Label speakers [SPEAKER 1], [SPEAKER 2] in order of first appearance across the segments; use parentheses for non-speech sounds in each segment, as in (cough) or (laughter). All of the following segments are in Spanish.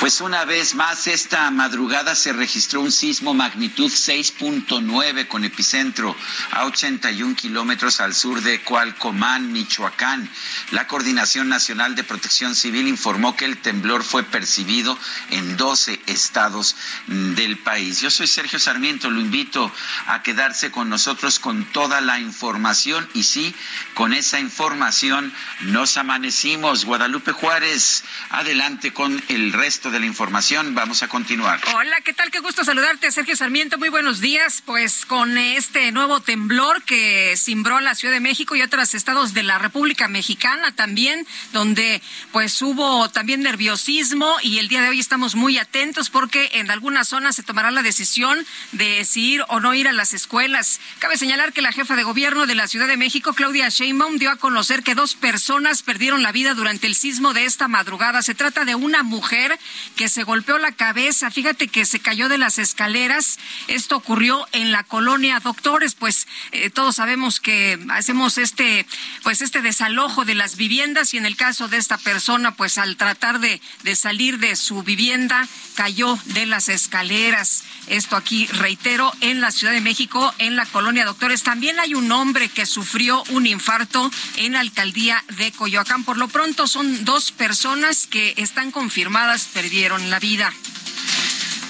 [SPEAKER 1] Pues una vez más, esta madrugada se registró un sismo magnitud 6.9 con epicentro a 81 kilómetros al sur de Cualcomán, Michoacán. La Coordinación Nacional de Protección Civil informó que el temblor fue percibido en 12 estados del país. Yo soy Sergio Sarmiento, lo invito a quedarse con nosotros con toda la información y sí, con esa información nos amanecimos. Guadalupe Juárez, adelante con el resto de la información. Vamos a continuar.
[SPEAKER 2] Hola, ¿qué tal? Qué gusto saludarte, Sergio Sarmiento. Muy buenos días. Pues con este nuevo temblor que cimbró la Ciudad de México y otros estados de la República Mexicana también, donde pues hubo también nerviosismo y el día de hoy estamos muy atentos porque en algunas zonas se tomará la decisión de si ir o no ir a las escuelas. Cabe señalar que la jefa de gobierno de la Ciudad de México, Claudia Sheinbaum, dio a conocer que dos personas perdieron la vida durante el sismo de esta madrugada. Se trata de una mujer que se golpeó la cabeza. Fíjate que se cayó de las escaleras. Esto ocurrió en la colonia Doctores, pues eh, todos sabemos que hacemos este, pues este desalojo de las viviendas y en el caso de esta persona, pues al tratar de, de salir de su vivienda, cayó de las escaleras. Esto aquí, reitero, en la Ciudad de México, en la colonia Doctores. También hay un hombre que sufrió un infarto en la alcaldía de Coyoacán. Por lo pronto son dos personas que están confirmadas perdieron la vida.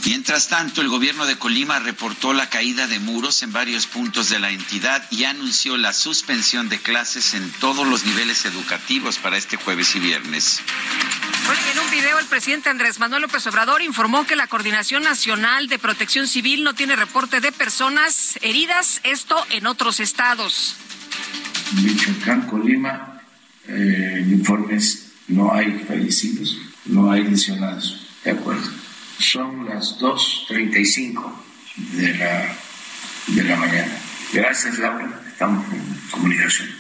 [SPEAKER 1] Mientras tanto, el gobierno de Colima reportó la caída de muros en varios puntos de la entidad y anunció la suspensión de clases en todos los niveles educativos para este jueves y viernes.
[SPEAKER 2] en un video el presidente Andrés Manuel López Obrador informó que la Coordinación Nacional de Protección Civil no tiene reporte de personas heridas, esto en otros estados.
[SPEAKER 3] Michoacán, Colima, eh, informes, no hay fallecidos, no hay lesionados. De acuerdo. Son las 2.35 de la, de la mañana. Gracias, Laura. Estamos en comunicación.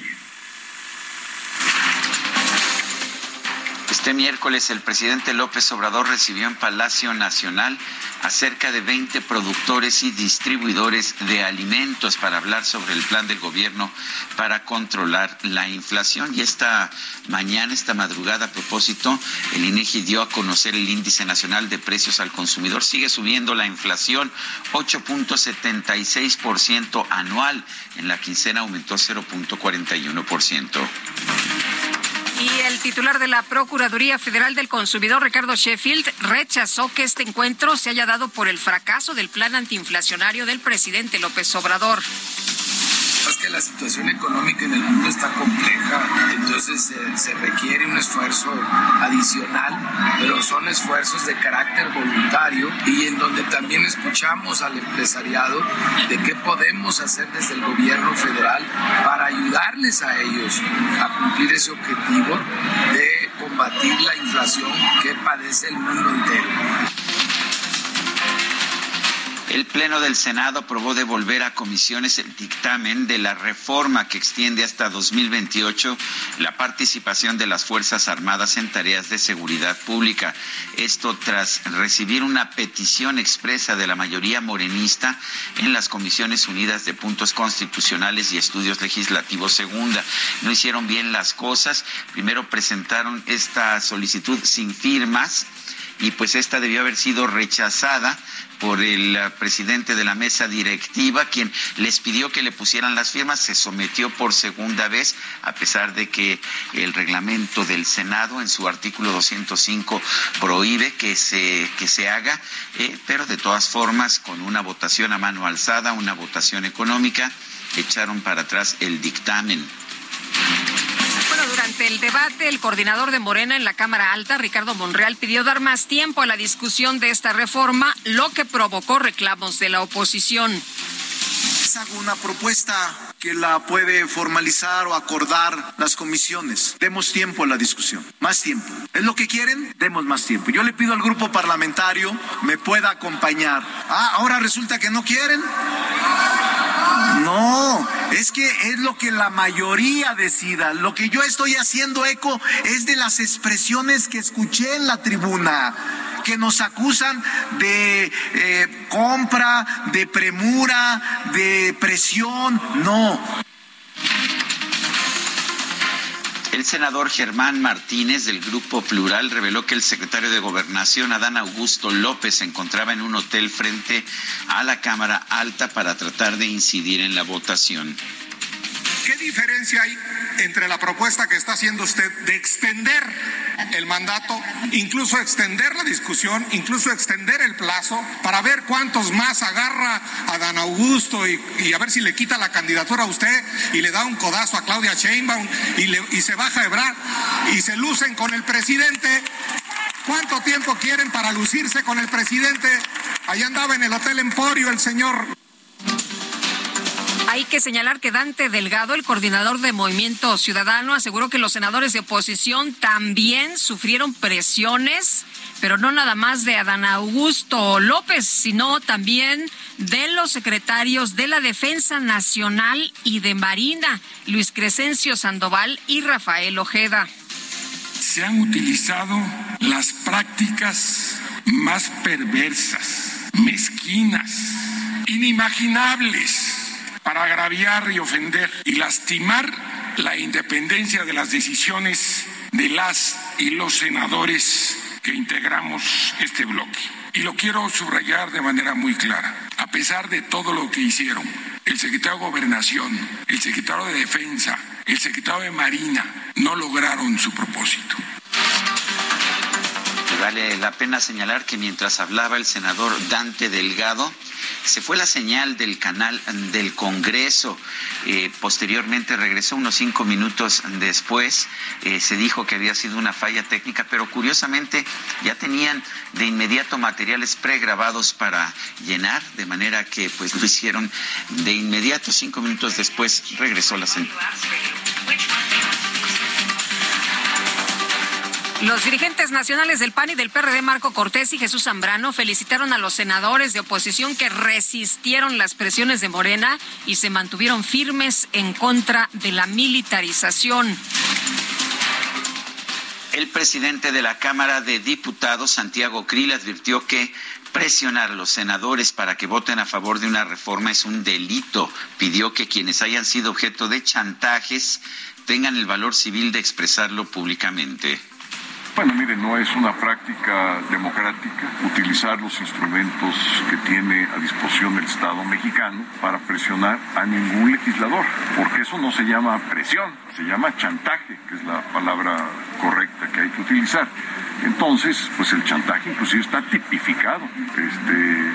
[SPEAKER 1] Este miércoles el presidente López Obrador recibió en Palacio Nacional a cerca de 20 productores y distribuidores de alimentos para hablar sobre el plan del gobierno para controlar la inflación. Y esta mañana, esta madrugada, a propósito, el INEGI dio a conocer el índice nacional de precios al consumidor. Sigue subiendo la inflación, 8.76% anual. En la quincena aumentó 0.41%.
[SPEAKER 2] Y el titular de la Procuraduría Federal del Consumidor, Ricardo Sheffield, rechazó que este encuentro se haya dado por el fracaso del plan antiinflacionario del presidente López Obrador
[SPEAKER 4] es que la situación económica en el mundo está compleja, entonces eh, se requiere un esfuerzo adicional, pero son esfuerzos de carácter voluntario y en donde también escuchamos al empresariado de qué podemos hacer desde el gobierno federal para ayudarles a ellos a cumplir ese objetivo de combatir la inflación que padece el mundo entero.
[SPEAKER 1] El Pleno del Senado aprobó devolver a comisiones el dictamen de la reforma que extiende hasta 2028 la participación de las Fuerzas Armadas en tareas de seguridad pública. Esto tras recibir una petición expresa de la mayoría morenista en las Comisiones Unidas de Puntos Constitucionales y Estudios Legislativos Segunda. No hicieron bien las cosas. Primero presentaron esta solicitud sin firmas y pues esta debió haber sido rechazada por el eh, presidente de la mesa directiva, quien les pidió que le pusieran las firmas, se sometió por segunda vez, a pesar de que el reglamento del Senado en su artículo 205 prohíbe que se, que se haga, eh, pero de todas formas, con una votación a mano alzada, una votación económica, echaron para atrás el dictamen.
[SPEAKER 2] Durante el debate, el coordinador de Morena en la Cámara Alta, Ricardo Monreal, pidió dar más tiempo a la discusión de esta reforma, lo que provocó reclamos de la oposición.
[SPEAKER 5] Hago una propuesta que la puede formalizar o acordar las comisiones. Demos tiempo a la discusión, más tiempo. ¿Es lo que quieren? Demos más tiempo. Yo le pido al grupo parlamentario me pueda acompañar. Ah, ahora resulta que no quieren. No, es que es lo que la mayoría decida. Lo que yo estoy haciendo eco es de las expresiones que escuché en la tribuna que nos acusan de eh, compra, de premura, de presión. No.
[SPEAKER 1] El senador Germán Martínez del Grupo Plural reveló que el secretario de Gobernación, Adán Augusto López, se encontraba en un hotel frente a la Cámara Alta para tratar de incidir en la votación.
[SPEAKER 6] ¿Qué diferencia hay entre la propuesta que está haciendo usted de extender el mandato, incluso extender la discusión, incluso extender el plazo para ver cuántos más agarra a Dan Augusto y, a ver si le quita la candidatura a usted y le da un codazo a Claudia Sheinbaum y, se baja a Ebrard y se lucen con el presidente? ¿Cuánto tiempo quieren para lucirse con el presidente? Allá andaba en el Hotel Emporio el señor
[SPEAKER 2] hay que señalar que Dante Delgado, el coordinador de Movimiento Ciudadano, aseguró que los senadores de oposición también sufrieron presiones, pero no nada más de Adán Augusto López, sino también de los secretarios de la Defensa Nacional y de Marina, Luis Crescencio Sandoval y Rafael Ojeda.
[SPEAKER 7] Se han utilizado las prácticas más perversas, mezquinas, inimaginables para agraviar y ofender y lastimar la independencia de las decisiones de las y los senadores que integramos este bloque. Y lo quiero subrayar de manera muy clara. A pesar de todo lo que hicieron, el secretario de Gobernación, el secretario de Defensa, el secretario de Marina no lograron su propósito.
[SPEAKER 1] Vale la pena señalar que mientras hablaba el senador Dante Delgado, se fue la señal del canal del Congreso. Eh, posteriormente regresó unos cinco minutos después. Eh, se dijo que había sido una falla técnica, pero curiosamente ya tenían de inmediato materiales pregrabados para llenar, de manera que pues lo hicieron de inmediato. Cinco minutos después regresó la señal.
[SPEAKER 2] Los dirigentes nacionales del PAN y del PRD, Marco Cortés y Jesús Zambrano, felicitaron a los senadores de oposición que resistieron las presiones de Morena y se mantuvieron firmes en contra de la militarización.
[SPEAKER 1] El presidente de la Cámara de Diputados, Santiago Krill, advirtió que presionar a los senadores para que voten a favor de una reforma es un delito. Pidió que quienes hayan sido objeto de chantajes tengan el valor civil de expresarlo públicamente.
[SPEAKER 8] Bueno, mire, no es una práctica democrática utilizar los instrumentos que tiene a disposición el Estado mexicano para presionar a ningún legislador, porque eso no se llama presión, se llama chantaje, que es la palabra correcta que hay que utilizar. Entonces, pues el chantaje inclusive está tipificado este,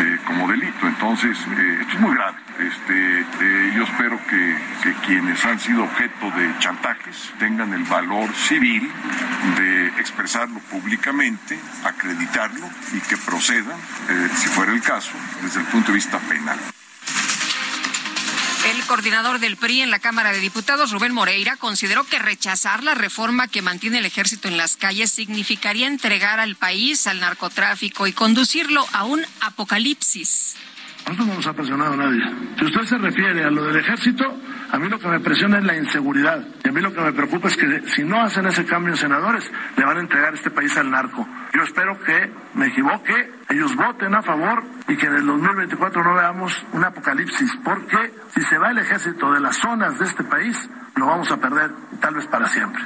[SPEAKER 8] eh, como delito. Entonces, eh, esto es muy grave. Este, eh, yo espero que, que, quienes han sido objeto de chantajes tengan el valor civil de expresarlo públicamente, acreditarlo y que procedan, si fuera el caso, desde el punto de vista penal.
[SPEAKER 2] El coordinador del PRI en la Cámara de Diputados, Rubén Moreira, consideró que rechazar la reforma que mantiene el ejército en las calles significaría entregar al país al narcotráfico y conducirlo a un apocalipsis.
[SPEAKER 9] Nosotros no nos ha presionado nadie. Si usted se refiere a lo del ejército, a mí lo que me presiona es la inseguridad. Y a mí lo que me preocupa es que si no hacen ese cambio en senadores, le van a entregar este país al narco. Yo espero que me equivoque, ellos voten a favor y que en el 2024 no veamos un apocalipsis, porque si se va el ejército de las zonas de este país, lo vamos a perder tal vez para siempre.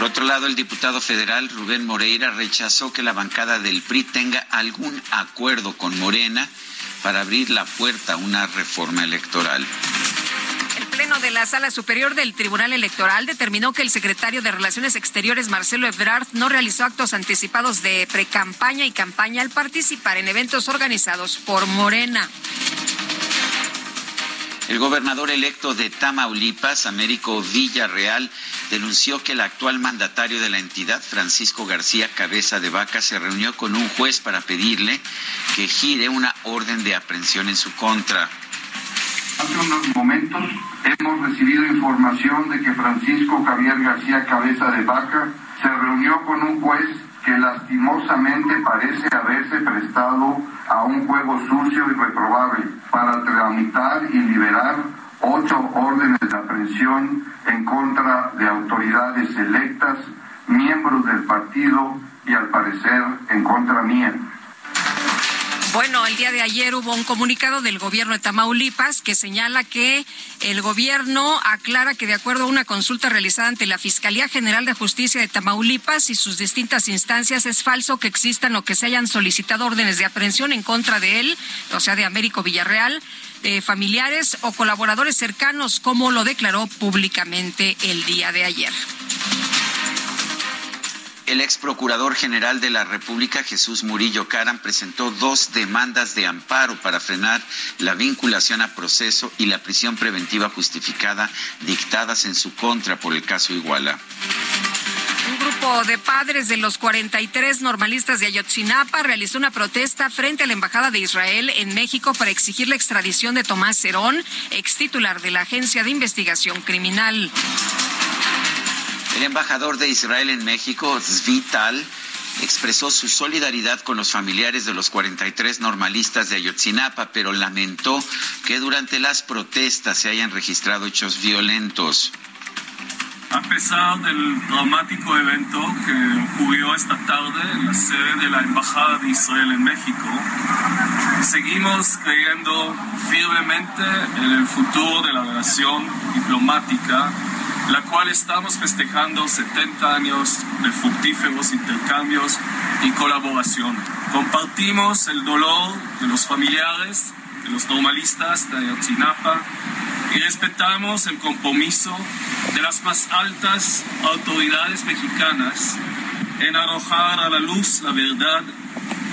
[SPEAKER 1] Por otro lado, el diputado federal Rubén Moreira rechazó que la bancada del PRI tenga algún acuerdo con Morena para abrir la puerta a una reforma electoral.
[SPEAKER 2] El Pleno de la Sala Superior del Tribunal Electoral determinó que el secretario de Relaciones Exteriores, Marcelo Ebrard, no realizó actos anticipados de precampaña y campaña al participar en eventos organizados por Morena.
[SPEAKER 1] El gobernador electo de Tamaulipas, Américo Villarreal, denunció que el actual mandatario de la entidad, Francisco García Cabeza de Vaca, se reunió con un juez para pedirle que gire una orden de aprehensión en su contra.
[SPEAKER 10] Hace unos momentos hemos recibido información de que Francisco Javier García Cabeza de Vaca se reunió con un juez que lastimosamente parece haberse prestado a un juego sucio y reprobable para tramitar y liberar ocho órdenes de aprehensión en contra de autoridades electas, miembros del partido y al parecer en contra mía.
[SPEAKER 2] Bueno, el día de ayer hubo un comunicado del gobierno de Tamaulipas que señala que el gobierno aclara que de acuerdo a una consulta realizada ante la Fiscalía General de Justicia de Tamaulipas y sus distintas instancias es falso que existan o que se hayan solicitado órdenes de aprehensión en contra de él, o sea, de Américo Villarreal, de familiares o colaboradores cercanos, como lo declaró públicamente el día de ayer.
[SPEAKER 1] El ex procurador general de la República, Jesús Murillo Caran, presentó dos demandas de amparo para frenar la vinculación a proceso y la prisión preventiva justificada dictadas en su contra por el caso Iguala.
[SPEAKER 2] Un grupo de padres de los 43 normalistas de Ayotzinapa realizó una protesta frente a la Embajada de Israel en México para exigir la extradición de Tomás Herón, ex titular de la Agencia de Investigación Criminal.
[SPEAKER 1] El embajador de Israel en México, Zvital, expresó su solidaridad con los familiares de los 43 normalistas de Ayotzinapa, pero lamentó que durante las protestas se hayan registrado hechos violentos.
[SPEAKER 11] A pesar del dramático evento que ocurrió esta tarde en la sede de la Embajada de Israel en México, seguimos creyendo firmemente en el futuro de la relación diplomática la cual estamos festejando 70 años de fructíferos intercambios y colaboración. Compartimos el dolor de los familiares, de los normalistas de Ayotzinapa y respetamos el compromiso de las más altas autoridades mexicanas en arrojar a la luz la verdad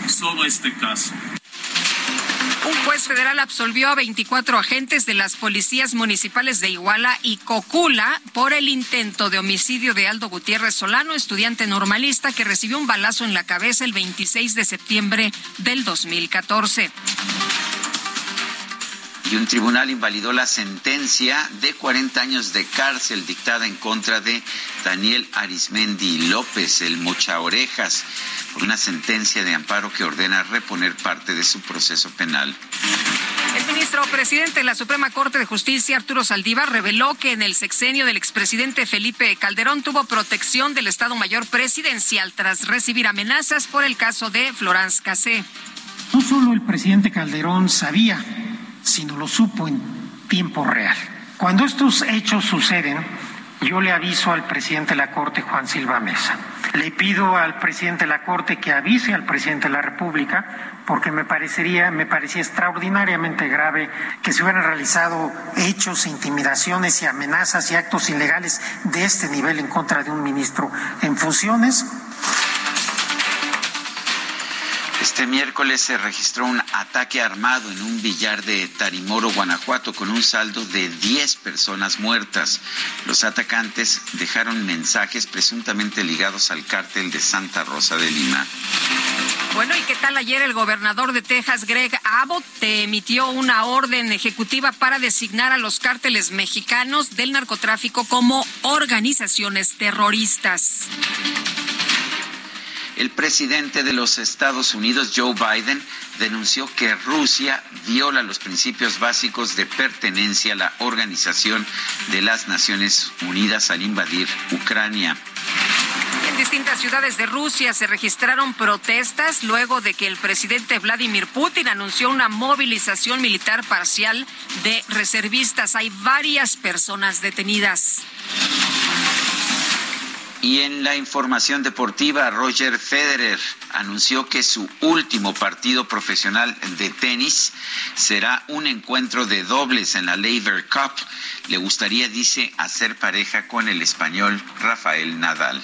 [SPEAKER 11] sobre este caso.
[SPEAKER 2] Un juez federal absolvió a 24 agentes de las policías municipales de Iguala y Cocula por el intento de homicidio de Aldo Gutiérrez Solano, estudiante normalista que recibió un balazo en la cabeza el 26 de septiembre del 2014
[SPEAKER 1] y un tribunal invalidó la sentencia de 40 años de cárcel dictada en contra de Daniel Arismendi López, el mocha orejas, por una sentencia de amparo que ordena reponer parte de su proceso penal.
[SPEAKER 2] El ministro presidente de la Suprema Corte de Justicia, Arturo Saldívar, reveló que en el sexenio del expresidente Felipe Calderón tuvo protección del Estado Mayor Presidencial tras recibir amenazas por el caso de Florence Cassé.
[SPEAKER 12] No solo el presidente Calderón sabía sino lo supo en tiempo real. Cuando estos hechos suceden, yo le aviso al presidente de la Corte, Juan Silva Mesa. Le pido al presidente de la Corte que avise al presidente de la República, porque me parecería, me parecía extraordinariamente grave que se hubieran realizado hechos, intimidaciones y amenazas y actos ilegales de este nivel en contra de un ministro en funciones.
[SPEAKER 1] Este miércoles se registró un ataque armado en un billar de Tarimoro, Guanajuato, con un saldo de 10 personas muertas. Los atacantes dejaron mensajes presuntamente ligados al cártel de Santa Rosa de Lima.
[SPEAKER 2] Bueno, ¿y qué tal ayer el gobernador de Texas, Greg Abbott, emitió una orden ejecutiva para designar a los cárteles mexicanos del narcotráfico como organizaciones terroristas?
[SPEAKER 1] El presidente de los Estados Unidos, Joe Biden, denunció que Rusia viola los principios básicos de pertenencia a la Organización de las Naciones Unidas al invadir Ucrania.
[SPEAKER 2] En distintas ciudades de Rusia se registraron protestas luego de que el presidente Vladimir Putin anunció una movilización militar parcial de reservistas. Hay varias personas detenidas.
[SPEAKER 1] Y en la información deportiva, Roger Federer anunció que su último partido profesional de tenis será un encuentro de dobles en la Laver Cup. Le gustaría, dice, hacer pareja con el español Rafael Nadal.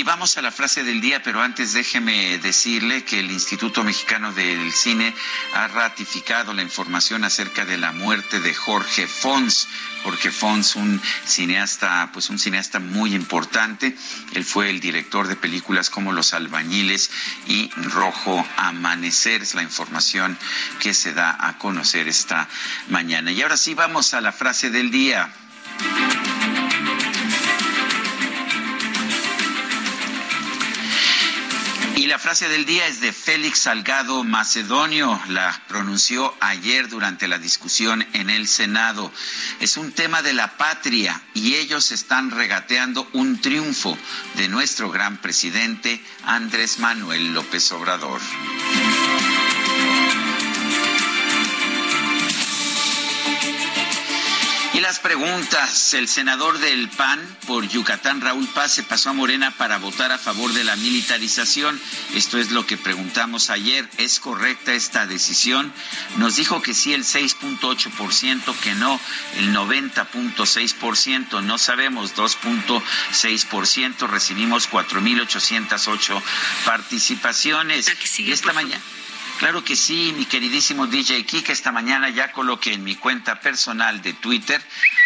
[SPEAKER 1] Y vamos a la frase del día, pero antes déjeme decirle que el Instituto Mexicano del Cine ha ratificado la información acerca de la muerte de Jorge Fons. Jorge Fons, un cineasta, pues un cineasta muy importante. Él fue el director de películas como Los Albañiles y Rojo Amanecer. Es la información que se da a conocer esta mañana. Y ahora sí vamos a la frase del día. La frase del día es de Félix Salgado Macedonio, la pronunció ayer durante la discusión en el Senado. Es un tema de la patria y ellos están regateando un triunfo de nuestro gran presidente Andrés Manuel López Obrador. Las preguntas. El senador del PAN por Yucatán, Raúl Paz, se pasó a Morena para votar a favor de la militarización. Esto es lo que preguntamos ayer. ¿Es correcta esta decisión? Nos dijo que sí el 6.8%, que no el 90.6%. No sabemos, 2.6%. Recibimos 4.808 participaciones. Y esta mañana. Claro que sí, mi queridísimo DJ Kike. Esta mañana ya coloqué en mi cuenta personal de Twitter,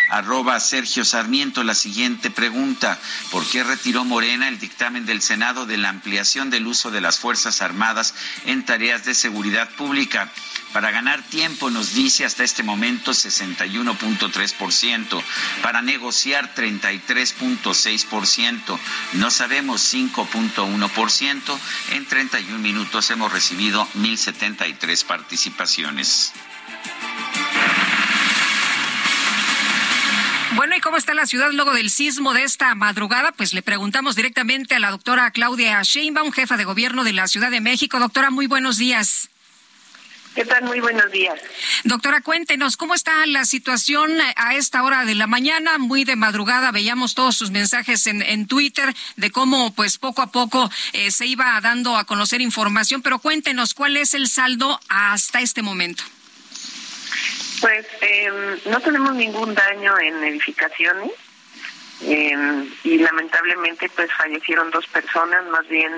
[SPEAKER 1] arroba Sergio Sarmiento, la siguiente pregunta. ¿Por qué retiró Morena el dictamen del Senado de la ampliación del uso de las Fuerzas Armadas en tareas de seguridad pública? Para ganar tiempo, nos dice hasta este momento 61.3%. Para negociar 33.6%. No sabemos 5.1%. En 31 minutos hemos recibido 1.073 participaciones.
[SPEAKER 2] Bueno, ¿y cómo está la ciudad luego del sismo de esta madrugada? Pues le preguntamos directamente a la doctora Claudia Sheinbaum, jefa de gobierno de la Ciudad de México. Doctora, muy buenos días.
[SPEAKER 13] ¿Qué tal? Muy buenos días.
[SPEAKER 2] Doctora, cuéntenos, ¿cómo está la situación a esta hora de la mañana? Muy de madrugada veíamos todos sus mensajes en, en Twitter de cómo, pues, poco a poco eh, se iba dando a conocer información, pero cuéntenos, ¿cuál es el saldo hasta este momento?
[SPEAKER 13] Pues em, no tenemos ningún daño en edificaciones em, y lamentablemente pues fallecieron dos personas, más bien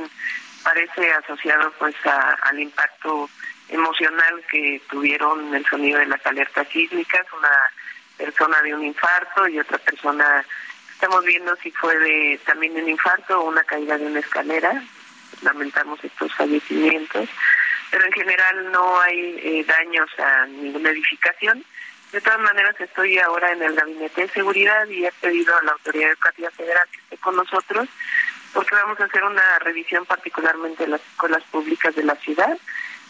[SPEAKER 13] parece asociado pues al impacto emocional que tuvieron el sonido de las alertas sísmicas, una persona de un infarto y otra persona, estamos viendo si fue de también un infarto o una caída de una escalera, lamentamos estos fallecimientos, pero en general no hay eh, daños a ninguna edificación. De todas maneras, estoy ahora en el Gabinete de Seguridad y he pedido a la Autoridad Educativa Federal que esté con nosotros porque vamos a hacer una revisión particularmente de las escuelas públicas de la ciudad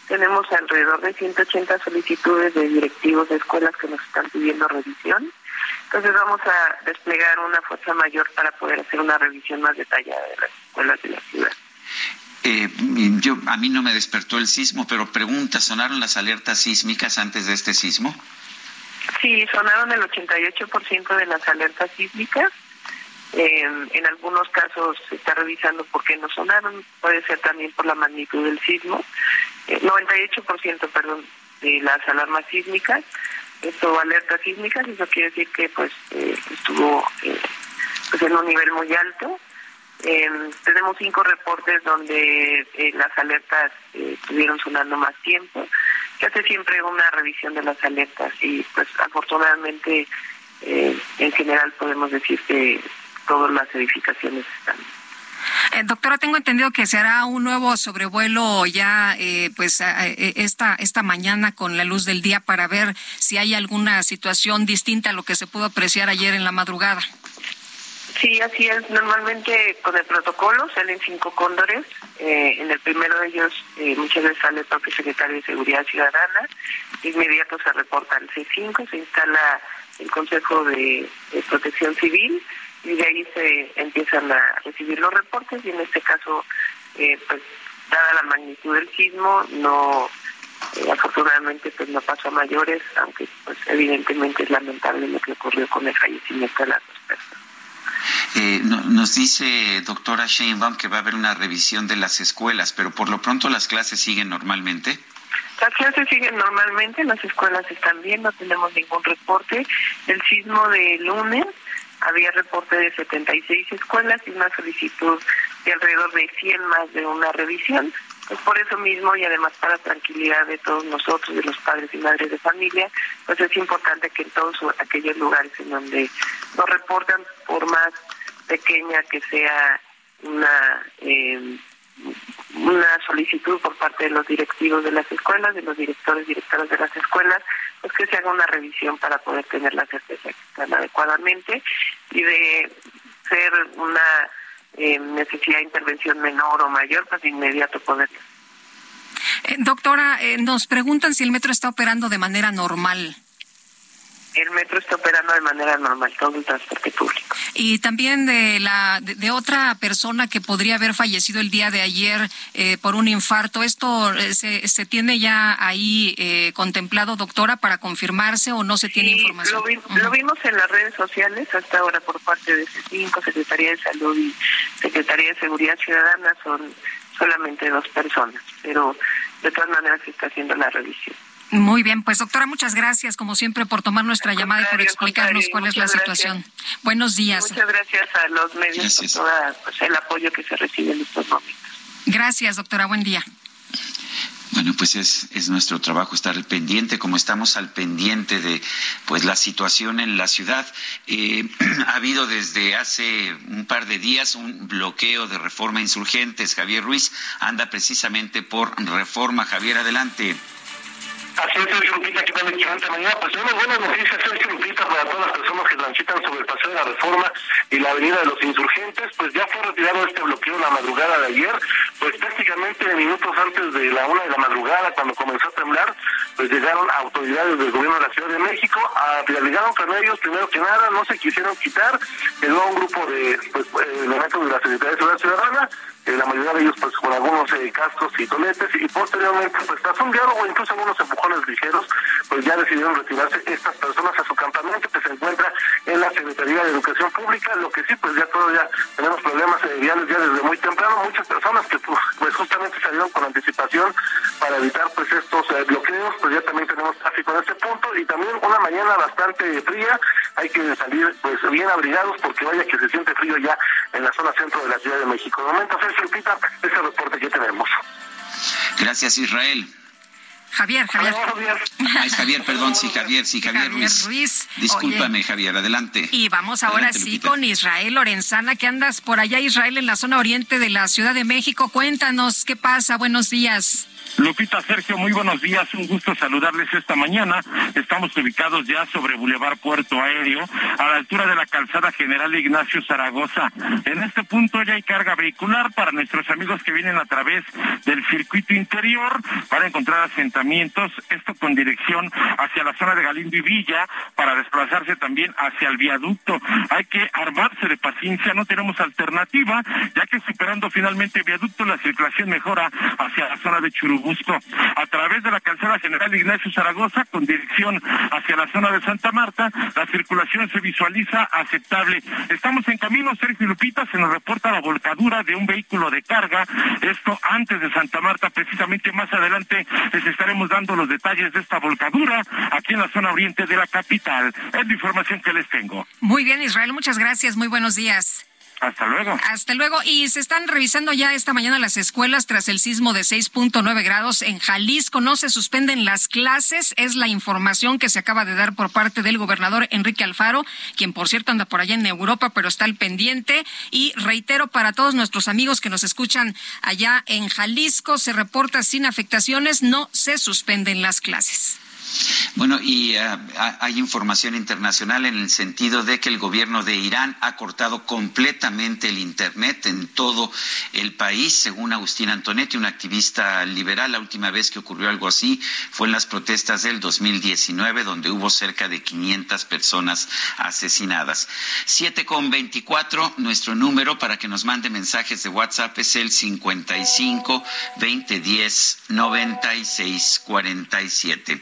[SPEAKER 13] tenemos alrededor de 180 solicitudes de directivos de escuelas que nos están pidiendo revisión. Entonces vamos a desplegar una fuerza mayor para poder hacer una revisión más detallada de las escuelas de la ciudad.
[SPEAKER 1] Eh, yo, a mí no me despertó el sismo, pero pregunta, ¿sonaron las alertas sísmicas antes de este sismo?
[SPEAKER 13] Sí, sonaron el 88% de las alertas sísmicas. Eh, en algunos casos se está revisando por qué no sonaron, puede ser también por la magnitud del sismo. 98% perdón, de las alarmas sísmicas, esto alertas sísmicas, eso quiere decir que pues eh, estuvo eh, pues en un nivel muy alto. Em, tenemos cinco reportes donde eh, las alertas estuvieron sonando más tiempo. Se hace siempre una revisión de las alertas y pues afortunadamente en general podemos decir que todas las edificaciones están
[SPEAKER 2] eh, doctora, tengo entendido que se hará un nuevo sobrevuelo ya, eh, pues, eh, esta esta mañana con la luz del día para ver si hay alguna situación distinta a lo que se pudo apreciar ayer en la madrugada.
[SPEAKER 13] Sí, así es. Normalmente con el protocolo salen cinco cóndores. en el primero de ellos muchas veces sale el propio secretario de Seguridad Ciudadana. De inmediato se reporta el C5, se instala el Consejo de Protección Civil y de ahí se empiezan a recibir los reportes y en este caso, eh, pues dada la magnitud del sismo, no Eh, afortunadamente pues no pasó a mayores, aunque pues evidentemente es lamentable lo que ocurrió con el fallecimiento de las dos personas.
[SPEAKER 1] Eh, nos dice doctora Sheinbaum que va a haber una revisión de las escuelas, pero por lo pronto las clases siguen normalmente.
[SPEAKER 13] Las clases siguen normalmente, las escuelas están bien, no tenemos ningún reporte. El sismo de lunes había reporte de 76 escuelas y una solicitud de alrededor de 100 más de una revisión. Pues por eso mismo y además para tranquilidad de todos nosotros, de los padres y madres de familia, pues es importante que en todos aquellos lugares en donde nos reportan, por más pequeña que sea una eh, una solicitud por parte de los directivos de las escuelas, de los directores y directoras de las escuelas, pues que se haga una revisión para poder tener la certeza que están adecuadamente y de ser una eh, necesidad de intervención menor o mayor, pues de inmediato poder.
[SPEAKER 2] Eh, doctora, eh, nos preguntan si el metro está operando de manera normal
[SPEAKER 13] el metro está operando de manera normal, todo el transporte público.
[SPEAKER 2] Y también de la de, otra persona que podría haber fallecido el día de ayer eh, por un infarto. ¿Esto eh, se, se tiene ya ahí eh, contemplado, doctora, para confirmarse o no se tiene información?
[SPEAKER 13] Lo, vimos en las redes sociales hasta ahora por parte de C5, Secretaría de Salud y Secretaría de Seguridad Ciudadana. Son solamente dos personas, pero de todas maneras se está haciendo la revisión.
[SPEAKER 2] Muy bien, pues doctora, muchas gracias como siempre por tomar nuestra llamada y por explicarnos cuál es la situación. Buenos días.
[SPEAKER 13] Muchas gracias a los medios por todo pues, el apoyo que se recibe en estos momentos.
[SPEAKER 2] Gracias, doctora. Buen día.
[SPEAKER 1] Bueno, pues es, es nuestro trabajo estar al pendiente, como estamos al pendiente de pues la situación en la ciudad. Eh, (clears throat) ha habido desde hace un par de días un bloqueo de reforma insurgentes. Javier Ruiz anda precisamente por reforma. Javier, adelante.
[SPEAKER 14] Así es, Sergio Lupita, ¿qué tal? Excelente mañana. Pues una buena noticia, Sergio Lupita, para todas las personas que transitan sobre el Paseo de la Reforma y la Avenida de los Insurgentes. Pues ya fue retirado este bloqueo la madrugada de ayer. Pues prácticamente minutos antes de la una de la madrugada, cuando comenzó a temblar, pues llegaron autoridades del gobierno de la Ciudad de México, a, llegaron con ellos, primero que nada, no se quisieron quitar, quedó un grupo de pues, eh, elementos de la Secretaría de Seguridad Ciudadana, la mayoría de ellos pues con algunos eh, cascos y toletes y posteriormente pues tras un diálogo incluso algunos empujones ligeros pues ya decidieron retirarse estas personas a su campamento que se encuentra en la Secretaría de Educación Pública. Lo que sí pues ya todavía tenemos problemas eh, viales ya desde muy temprano muchas personas que pues, pues justamente salieron con anticipación para evitar pues estos bloqueos pues ya también tenemos tráfico en este punto y también una mañana bastante fría hay que salir pues bien abrigados porque vaya que se siente frío ya en la zona centro de la Ciudad de México. De momento Lupita, ese reporte que tenemos.
[SPEAKER 1] Gracias, Israel.
[SPEAKER 2] Javier, Javier.
[SPEAKER 1] Ah, es Javier, perdón, sí, Javier, sí, Javier, Ruiz. Discúlpame, Javier, adelante.
[SPEAKER 2] Y vamos ahora sí con Israel Lorenzana, que andas por allá, Israel, en la zona oriente de la Ciudad de México. Cuéntanos qué pasa, buenos días.
[SPEAKER 15] Lupita Sergio, muy buenos días, un gusto saludarles esta mañana. Estamos ubicados ya sobre Boulevard Puerto Aéreo, a la altura de la calzada General Ignacio Zaragoza. En este punto ya hay carga vehicular para nuestros amigos que vienen a través del circuito interior para encontrar asentamientos, esto con dirección hacia la zona de Galindo y Villa, para desplazarse también hacia el viaducto. Hay que armarse de paciencia, no tenemos alternativa, ya que superando finalmente el viaducto la circulación mejora hacia la zona de Churubú A través de la calzada general Ignacio Zaragoza con dirección hacia la zona de Santa Marta. La circulación se visualiza aceptable. Estamos en camino, Sergio Lupita, se nos reporta la volcadura de un vehículo de carga. Esto antes de Santa Marta, precisamente más adelante les estaremos dando los detalles de esta volcadura aquí en la zona oriente de la capital. Es la información que les tengo.
[SPEAKER 2] Muy bien, Israel, muchas gracias. Muy buenos días.
[SPEAKER 15] Hasta luego.
[SPEAKER 2] Hasta luego. Y se están revisando ya esta mañana las escuelas tras el sismo de 6.9 grados en Jalisco. No se suspenden las clases. Es la información que se acaba de dar por parte del gobernador Enrique Alfaro, quien por cierto anda por allá en Europa, pero está al pendiente. Y reitero para todos nuestros amigos que nos escuchan allá en Jalisco, se reporta sin afectaciones, no se suspenden las clases.
[SPEAKER 1] Bueno, y uh, hay información internacional en el sentido de que el gobierno de Irán ha cortado completamente el Internet en todo el país, según Agustín Antonetti, un activista liberal. La última vez que ocurrió algo así fue en las protestas del 2019, donde hubo cerca de 500 personas asesinadas. Siete con veinticuatro, nuestro número para que nos mande mensajes de WhatsApp es el 55 2010 96 47.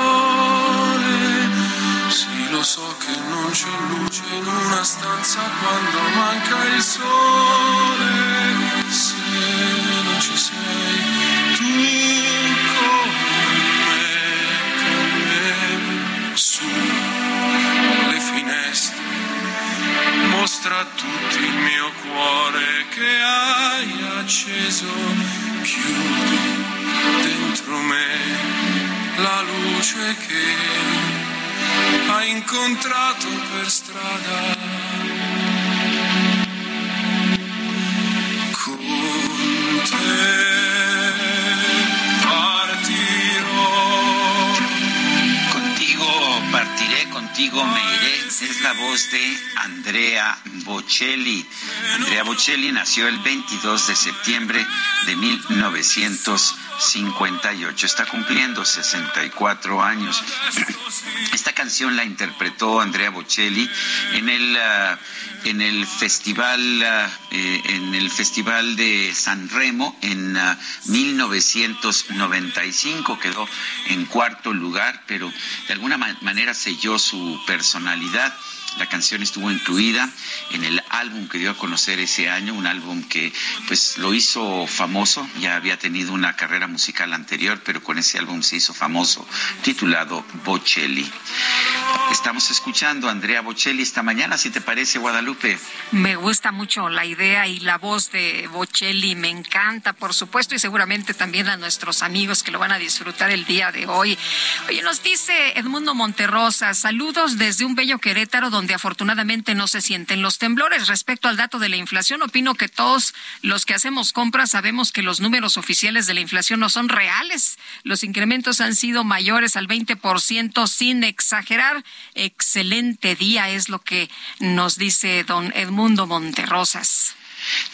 [SPEAKER 16] So che non c'è luce in una stanza quando manca il sole. Se non ci sei tu con sulle finestre, mostra a tutti il mio cuore che hai acceso, chiudi dentro me la luce che hai incontrato per strada. Con te.
[SPEAKER 1] contigo me iré. Es la voz de Andrea Bocelli. Andrea Bocelli nació el 22 de septiembre de 1958. Está cumpliendo 64 años. (clears throat) Esta canción la interpretó Andrea Bocelli en el, uh, en el festival uh, eh, en el festival de San Remo en uh, 1995. Quedó en cuarto lugar, pero de alguna manera selló su personalidad. La canción estuvo incluida en el álbum que dio a conocer ese año, un álbum que pues lo hizo famoso, ya había tenido una carrera musical anterior, pero con ese álbum se hizo famoso, titulado Bocelli. Estamos escuchando a Andrea Bocelli esta mañana, si te parece, Guadalupe.
[SPEAKER 2] Me gusta mucho la idea y la voz de Bocelli, me encanta, por supuesto, y seguramente también a nuestros amigos que lo van a disfrutar el día de hoy. Oye, nos dice Edmundo Monterrosa, saludos desde un bello Querétaro donde afortunadamente no se sienten los temblores. Respecto al dato de la inflación, opino que todos los que hacemos compras sabemos que los números oficiales de la inflación no son reales. Los incrementos han sido mayores al 20% sin exagerar. Excelente día es lo que nos dice don Edmundo Monterrosas.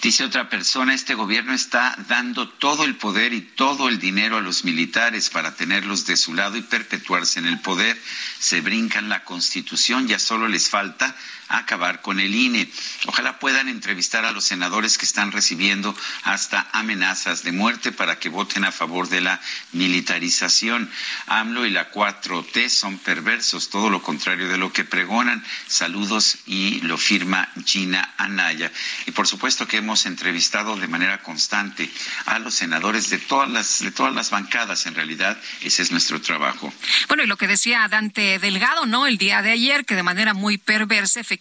[SPEAKER 1] Dice otra persona, este gobierno está dando todo el poder y todo el dinero a los militares para tenerlos de su lado y perpetuarse en el poder. Se brincan la constitución, ya solo les falta acabar con el INE. Ojalá puedan entrevistar a los senadores que están recibiendo hasta amenazas de muerte para que voten a favor de la militarización. AMLO y la 4T son perversos, todo lo contrario de lo que pregonan. Saludos y lo firma Gina Anaya. Y por supuesto, que hemos entrevistado de manera constante a los senadores de todas las, de todas las bancadas, en realidad, ese es nuestro trabajo.
[SPEAKER 2] Bueno, y lo que decía Dante Delgado, ¿no? El día de ayer, que de manera muy perversa, efectivamente,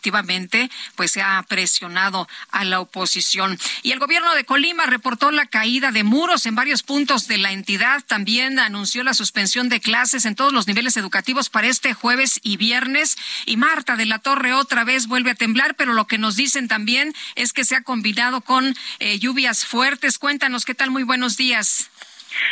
[SPEAKER 2] pues se ha presionado a la oposición. Y el gobierno de Colima reportó la caída de muros en varios puntos de la entidad. También anunció la suspensión de clases en todos los niveles educativos para este jueves y viernes. Y Marta de la Torre otra vez vuelve a temblar, pero lo que nos dicen también es que se ha combinado con eh, lluvias fuertes. Cuéntanos qué tal. Muy buenos días.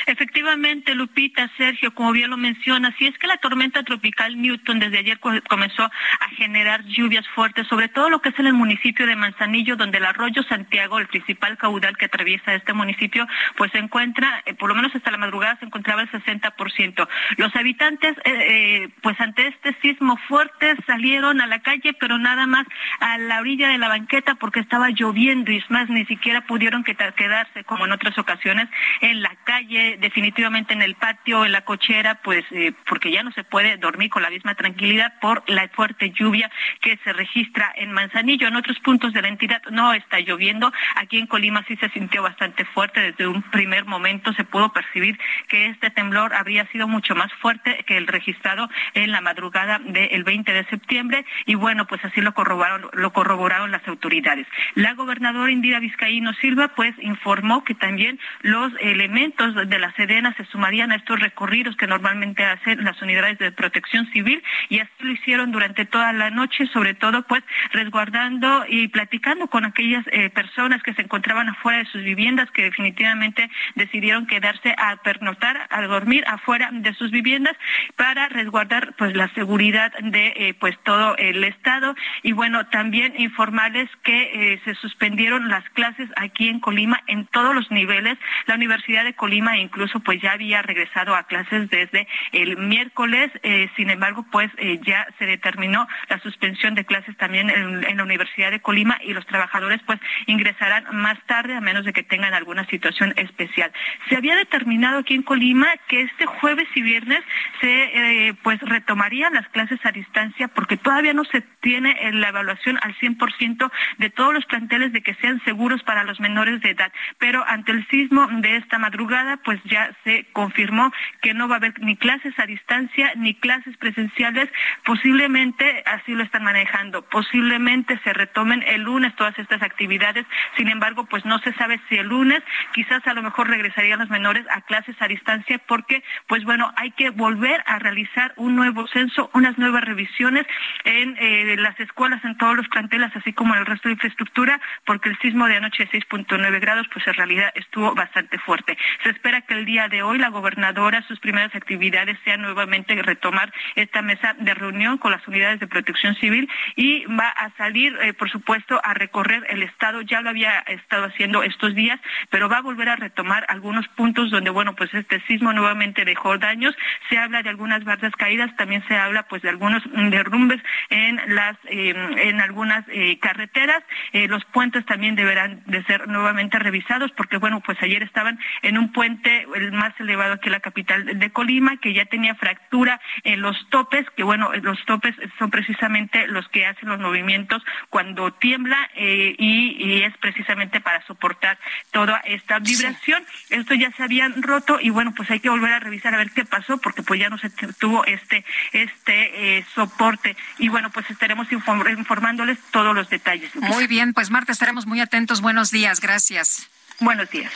[SPEAKER 17] Efectivamente, Lupita, Sergio, como bien lo menciona, si es que la tormenta tropical Newton desde ayer comenzó a generar lluvias fuertes, sobre todo lo que es en el municipio de Manzanillo, donde el arroyo Santiago, el principal caudal que atraviesa este municipio, pues se encuentra, eh, por lo menos hasta la madrugada se encontraba el 60%. Los habitantes, eh, eh, pues ante este sismo fuerte, salieron a la calle, pero nada más a la orilla de la banqueta porque estaba lloviendo y es más, ni siquiera pudieron quedarse, como en otras ocasiones, en la calle definitivamente en el patio, en la cochera, pues eh, porque ya no se puede dormir con la misma tranquilidad por la fuerte lluvia que se registra en Manzanillo. En otros puntos de la entidad no está lloviendo. Aquí en Colima sí se sintió bastante fuerte. Desde un primer momento se pudo percibir que este temblor habría sido mucho más fuerte que el registrado en la madrugada del 20 de septiembre. Y bueno, pues así lo corroboraron, lo corroboraron las autoridades. La gobernadora Indira Vizcaíno Silva pues informó que también los elementos de la Sedena se sumarían a estos recorridos que normalmente hacen las unidades de protección civil y así lo hicieron durante toda la noche, sobre todo pues resguardando y platicando con aquellas eh, personas que se encontraban afuera de sus viviendas que definitivamente decidieron quedarse a pernoctar, a dormir afuera de sus viviendas para resguardar pues la seguridad de eh, pues todo el estado y bueno también informarles que eh, se suspendieron las clases aquí en Colima en todos los niveles. La Universidad de Colima incluso pues ya había regresado a clases desde el miércoles, eh, sin embargo pues eh, ya se determinó la suspensión de clases también en, la Universidad de Colima y los trabajadores pues ingresarán más tarde a menos de que tengan alguna situación especial. Se había determinado aquí en Colima que este jueves y viernes se eh, pues retomarían las clases a distancia porque todavía no se tiene la evaluación al 100% de todos los planteles de que sean seguros para los menores de edad, pero ante el sismo de esta madrugada pues ya se confirmó que no va a haber ni clases a distancia ni clases presenciales. Posiblemente así lo están manejando. Posiblemente se retomen el lunes todas estas actividades. Sin embargo, pues no se sabe si el lunes quizás a lo mejor regresarían los menores a clases a distancia porque, pues bueno, hay que volver a realizar un nuevo censo, unas nuevas revisiones en eh, las escuelas, en todos los planteles, así como en el resto de infraestructura, porque el sismo de anoche de 6.9 grados, pues en realidad estuvo bastante fuerte. Espera que el día de hoy la gobernadora, sus primeras actividades sean nuevamente retomar esta mesa de reunión con las unidades de protección civil y va a salir, eh, por supuesto, a recorrer el estado. Ya lo había estado haciendo estos días, pero va a volver a retomar algunos puntos donde, bueno, pues este sismo nuevamente dejó daños. Se habla de algunas bardas caídas, también se habla pues de algunos derrumbes en las em, en algunas eh, carreteras. Eh, los puentes también deberán de ser nuevamente revisados porque, bueno, pues ayer estaban en un puente el más elevado aquí en la capital de Colima, que ya tenía fractura en los topes, que bueno, los topes son precisamente los que hacen los movimientos cuando tiembla eh, y, es precisamente para soportar toda esta vibración. Esto ya se habían roto y bueno, pues hay que volver a revisar a ver qué pasó, porque pues ya no se tuvo este, este eh, soporte. Y bueno, pues estaremos informándoles todos los detalles.
[SPEAKER 2] Muy bien, pues Marta, estaremos muy atentos. Buenos días, gracias.
[SPEAKER 17] Buenos días.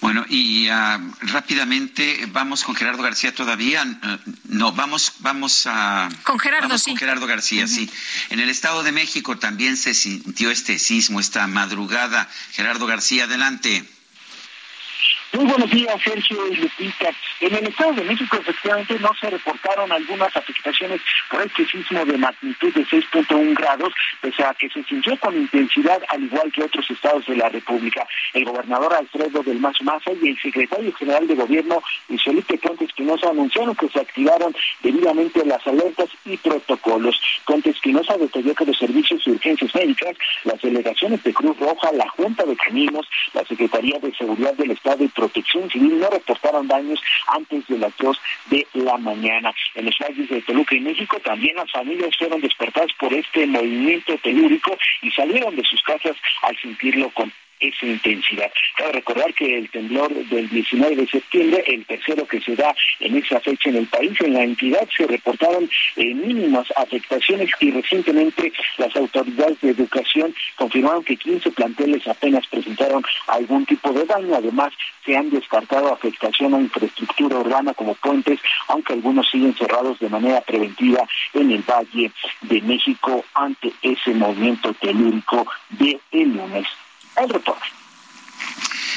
[SPEAKER 1] Bueno, y uh, rápidamente vamos con Gerardo García todavía. Uh, no, vamos, vamos a.
[SPEAKER 2] Con Gerardo,
[SPEAKER 1] vamos
[SPEAKER 2] sí.
[SPEAKER 1] Con Gerardo García, sí. En el Estado de México también se sintió este sismo esta madrugada. Gerardo García, adelante.
[SPEAKER 18] Muy buenos días, Sergio y Lupita. En el Estado de México, efectivamente, no se reportaron algunas afectaciones por este sismo de magnitud de 6.1 grados, pese a que se sintió con intensidad, al igual que otros estados de la República. El gobernador Alfredo del Mazo Maza y el secretario general de Gobierno, Luis Felipe Ponte
[SPEAKER 19] Espinosa anunciaron que se activaron debidamente las alertas y protocolos. Conte Espinosa detalló que los servicios de urgencias médicas, las delegaciones de Cruz Roja, la Junta de Caminos, la Secretaría de Seguridad del Estado y Protección Civil no reportaron daños antes de las dos de la mañana. En los valles de Toluca y México también las familias fueron despertadas por este movimiento telúrico y salieron de sus casas al sentirlo con esa intensidad. Cabe recordar que el temblor del 19 de septiembre, el tercero que se da en esa fecha en el país, en la entidad se reportaron eh, mínimas afectaciones y recientemente las autoridades de educación confirmaron que 15 planteles apenas presentaron algún tipo de daño. Además, se han descartado afectación a infraestructura urbana como puentes, aunque algunos siguen cerrados de manera preventiva en el Valle de México ante ese movimiento telúrico de el lunes el retorno.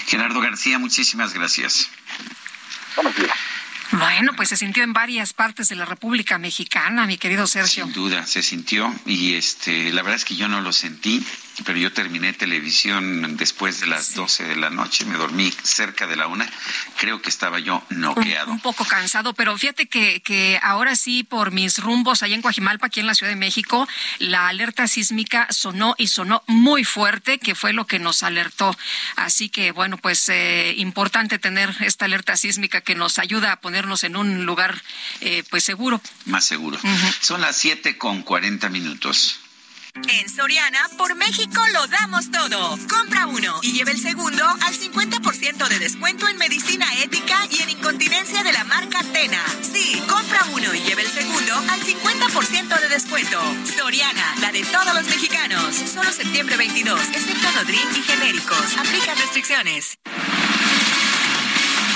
[SPEAKER 1] Gerardo García, muchísimas gracias.
[SPEAKER 19] Buenos días.
[SPEAKER 2] Bueno, pues se sintió en varias partes de la República Mexicana, mi querido Sergio.
[SPEAKER 1] Sin duda, se sintió y este, la verdad es que yo no lo sentí pero yo terminé televisión después de las 12 de la noche, me dormí cerca de la una, creo que estaba yo noqueado.
[SPEAKER 2] Un, poco cansado, pero fíjate que, que ahora sí, por mis rumbos allá en Coajimalpa, aquí en la Ciudad de México, la alerta sísmica sonó y sonó muy fuerte, que fue lo que nos alertó. Así que, bueno, pues eh, importante tener esta alerta sísmica que nos ayuda a ponernos en un lugar eh, pues seguro.
[SPEAKER 1] Más seguro. Son las siete con cuarenta minutos.
[SPEAKER 20] En Soriana, por México lo damos todo. Compra uno y lleve el segundo al 50% de descuento en medicina ética y en incontinencia de la marca Tena. Sí, compra uno y lleve el segundo al 50% de descuento. Soriana, la de todos los mexicanos. Solo septiembre 22, excepto Nodrin y genéricos. Aplica restricciones.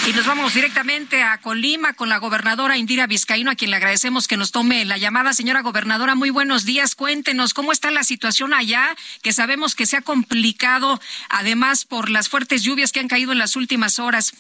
[SPEAKER 2] Y nos vamos directamente a Colima con la gobernadora Indira Vizcaíno, a quien le agradecemos que nos tome la llamada. Señora gobernadora, muy buenos días. Cuéntenos cómo está la situación allá, que sabemos que se ha complicado, además por las fuertes lluvias que han caído en las últimas horas.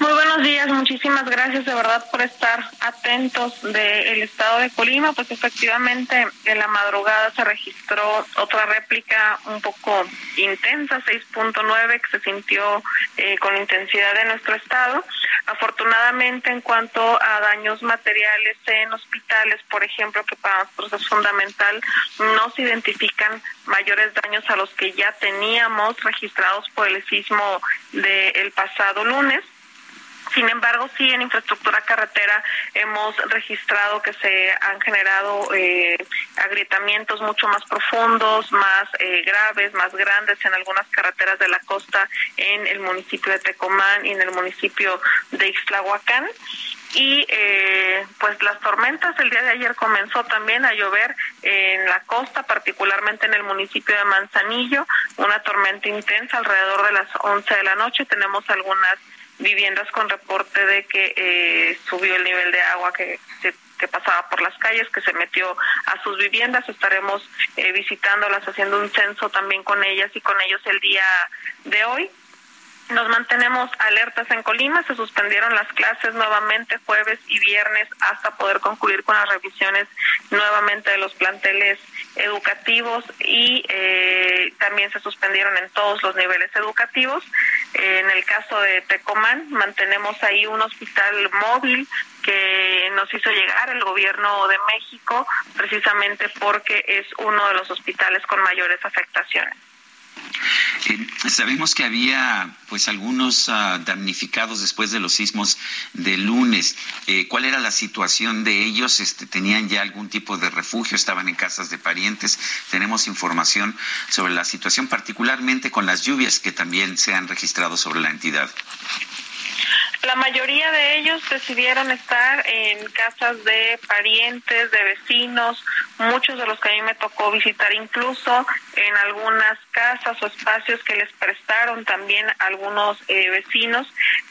[SPEAKER 21] Muy buenos días, muchísimas gracias de verdad por estar atentos del estado de Colima. Pues efectivamente en la madrugada se registró otra réplica un poco intensa, 6.9, que se sintió eh, con intensidad en nuestro estado. Afortunadamente en cuanto a daños materiales en hospitales, por ejemplo, que para nosotros es fundamental, no se identifican mayores daños a los que ya teníamos registrados por el sismo del pasado lunes. Sin embargo, sí, en infraestructura carretera hemos registrado que se han generado eh, agrietamientos mucho más profundos, más eh, graves, más grandes en algunas carreteras de la costa en el municipio de Tecomán y en el municipio de Ixtlahuacán y eh, pues las tormentas el día de ayer comenzó también a llover en la costa, particularmente en el municipio de Manzanillo, una tormenta intensa alrededor de las 11 de la noche. Tenemos algunas viviendas con reporte de que eh, subió el nivel de agua que, que pasaba por las calles, que se metió a sus viviendas. Estaremos eh, visitándolas, haciendo un censo también con ellas y con ellos el día de hoy. Nos mantenemos alertas en Colima, se suspendieron las clases nuevamente jueves y viernes hasta poder concluir con las revisiones nuevamente de los planteles educativos y eh, también se suspendieron en todos los niveles educativos. en el caso de Tecomán, mantenemos ahí un hospital móvil que nos hizo llegar el gobierno de México precisamente porque es uno de los hospitales con mayores afectaciones.
[SPEAKER 1] Eh, sabemos que había pues algunos uh, damnificados después de los sismos de lunes. Eh, ¿Cuál era la situación de ellos? Este, ¿Tenían ya algún tipo de refugio? ¿Estaban en casas de parientes? Tenemos información sobre la situación, particularmente con las lluvias que también se han registrado sobre la entidad.
[SPEAKER 21] La mayoría de ellos decidieron estar en casas de parientes, de vecinos, muchos de los que a mí me tocó visitar incluso en algunas casas o espacios que les prestaron también algunos eh, vecinos,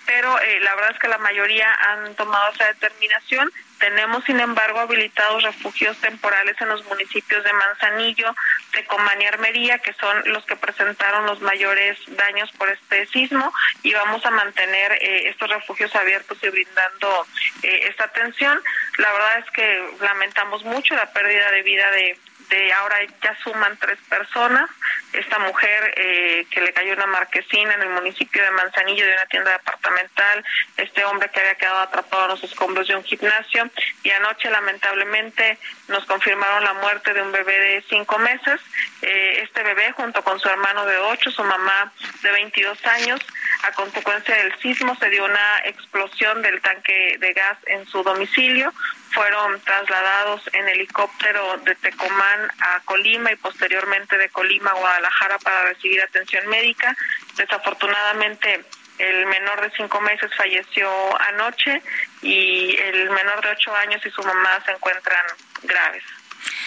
[SPEAKER 21] pero eh, la verdad es que la mayoría han tomado esa determinación tenemos, sin embargo, habilitados refugios temporales en los municipios de Manzanillo, Tecomán y Armería, que son los que presentaron los mayores daños por este sismo, y vamos a mantener eh, estos refugios abiertos y brindando eh, esta atención. La verdad es que lamentamos mucho la pérdida de vida de, de ahora ya suman tres personas, esta mujer eh, que le cayó una marquesina en el municipio de Manzanillo de una tienda departamental, este hombre que había quedado atrapado en los escombros de un gimnasio y anoche lamentablemente nos confirmaron la muerte de un bebé de cinco meses. Eh, este bebé junto con su hermano de ocho, su mamá de 22 años, a consecuencia del sismo se dio una explosión del tanque de gas en su domicilio. Fueron trasladados en helicóptero de Tecomán a Colima y posteriormente de Colima a Guadalajara para recibir atención médica. Desafortunadamente el menor de cinco meses falleció anoche y el menor de ocho años y su mamá se encuentran graves.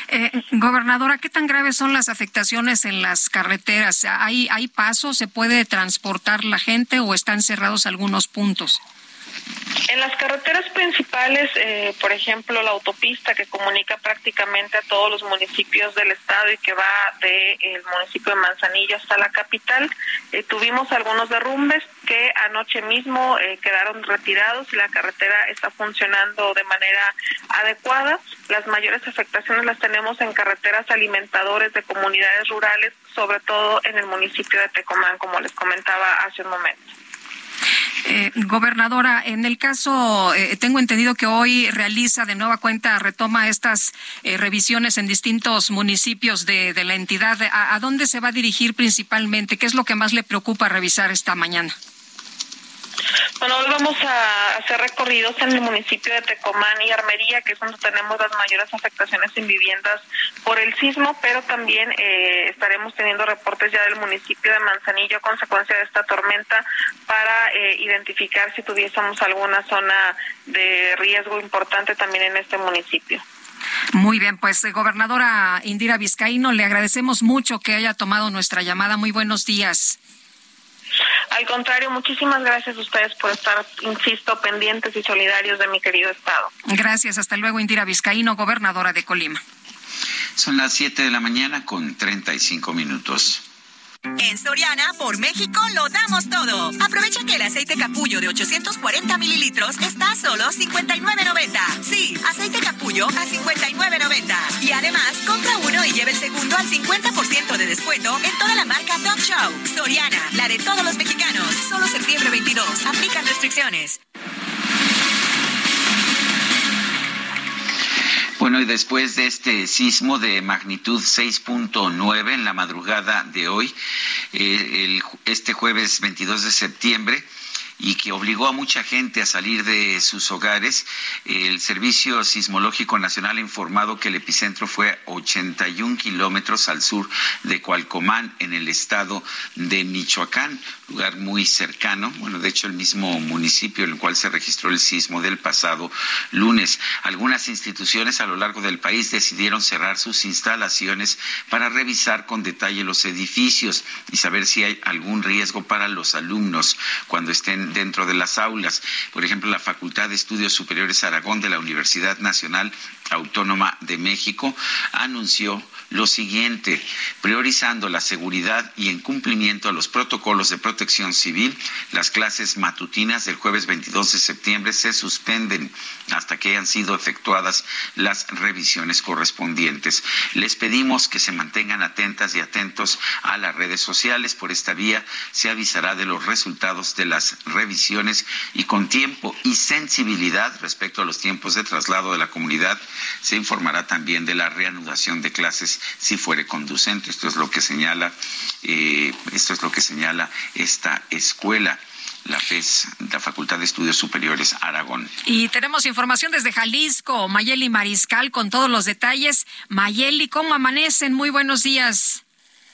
[SPEAKER 2] Eh, gobernadora, ¿qué tan graves son las afectaciones en las carreteras? ¿Hay, ¿Hay paso? ¿Se puede transportar la gente o están cerrados algunos puntos?
[SPEAKER 21] En las carreteras principales, eh, por ejemplo, la autopista que comunica prácticamente a todos los municipios del estado y que va del el municipio de Manzanillo hasta la capital, eh, tuvimos algunos derrumbes que anoche mismo eh, quedaron retirados y la carretera está funcionando de manera adecuada. Las mayores afectaciones las tenemos en carreteras alimentadores de comunidades rurales, sobre todo en el municipio de Tecomán, como les comentaba hace un momento.
[SPEAKER 2] Eh, gobernadora, en el caso, eh, tengo entendido que hoy realiza de nueva cuenta, retoma estas eh, revisiones en distintos municipios de, la entidad. ¿A, dónde se va a dirigir principalmente? ¿Qué es lo que más le preocupa revisar esta mañana?
[SPEAKER 21] Bueno, hoy vamos a hacer recorridos en el municipio de Tecomán y Armería, que es donde tenemos las mayores afectaciones en viviendas por el sismo, pero también eh, estaremos teniendo reportes ya del municipio de Manzanillo a consecuencia de esta tormenta para eh, identificar si tuviésemos alguna zona de riesgo importante también en este municipio.
[SPEAKER 2] Muy bien, pues eh, gobernadora Indira Vizcaíno, le agradecemos mucho que haya tomado nuestra llamada. Muy buenos días.
[SPEAKER 21] Al contrario, muchísimas gracias a ustedes por estar, insisto, pendientes y solidarios de mi querido Estado.
[SPEAKER 2] Gracias. Hasta luego, Indira Vizcaíno, gobernadora de Colima.
[SPEAKER 1] Son las 7 de la mañana con 35 minutos.
[SPEAKER 20] En Soriana, por México, lo damos todo. Aprovecha que el aceite capullo de 840 mililitros está a solo 59.90. Sí, aceite capullo a 59.90. Y además, compra uno y lleve el segundo al 50% de descuento en toda la marca Top Show. Soriana, la de todos los mexicanos. Solo septiembre 22. Aplican restricciones.
[SPEAKER 1] Bueno, y después de este sismo de magnitud 6.9 en la madrugada de hoy, eh, este jueves 22 de septiembre, y que obligó a mucha gente a salir de sus hogares. El Servicio Sismológico Nacional ha informado que el epicentro fue a 81 kilómetros al sur de Cualcomán, en el estado de Michoacán, lugar muy cercano, bueno, de hecho el mismo municipio en el cual se registró el sismo del pasado lunes. Algunas instituciones a lo largo del país decidieron cerrar sus instalaciones para revisar con detalle los edificios y saber si hay algún riesgo para los alumnos cuando estén dentro de las aulas. Por ejemplo, la Facultad de Estudios Superiores Aragón de la Universidad Nacional Autónoma de México anunció lo siguiente, priorizando la seguridad y en cumplimiento a los protocolos de protección civil, las clases matutinas del jueves 22 de septiembre se suspenden hasta que hayan sido efectuadas las revisiones correspondientes. Les pedimos que se mantengan atentas y atentos a las redes sociales. Por esta vía se avisará de los resultados de las revisiones y con tiempo y sensibilidad respecto a los tiempos de traslado de la comunidad se informará también de la reanudación de clases si fuere conducente. Esto es lo que señala, eh, esto es lo que señala esta escuela la FES, la Facultad de Estudios Superiores Aragón.
[SPEAKER 2] Y tenemos información desde Jalisco, Mayeli Mariscal, con todos los detalles. Mayeli, ¿cómo amanecen? Muy buenos días.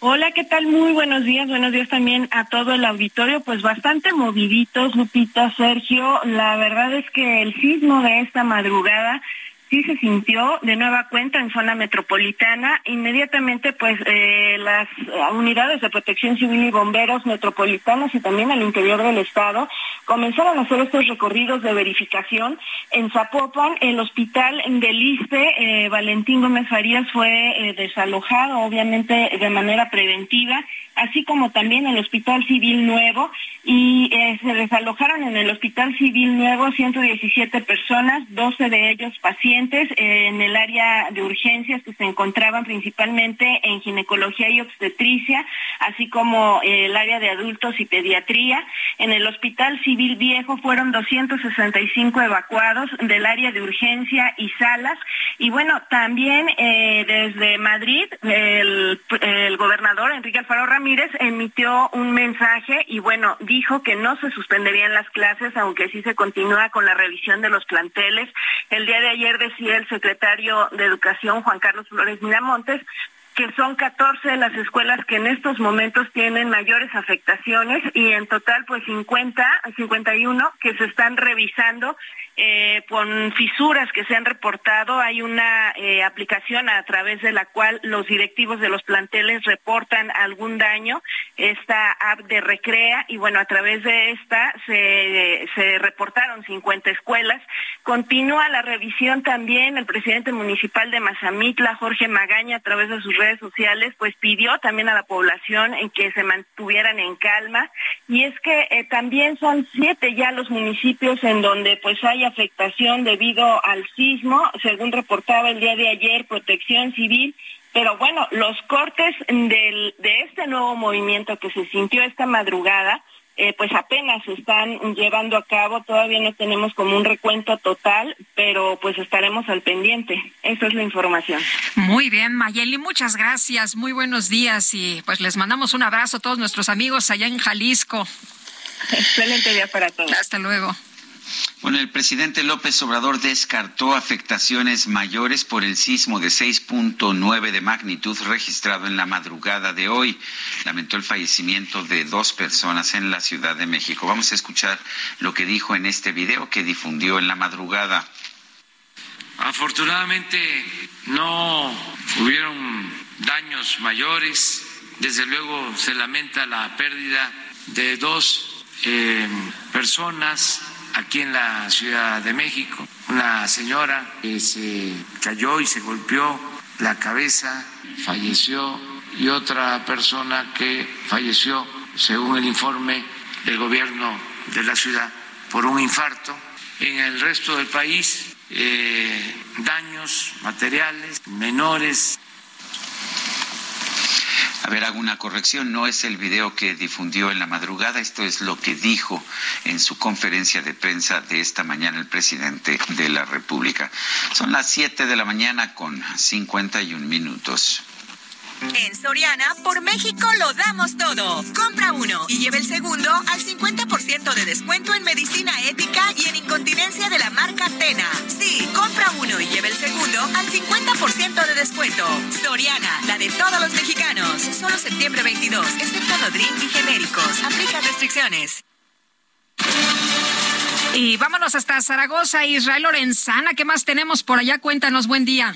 [SPEAKER 22] Hola, ¿qué tal? Muy buenos días. Buenos días también a todo el auditorio. Pues bastante moviditos, Lupita, Sergio. La verdad es que el sismo de esta madrugada sí se sintió de nueva cuenta en zona metropolitana. Inmediatamente, pues, eh, las unidades de protección civil y bomberos metropolitanos y también al interior del estado comenzaron a hacer estos recorridos de verificación. En Zapopan, el hospital del ISTE, eh, Valentín Gómez Farías, fue eh, desalojado, obviamente, de manera preventiva así como también el Hospital Civil Nuevo y eh, se desalojaron en el Hospital Civil Nuevo 117 personas, 12 de ellos pacientes en el área de urgencias que se encontraban principalmente en ginecología y obstetricia, así como el área de adultos y pediatría. En el Hospital Civil Viejo fueron 265 evacuados del área de urgencia y salas. Y bueno, también eh, desde Madrid, el, el gobernador Enrique Alfaro Ramírez emitió un mensaje y bueno, dijo que no se suspenderían las clases, aunque sí se continúa con la revisión de los planteles. El día de ayer decía el secretario de Educación, Juan Carlos Flores Miramontes, que son 14 de las escuelas que en estos momentos tienen mayores afectaciones y en total pues 50, 51 que se están revisando eh, con fisuras que se han reportado. Hay una eh, aplicación a través de la cual los directivos de los planteles reportan algún daño, esta app de Recrea, y bueno, a través de esta se, se reportaron 50 escuelas. Continúa la revisión también, el presidente municipal de Mazamitla, Jorge Magaña, a través de sus redes sociales, pues pidió también a la población en que se mantuvieran en calma. Y es que eh, también son siete ya los municipios en donde pues hay afectación debido al sismo, según reportaba el día de ayer Protección Civil. Pero bueno, los cortes del, de este nuevo movimiento que se sintió esta madrugada, eh, pues apenas se están llevando a cabo, todavía no tenemos como un recuento total, pero pues estaremos al pendiente. Esa es la información.
[SPEAKER 2] Muy bien, Mayeli, muchas gracias, muy buenos días y pues les mandamos un abrazo a todos nuestros amigos allá en Jalisco.
[SPEAKER 22] Excelente día para todos.
[SPEAKER 2] Hasta luego.
[SPEAKER 1] Bueno, el presidente López Obrador descartó afectaciones mayores por el sismo de 6.9 de magnitud registrado en la madrugada de hoy. Lamentó el fallecimiento de dos personas en la Ciudad de México. Vamos a escuchar lo que dijo en este video que difundió en la madrugada.
[SPEAKER 23] Afortunadamente no hubieron daños mayores. Desde luego se lamenta la pérdida de dos eh, personas aquí en la Ciudad de México, una señora que se cayó y se golpeó la cabeza, falleció, y otra persona que falleció, según el informe del gobierno de la ciudad, por un infarto. En el resto del país, eh, daños materiales menores
[SPEAKER 1] a ver, hago una corrección. No es el video que difundió en la madrugada. Esto es lo que dijo en su conferencia de prensa de esta mañana el presidente de la República. Son las 7 de la mañana con 51 minutos.
[SPEAKER 20] En Soriana, por México lo damos todo. Compra uno y lleve el segundo al 50% de descuento en medicina ética y en incontinencia de la marca Tena. Sí, compra uno y lleve el segundo al 50% de descuento. Soriana, la de todos los mexicanos. Solo septiembre 22, excepto Nodrin y genéricos. Aplica restricciones.
[SPEAKER 2] Y vámonos hasta Zaragoza, Israel Lorenzana. ¿Qué más tenemos por allá? Cuéntanos, buen día.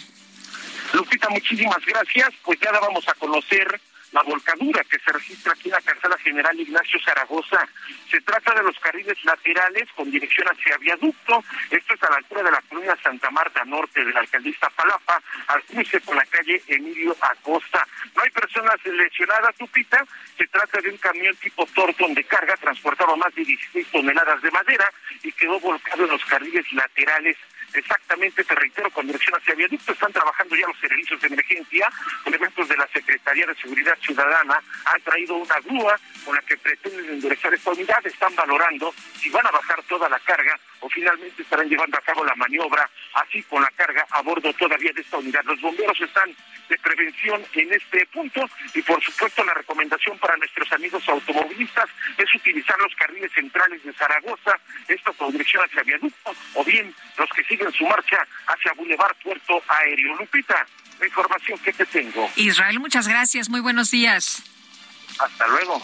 [SPEAKER 24] Lupita, muchísimas gracias. Pues ya vamos a conocer la volcadura que se registra aquí en la calzada general Ignacio Zaragoza. Se trata de los carriles laterales con dirección hacia viaducto. Esto es a la altura de la colonia Santa Marta Norte de la alcaldía Palapa, al cruce con la calle Emilio Acosta. No hay personas lesionadas, Lupita. Se trata de un camión tipo Torton de carga, transportaba más de 16 toneladas de madera y quedó volcado en los carriles laterales exactamente, te reitero, con dirección hacia viaducto, están trabajando ya los servicios de emergencia, elementos de la Secretaría de Seguridad Ciudadana. Han traído una grúa con la que pretenden enderezar esta unidad, están valorando si van a bajar toda la carga o finalmente estarán llevando a cabo la maniobra así con la carga a bordo todavía de esta unidad. Los bomberos están de prevención en este punto y por supuesto la recomendación para nuestros amigos automovilistas es utilizar los carriles centrales de Zaragoza, esto con dirección hacia viaducto o bien los que siguen en su marcha hacia Boulevard Puerto Aéreo. Lupita, la información que te tengo.
[SPEAKER 2] Israel, muchas gracias. Muy buenos días.
[SPEAKER 24] Hasta luego.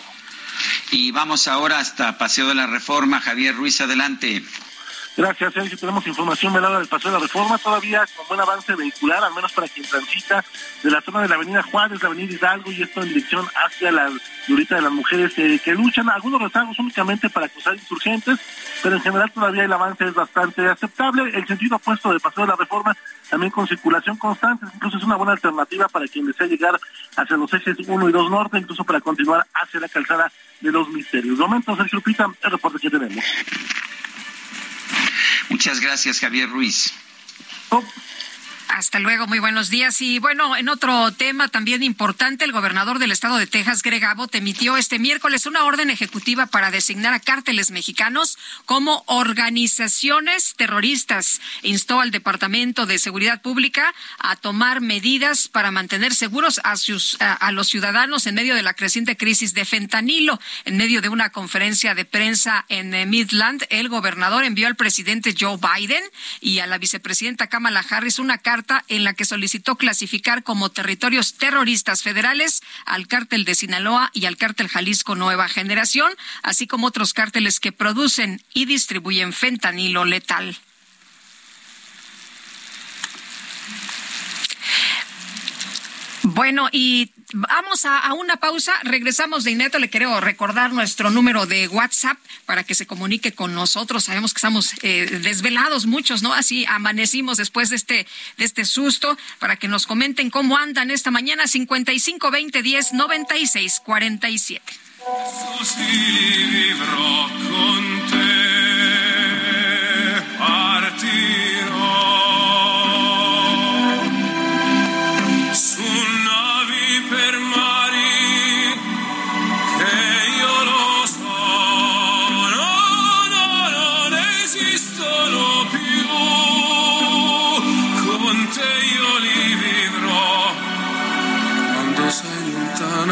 [SPEAKER 1] Y vamos ahora hasta Paseo de la Reforma. Javier Ruiz, adelante.
[SPEAKER 25] Gracias, Sergio. Tenemos información velada del paso de la reforma, todavía con buen avance vehicular, al menos para quien transita de la zona de la Avenida Juárez, la Avenida Hidalgo y esto en dirección hacia la durita de las mujeres eh, que luchan. Algunos rezagos únicamente para cruzar insurgentes, pero en general todavía el avance es bastante aceptable. El sentido opuesto del paso de la reforma también con circulación constante, incluso es una buena alternativa para quien desea llegar hacia los ejes 1 y 2 norte, incluso para continuar hacia la calzada de los misterios. Momento, Sergio Pita, el reporte que tenemos.
[SPEAKER 1] Muchas gracias, Javier Ruiz.
[SPEAKER 2] Oh. Hasta luego, muy buenos días. Y bueno, en otro tema también importante, el gobernador del estado de Texas, Greg Abbott, emitió este miércoles una orden ejecutiva para designar a cárteles mexicanos como organizaciones terroristas. Instó al Departamento de Seguridad Pública a tomar medidas para mantener seguros a, sus, a, los ciudadanos en medio de la creciente crisis de fentanilo. En medio de una conferencia de prensa en eh, Midland, el gobernador envió al presidente Joe Biden y a la vicepresidenta Kamala Harris una carta en la que solicitó clasificar como territorios terroristas federales al cártel de Sinaloa y al cártel Jalisco Nueva Generación, así como otros cárteles que producen y distribuyen fentanilo letal. Bueno, y vamos a, una pausa. Regresamos de inmediato. Le quiero recordar nuestro número de WhatsApp para que se comunique con nosotros. Sabemos que estamos eh, desvelados muchos, ¿no? Así amanecimos después de este, de este susto para que nos comenten cómo andan esta mañana. 55 20 10 96 47.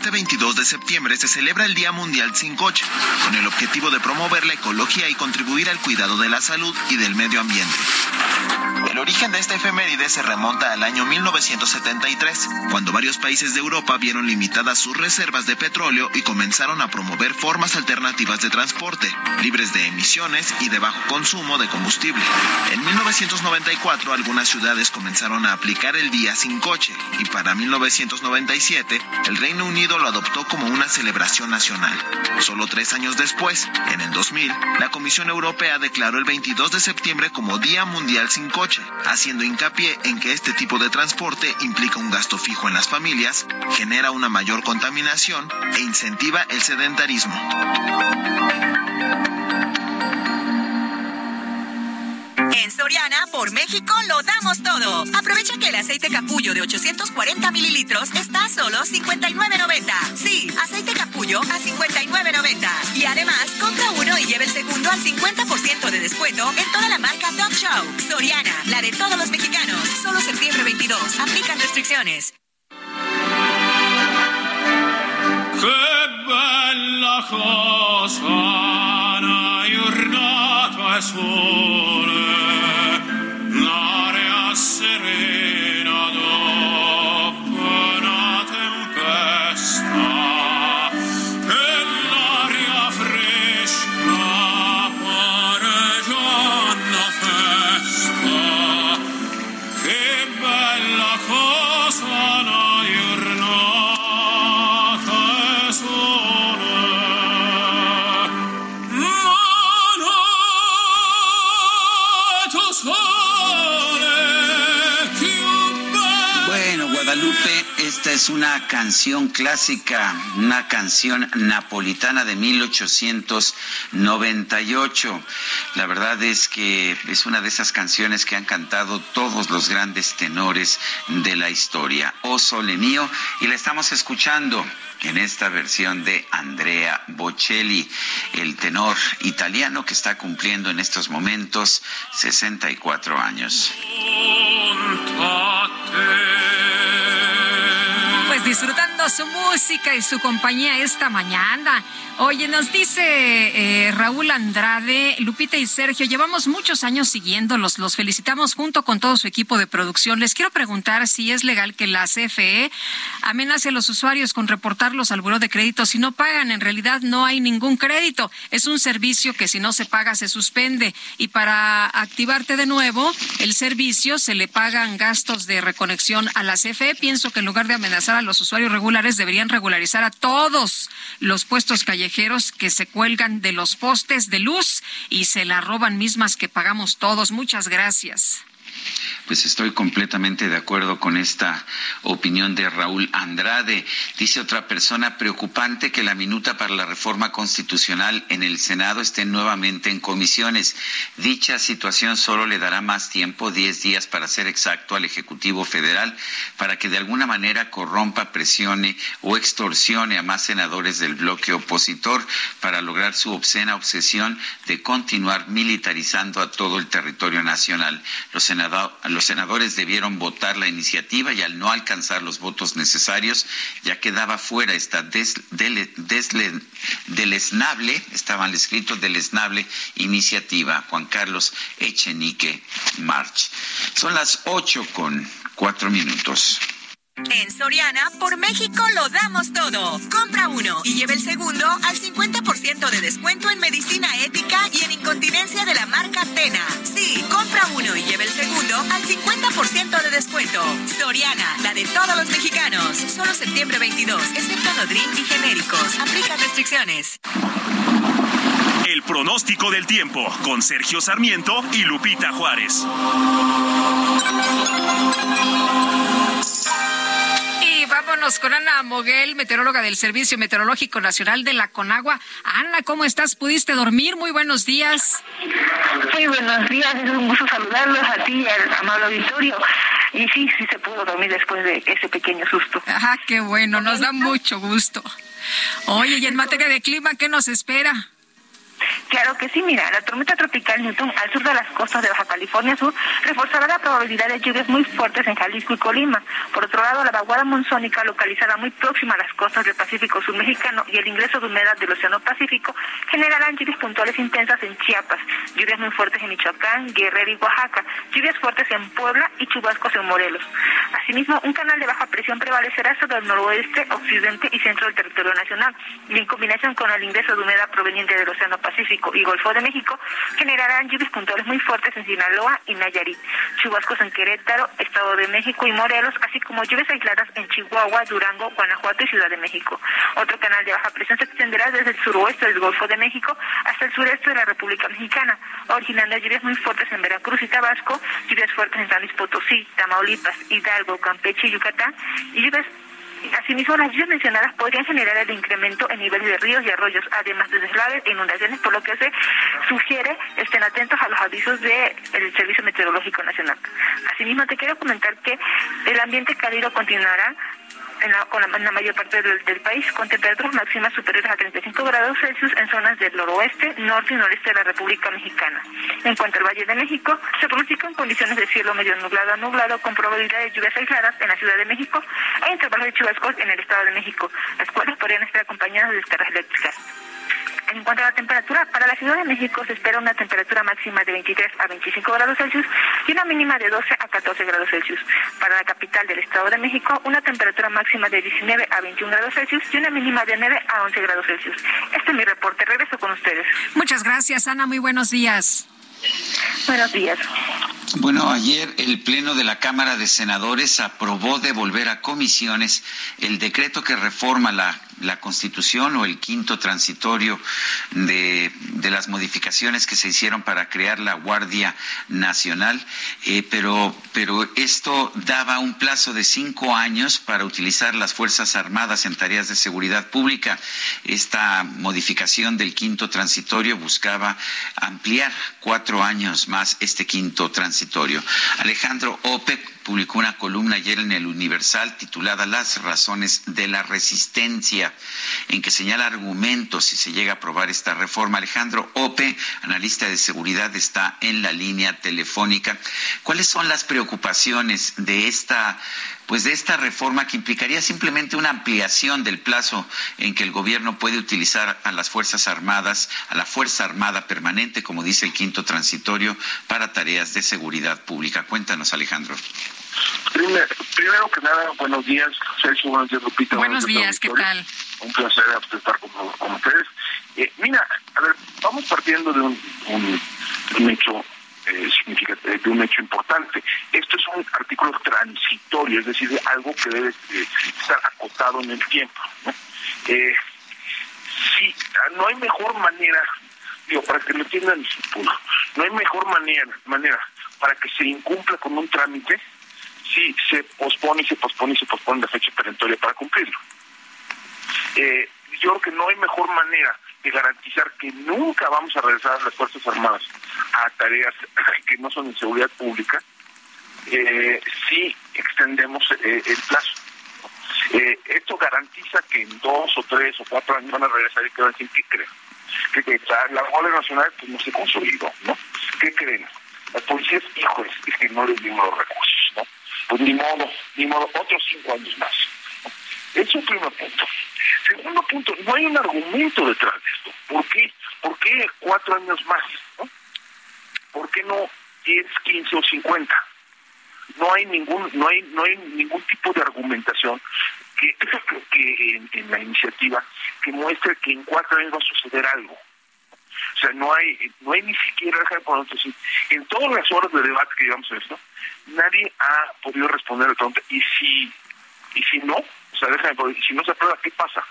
[SPEAKER 26] Este 22 de septiembre se celebra el Día Mundial sin Coche, con el objetivo de promover la ecología y contribuir al cuidado de la salud y del medio ambiente. El origen de esta efeméride se remonta al año 1973, cuando varios países de Europa vieron limitadas sus reservas de petróleo y comenzaron a promover formas alternativas de transporte, libres de emisiones y de bajo consumo de combustible. En 1994 algunas ciudades comenzaron a aplicar el día sin coche y para 1997 el Reino Unido lo adoptó como una celebración nacional. Solo tres años después, en el 2000, la Comisión Europea declaró el 22 de septiembre como Día Mundial sin Coche, haciendo hincapié en que este tipo de transporte implica un gasto fijo en las familias, genera una mayor contaminación e incentiva el sedentarismo.
[SPEAKER 20] En Soriana, por México, lo damos todo. Aprovecha que el aceite capullo de 840 mililitros está a solo 59.90. Sí, aceite capullo a 59.90. Y además, compra uno y lleve el segundo al 50% de descuento en toda la marca Top Show. Soriana, la de todos los mexicanos. Solo septiembre 22. Aplican restricciones.
[SPEAKER 16] Che bella cosa, serena una
[SPEAKER 1] canción clásica, una canción napolitana de 1898. La verdad es que es una de esas canciones que han cantado todos los grandes tenores de la historia. O Sole Mío, y la estamos escuchando en esta versión de Andrea Bocelli, el tenor italiano que está cumpliendo en estos momentos 64 años.
[SPEAKER 2] Pues su música y su compañía esta mañana. Oye, nos dice eh, Raúl Andrade, Lupita y Sergio, llevamos muchos años siguiéndolos, los felicitamos junto con todo su equipo de producción. Les quiero preguntar si es legal que la CFE amenace a los usuarios con reportarlos al buró de crédito si no pagan. En realidad no hay ningún crédito. Es un servicio que si no se paga se suspende y para activarte de nuevo el servicio se le pagan gastos de reconexión a la CFE. Pienso que en lugar de amenazar a los usuarios regulares deberían regularizar a todos los puestos callejeros que se cuelgan de los postes de luz y se la roban mismas que pagamos todos. Muchas gracias.
[SPEAKER 1] Pues estoy completamente de acuerdo con esta opinión de Raúl Andrade. Dice otra persona, preocupante que la minuta para la reforma constitucional en el Senado esté nuevamente en comisiones. Dicha situación solo le dará más tiempo, diez días para ser exacto, al Ejecutivo Federal para que de alguna manera corrompa, presione o extorsione a más senadores del bloque opositor para lograr su obscena obsesión de continuar militarizando a todo el territorio nacional. Los los senadores debieron votar la iniciativa y al no alcanzar los votos necesarios ya quedaba fuera esta des, deleznable, estaban escritos deleznable iniciativa. Juan Carlos Echenique March. Son las ocho con cuatro minutos.
[SPEAKER 20] En Soriana, por México lo damos todo. Compra uno y lleve el segundo al 50% de descuento en medicina ética y en incontinencia de la marca Tena. Sí, compra uno y lleve el segundo al 50% de descuento. Soriana, la de todos los mexicanos. Solo septiembre 22, excepto Nodrin y genéricos. Aplica restricciones.
[SPEAKER 27] El pronóstico del tiempo con Sergio Sarmiento y Lupita Juárez.
[SPEAKER 2] Vámonos con Ana Moguel, meteoróloga del Servicio Meteorológico Nacional de la Conagua. Ana, ¿cómo estás? ¿Pudiste dormir? Muy buenos días.
[SPEAKER 28] Sí, buenos días. Es un gusto saludarlos a ti y al amable auditorio. Y sí, sí se pudo dormir después de ese pequeño susto.
[SPEAKER 2] Ajá, qué bueno, nos da mucho gusto. Oye, y en materia de clima, ¿qué nos espera?
[SPEAKER 28] Claro que sí, mira, la tormenta tropical Newton al sur de las costas de Baja California Sur reforzará la probabilidad de lluvias muy fuertes en Jalisco y Colima. Por otro lado, la vaguada monzónica localizada muy próxima a las costas del Pacífico Sur Mexicano y el ingreso de humedad del Océano Pacífico generarán lluvias puntuales intensas en Chiapas, lluvias muy fuertes en Michoacán, Guerrero y Oaxaca, lluvias fuertes en Puebla y chubascos en Morelos. Asimismo, un canal de baja presión prevalecerá sobre el noroeste, occidente y centro del territorio nacional, y en combinación con el ingreso de humedad proveniente del Océano Pacífico, Pacífico y Golfo de México generarán lluvias puntuales muy fuertes en Sinaloa y Nayarit, chubascos en Querétaro, Estado de México y Morelos, así como lluvias aisladas en Chihuahua, Durango, Guanajuato y Ciudad de México. Otro canal de baja presión se extenderá desde el suroeste del Golfo de México hasta el sureste de la República Mexicana, originando lluvias muy fuertes en Veracruz y Tabasco, lluvias fuertes en San Luis Potosí, Tamaulipas, Hidalgo, Campeche y Yucatán, y lluvias Asimismo, las lluvias mencionadas podrían generar el incremento en niveles de ríos y arroyos, además de deslaves e inundaciones, por lo que se sugiere estén atentos a los avisos del Servicio Meteorológico Nacional. Asimismo, te quiero comentar que el ambiente cálido continuará en la, con la, mayor parte del, país, con temperaturas máximas superiores a 35 grados Celsius en zonas del noroeste, norte y noreste de la República Mexicana. En cuanto al Valle de México, se pronostican condiciones de cielo medio nublado a nublado con probabilidad de lluvias aisladas en la Ciudad de México e intervalos de chubascos en el Estado de México, las cuales podrían estar acompañadas de descargas eléctricas. En cuanto a la temperatura, para la Ciudad de México se espera una temperatura máxima de 23 a 25 grados Celsius y una mínima de 12 a 14 grados Celsius. Para la capital del Estado de México, una temperatura máxima de 19 a 21 grados Celsius y una mínima de 9 a 11 grados Celsius. Este es mi reporte. Regreso con ustedes.
[SPEAKER 2] Muchas gracias, Ana. Muy buenos días.
[SPEAKER 28] Buenos días.
[SPEAKER 1] Bueno, ayer el Pleno de la Cámara de Senadores aprobó devolver a comisiones el decreto que reforma la la Constitución o el quinto transitorio de, de las modificaciones que se hicieron para crear la Guardia Nacional, eh, pero, pero esto daba un plazo de cinco años para utilizar las Fuerzas Armadas en tareas de seguridad pública. Esta modificación del quinto transitorio buscaba ampliar cuatro años más este quinto transitorio. Alejandro Opec publicó una columna ayer en el Universal titulada Las razones de la resistencia, en que señala argumentos si se llega a aprobar esta reforma. Alejandro Ope, analista de seguridad, está en la línea telefónica. ¿Cuáles son las preocupaciones de esta pues de esta reforma que implicaría simplemente una ampliación del plazo en que el gobierno puede utilizar a las Fuerzas Armadas, a la Fuerza Armada Permanente, como dice el quinto transitorio, para tareas de seguridad pública. Cuéntanos, Alejandro.
[SPEAKER 18] Primero, que nada, buenos días, Sergio, buenos días, Lupita.
[SPEAKER 2] Buenos, días, ¿qué tal?
[SPEAKER 18] Un placer estar con, ustedes. Eh, mira, a ver, vamos partiendo de un, un hecho de un hecho importante. Esto es un artículo transitorio, es decir, algo que debe eh, estar acotado en el tiempo. ¿no? Eh, sí, no hay mejor manera, digo, para que lo entiendan, no hay mejor manera, manera para que se incumpla con un trámite si se pospone y se pospone y se pospone la fecha perentoria para cumplirlo. Eh, yo creo que no hay mejor manera de garantizar que nunca vamos a regresar a las Fuerzas Armadas a tareas (clears throat) que no son en seguridad pública eh, si extendemos eh, el plazo. Eh, esto garantiza que en dos o tres o cuatro años van a regresar y que van a decir, ¿qué creen? Que, la, Guardia Nacional pues, no se consolidó, ¿no? ¿Qué creen? Las policías, hijos, es que no les dimos los recursos, ¿no? Pues ni modo, ni modo, otros cinco años más. Es un primer punto. Segundo punto, no hay un argumento detrás de esto. ¿Por qué? ¿Por qué cuatro años más? ¿no? ¿Por qué no 10, 15 o 50? No hay ningún, no hay, no hay ningún tipo de argumentación que, (laughs) que en, la iniciativa que muestre que en cuatro años va a suceder algo. O sea, no hay, no hay ni siquiera, en todas las horas de debate que llevamos esto, nadie ha podido responder la pregunta, ¿y si, y si no? Déjame, si no se aprueba, ¿qué pasa?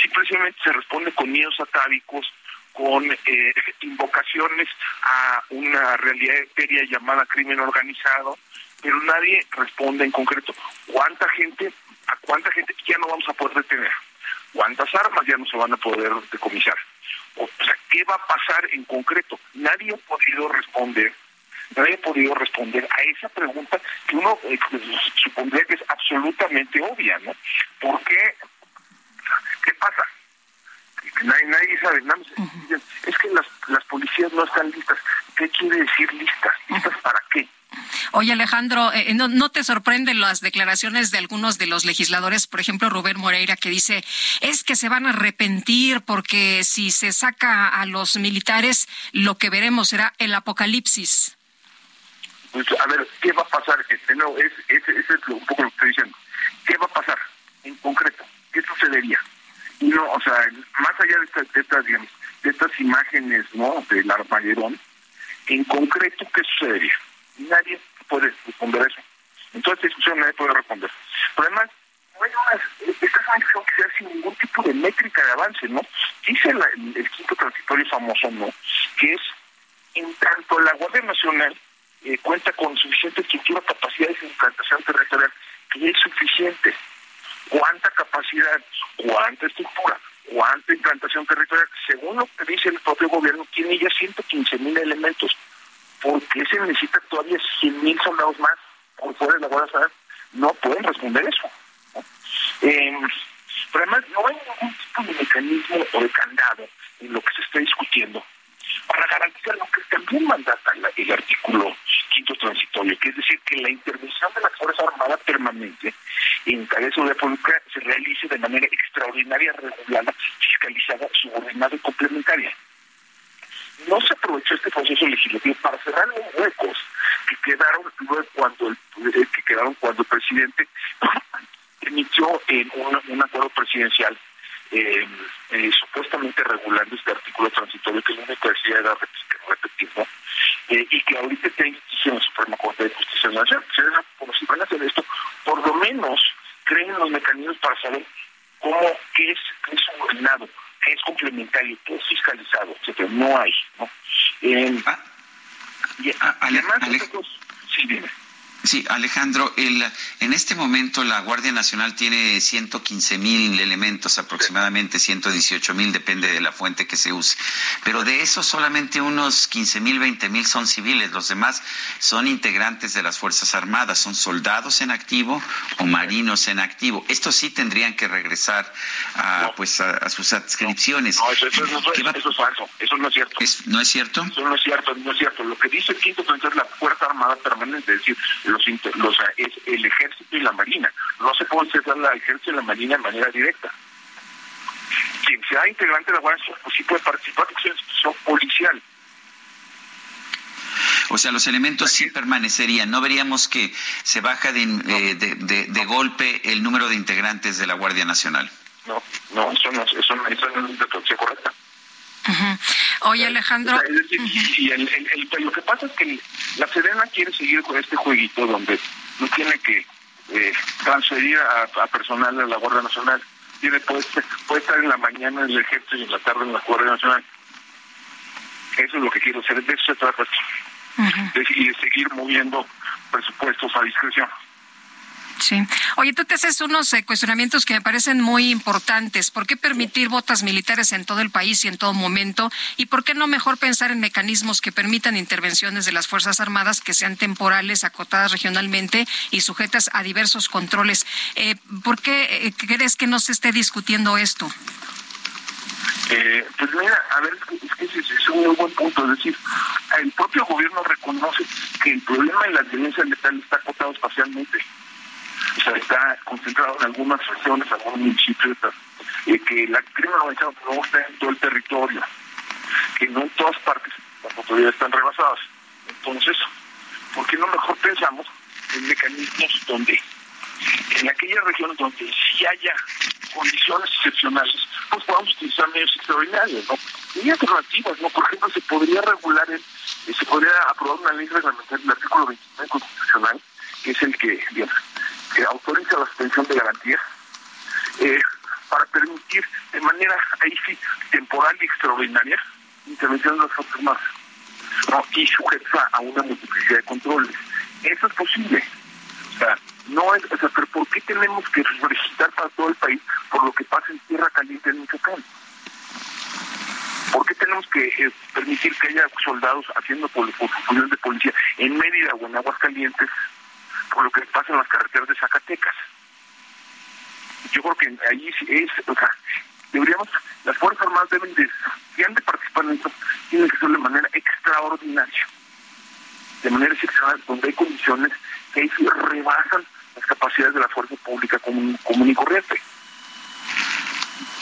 [SPEAKER 18] Simplemente se responde con miedos atávicos, con eh, (laughs) invocaciones a una realidad etérea llamada crimen organizado, pero nadie responde en concreto cuánta gente, a cuánta gente ya no vamos a poder detener, cuántas armas ya no se van a poder decomisar. O sea, ¿qué va a pasar en concreto? Nadie ha podido responder nadie ha podido responder a esa pregunta que uno eh, supondría que es absolutamente obvia, ¿no? ¿Por qué? ¿Qué pasa? Nadie, nadie sabe, es que las, las policías no están listas. ¿Qué quiere decir listas? ¿Listas para qué?
[SPEAKER 2] Oye, Alejandro, eh, ¿no, ¿no, te sorprenden las declaraciones de algunos de los legisladores, por ejemplo, Rubén Moreira, que dice, es que se van a arrepentir porque si se saca a los militares, lo que veremos será el apocalipsis?
[SPEAKER 18] Pues, a ver, ¿qué va a pasar? Este, no, es, es, es un poco lo que estoy diciendo. ¿Qué va a pasar en concreto? ¿Qué sucedería? Y no, o sea, más allá de estas, de estas, de estas imágenes, ¿no? Del armagerón, en concreto, ¿qué sucedería? Nadie puede responder eso. Entonces, discusión nadie puede responder. Pero además, no hay una, esta es una discusión que se hace sin ningún tipo de métrica de avance, ¿no? Dice el, el quinto transitorio famoso, ¿no? Que es, en tanto la Guardia Nacional eh, cuenta con suficiente estructura, capacidad de implantación territorial, que es suficiente. ¿Cuánta capacidad? ¿Cuánta estructura? ¿Cuánta implantación territorial? Según lo que dice el propio gobierno, tiene ya 115 mil elementos. ¿Por qué se necesita todavía 100 mil soldados más por fuera de la Guardia Nacional? No pueden responder eso. Eh, pero además no hay ningún tipo de mecanismo o de candado en lo que se está discutiendo para garantizar lo que también mandata el artículo quinto transitorio, que es decir, que la intervención de la Fuerza Armada permanente en tareas de pública se realice de manera extraordinaria, regulada, fiscalizada, subordinada y complementaria. No se aprovechó este proceso legislativo para cerrar los huecos que quedaron cuando el, eh, que quedaron cuando el presidente (clears throat) emitió en un acuerdo presidencial eh, eh, supuestamente regulando este artículo transitorio que es una necesidad era repetirlo eh, y que ahorita está en la Suprema Corte de Justicia Nacional. Como si van a hacer esto, por lo menos creen los mecanismos para saber cómo qué es, qué es subordinado, qué es complementario, qué es fiscalizado, etcétera. No hay, ¿no? Eh,
[SPEAKER 1] además, sí, dime. Sí, Alejandro, el, en este momento la Guardia Nacional tiene 115 mil elementos, aproximadamente 118 mil, depende de la fuente que se use. Pero de esos solamente unos 15 mil, 20 mil son civiles, los demás son integrantes de las Fuerzas Armadas, son soldados en activo o marinos en activo. Estos sí tendrían que regresar a, pues a, sus adscripciones.
[SPEAKER 18] No, eso, es falso, eso no es cierto.
[SPEAKER 1] ¿No es cierto?
[SPEAKER 18] Eso no es cierto, no es cierto. Lo que dice el quinto es la Fuerza Armada Permanente, es decir, los, es el ejército y la marina. No se puede cesar la ejército y la marina de manera directa. Quien sea integrante de la Guardia Nacional, pues sí puede participar porque es una institución policial.
[SPEAKER 1] O sea, los elementos sí permanecerían. No veríamos que se baja de, eh, de, de, golpe el número de integrantes de la Guardia Nacional.
[SPEAKER 18] No, no, eso no, eso no, eso no es una correcta.
[SPEAKER 2] Oye, Alejandro.
[SPEAKER 18] lo que pasa es que la Serena quiere seguir con este jueguito donde no tiene que eh, transferir a, personal de la Guardia Nacional. Tiene, puede, puede estar en la mañana en el ejército y en la tarde en la Guardia Nacional. Eso es lo que quiero hacer. De eso se trata. y de seguir moviendo presupuestos a discreción.
[SPEAKER 2] Sí. Oye, tú te haces unos eh, cuestionamientos que me parecen muy importantes. ¿Por qué permitir botas militares en todo el país y en todo momento? ¿Y por qué no mejor pensar en mecanismos que permitan intervenciones de las Fuerzas Armadas que sean temporales, acotadas regionalmente y sujetas a diversos controles? Eh, ¿Por qué eh, crees que no se esté discutiendo esto?
[SPEAKER 18] pues mira, a ver, es que ese es un muy buen punto. Es decir, el propio gobierno reconoce que el problema de la violencia letal está acotado espacialmente o sea, está concentrado en algunas regiones, algunos municipios, y que la crimen organizado no está en todo el territorio, que no en todas partes las autoridades están rebasadas. Entonces, ¿por qué no mejor pensamos en mecanismos donde, en aquellas regiones donde sí haya condiciones excepcionales, pues podamos utilizar medios extraordinarios, ¿no? Y alternativas, ¿no? Por ejemplo, se podría regular, el, se podría aprobar una ley reglamentaria, el artículo 29 constitucional, que es el que, digamos, que autoriza la suspensión de garantías eh, para permitir de manera ahí sí temporal y extraordinaria intervención de las fuerzas armadas y sujeta a una multiplicidad de controles. Eso es posible. O sea, no es, pero ¿por qué tenemos que registrar para todo el país por lo que pasa en Tierra Caliente en Michoacán? ¿Por qué tenemos que eh, permitir que haya soldados haciendo funciones de policía en Mérida o en Aguascalientes por lo que pasa en las carreteras de Zacatecas. Yo creo que ahí es, o sea, deberíamos, las Fuerzas Armadas deben de, si han de participar en esto, tienen que hacerlo de manera extraordinaria, de manera excepcional, donde hay condiciones que ahí rebasan las capacidades de la fuerza pública común, y corriente.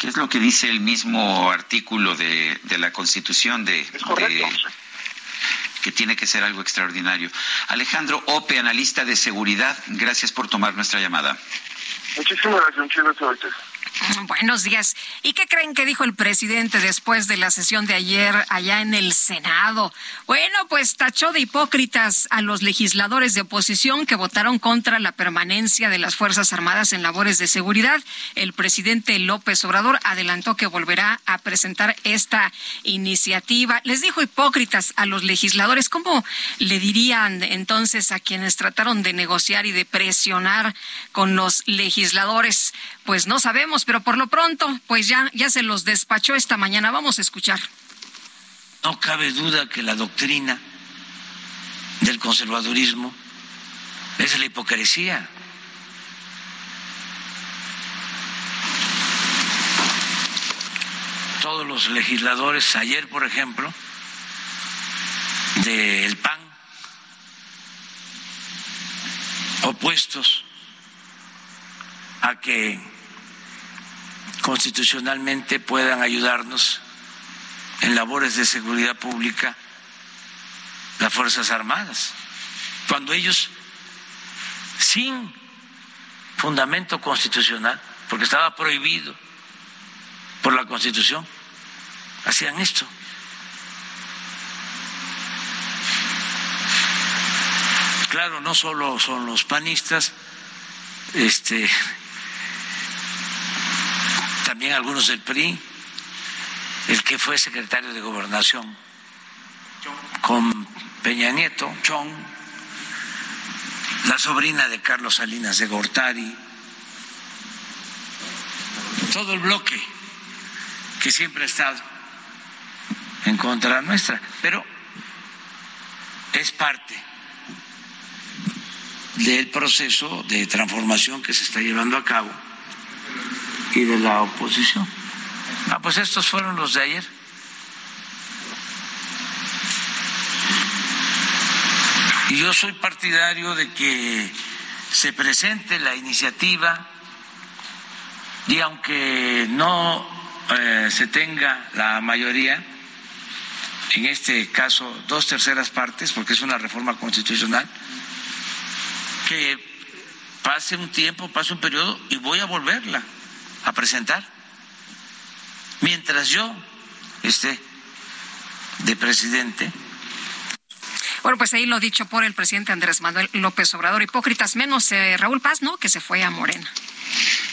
[SPEAKER 1] ¿Qué es lo que dice el mismo artículo de, de la Constitución de, de, que tiene que ser algo extraordinario. Alejandro Ope, analista de seguridad, gracias por tomar nuestra llamada.
[SPEAKER 18] Muchísimas gracias, muchas gracias. (laughs)
[SPEAKER 2] Buenos días. ¿Y qué creen que dijo el presidente después de la sesión de ayer allá en el Senado? Bueno, pues tachó de hipócritas a los legisladores de oposición que votaron contra la permanencia de las Fuerzas Armadas en labores de seguridad. El presidente López Obrador adelantó que volverá a presentar esta iniciativa. Les dijo hipócritas a los legisladores. ¿Cómo le dirían entonces a quienes trataron de negociar y de presionar con los legisladores? Pues no sabemos, pero por lo pronto, pues ya, ya se los despachó esta mañana. Vamos a escuchar.
[SPEAKER 23] No cabe duda que la doctrina del conservadurismo es la hipocresía. Todos los legisladores, ayer por ejemplo, del PAN, opuestos a que constitucionalmente puedan ayudarnos en labores de seguridad pública las Fuerzas Armadas, cuando ellos, sin fundamento constitucional, porque estaba prohibido por la Constitución, hacían esto. Claro, no solo son los panistas, este también algunos del PRI, el que fue secretario de gobernación con Peña Nieto, Chong, la sobrina de Carlos Salinas de Gortari, todo el bloque que siempre ha estado en contra nuestra, pero es parte del proceso de transformación que se está llevando a cabo y de la oposición. Ah, pues estos fueron los de ayer. Y yo soy partidario de que se presente la iniciativa y aunque no eh, se tenga la mayoría, en este caso dos terceras partes, porque es una reforma constitucional, que pase un tiempo, pase un periodo y voy a volverla a presentar. Mientras yo esté de presidente.
[SPEAKER 2] Bueno, pues ahí lo dicho por el presidente Andrés Manuel López Obrador. Hipócritas menos eh, Raúl Paz, ¿no? Que se fue a Morena.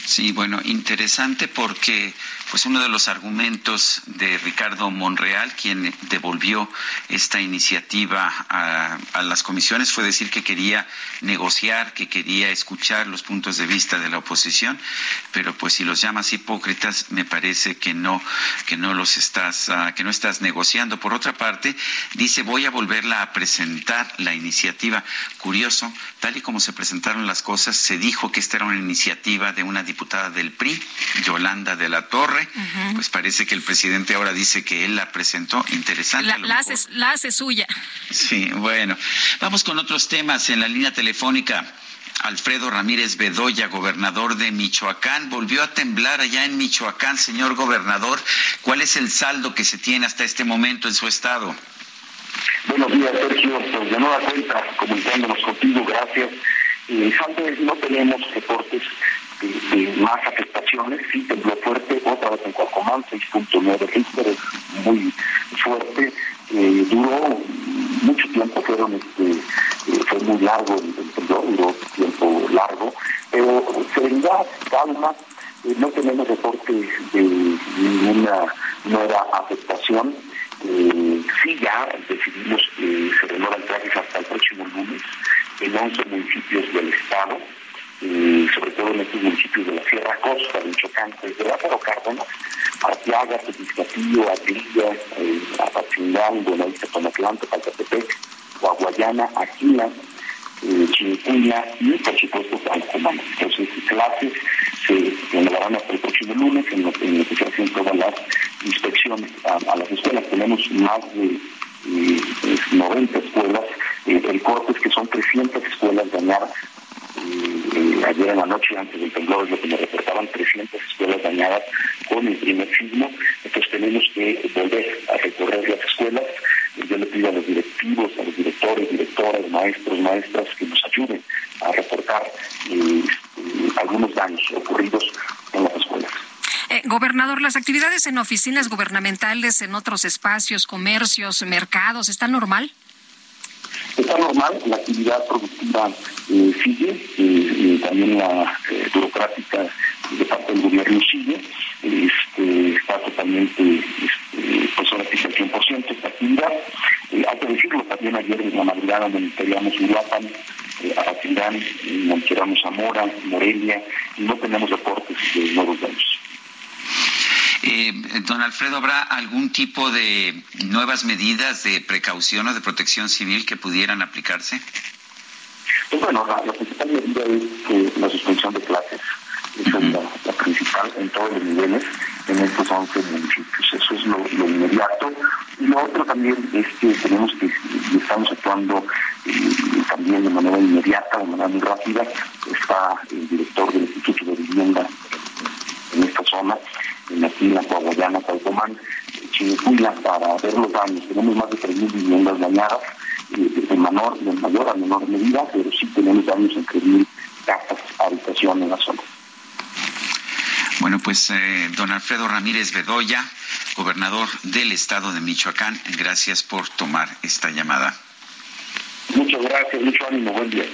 [SPEAKER 1] Sí, bueno, interesante porque pues uno de los argumentos de Ricardo Monreal, quien devolvió esta iniciativa a, las comisiones, fue decir que quería negociar, que quería escuchar los puntos de vista de la oposición, pero pues si los llamas hipócritas, me parece que no, que no los estás, ah, que no estás negociando. Por otra parte, dice voy a volverla a presentar la iniciativa. Curioso, tal y como se presentaron las cosas, se dijo que esta era una iniciativa de una diputada del PRI, Yolanda de la Torre pues parece que el presidente ahora dice que él la presentó. Interesante.
[SPEAKER 2] La, la, hace, suya.
[SPEAKER 1] Sí, bueno. Vamos con otros temas en la línea telefónica. Alfredo Ramírez Bedoya, gobernador de Michoacán. Volvió a temblar allá en Michoacán, señor gobernador. ¿Cuál es el saldo que se tiene hasta este momento en su estado?
[SPEAKER 29] Buenos días, Sergio. Pues de nueva cuenta, comunicándonos contigo, gracias. Eh, no tenemos reportes más afectaciones, sí tembló fuerte, otra vez en Cuacomán, 6.9 Richter, muy fuerte, eh, duró mucho tiempo, fueron, este, eh, fue muy largo el, temblor, duró tiempo largo, pero serenidad, calma, eh, no tenemos reporte de ninguna nueva afectación, sí ya decidimos que se renuevan clases hasta el próximo lunes en 11 municipios del estado, sobre todo en estos municipios de la Sierra Costa, de Michoacán, desde Lázaro Cárdenas, Arteaga, Tepiscatillo, Aguililla, eh, Apatzingán, Buenavista, Tomatlán, Palcatepec, Guaguayana, Aquila, eh, Chinicuña y por supuesto Calcomán. Entonces, clases se renovarán hasta el próximo lunes en lo, que se hacen todas las inspecciones a, las escuelas. Tenemos más de 90 eh, escuelas. Eh, el corte es que son 300 escuelas dañadas eh, ayer en la noche, antes del temblor, es lo que me reportaban 300 escuelas dañadas con el primer sismo. Entonces tenemos que volver a recorrer las escuelas. Yo le pido a los directivos, a los directores, directoras, maestros, maestras que nos ayuden a reportar eh, algunos daños ocurridos en las escuelas.
[SPEAKER 2] Eh, gobernador, las actividades en oficinas gubernamentales, en otros espacios, comercios, mercados, ¿están normal?
[SPEAKER 29] Está normal, la actividad productiva eh, sigue, eh, también la eh, burocrática de parte del gobierno sigue, este, está totalmente este, pues ahora sí al 100% esta actividad. hay que decirlo, también ayer en la madrugada monitoreamos Uruapan, eh, Apatzingán, monitoreamos Zamora, Morelia, y no tenemos reportes de nuevos daños.
[SPEAKER 1] Eh, don Alfredo, ¿habrá algún tipo de nuevas medidas de precaución o de protección civil que pudieran aplicarse?
[SPEAKER 29] Pues bueno, la, la suspensión de clases. Es la, principal en todos los niveles en estos 11 municipios. Eso es lo, inmediato. Y lo otro también es que tenemos que, estamos actuando eh, también de manera inmediata, de manera muy rápida. Está el director del Instituto de Vivienda en esta zona en Aquila, Coahuayana, Calcomán, Chinicuila, para ver los daños. Tenemos más de 3.000 viviendas dañadas, eh, en, menor, en mayor a menor medida, pero sí tenemos daños en 3.000 casas, habitación en la zona.
[SPEAKER 1] Bueno, pues eh, don Alfredo Ramírez Bedoya, gobernador del estado de Michoacán, gracias por tomar esta llamada.
[SPEAKER 29] Muchas gracias, mucho ánimo, buen día.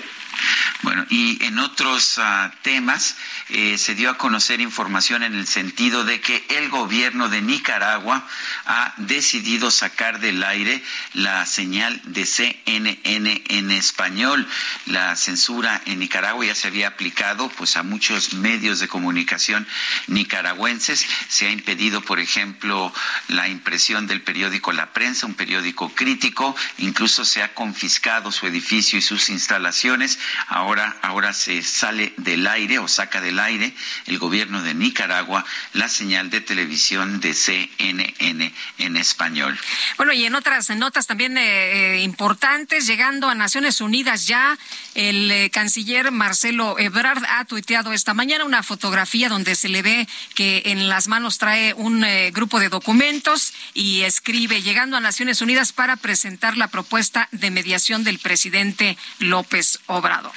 [SPEAKER 1] Bueno, y en otros uh, temas eh, se dio a conocer información en el sentido de que el gobierno de Nicaragua ha decidido sacar del aire la señal de CNN en español. La censura en Nicaragua ya se había aplicado pues a muchos medios de comunicación nicaragüenses. Se ha impedido, por ejemplo, la impresión del periódico La Prensa, un periódico crítico. Incluso se ha confiscado su edificio y sus instalaciones. Ahora, ahora se sale del aire o saca del aire el gobierno de Nicaragua la señal de televisión de CNN en español.
[SPEAKER 2] Bueno, y en otras notas también eh, eh, importantes, llegando a Naciones Unidas ya, el eh, canciller Marcelo Ebrard ha tuiteado esta mañana una fotografía donde se le ve que en las manos trae un grupo de documentos y escribe, llegando a Naciones Unidas para presentar la propuesta de mediación del presidente López Obrador.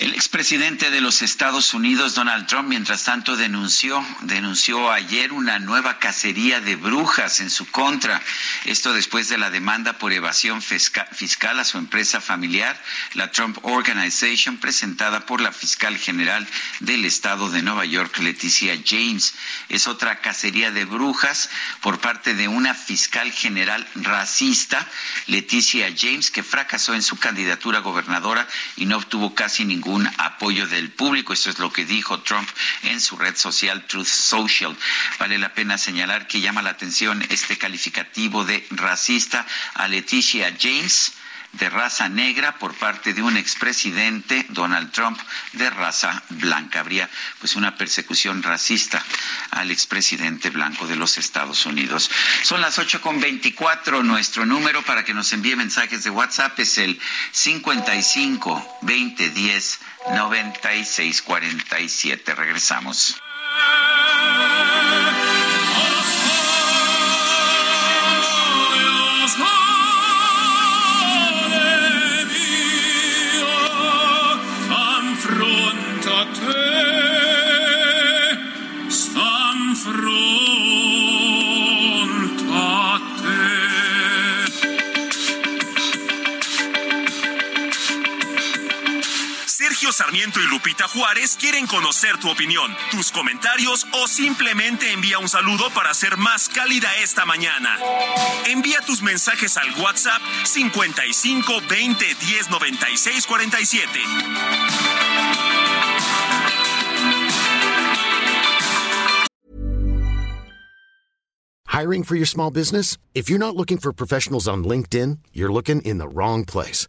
[SPEAKER 1] El expresidente de los Estados Unidos, Donald Trump, mientras tanto denunció, denunció ayer una nueva cacería de brujas en su contra. Esto después de la demanda por evasión fiscal a su empresa familiar, la Trump Organization, presentada por la fiscal general del estado de Nueva York, Leticia James. Es otra cacería de brujas por parte de una fiscal general racista, Leticia James, que fracasó en su candidatura a gobernadora y no obtuvo casi ningún apoyo del público. Eso es lo que dijo Trump en su red social Truth Social. Vale la pena señalar que llama la atención este calificativo de racista a Leticia James de raza negra por parte de un expresidente, Donald Trump, de raza blanca. Habría pues una persecución racista al expresidente blanco de los Estados Unidos. Son las ocho con veinticuatro. Nuestro número para que nos envíe mensajes de WhatsApp es el 55 20 10 96 47. Regresamos.
[SPEAKER 27] Sarmiento y Lupita Juárez quieren conocer tu opinión, tus comentarios o simplemente envía un saludo para ser más cálida esta mañana. Envía tus mensajes al WhatsApp 55 20 10 96 47.
[SPEAKER 30] Hiring for your small business? If you're not looking for professionals on LinkedIn, you're looking in the wrong place.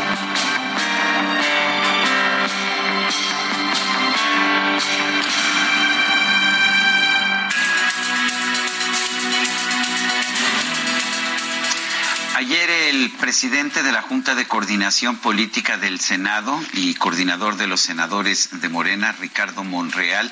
[SPEAKER 1] Ayer el presidente de la Junta de Coordinación Política del Senado y coordinador de los senadores de Morena, Ricardo Monreal,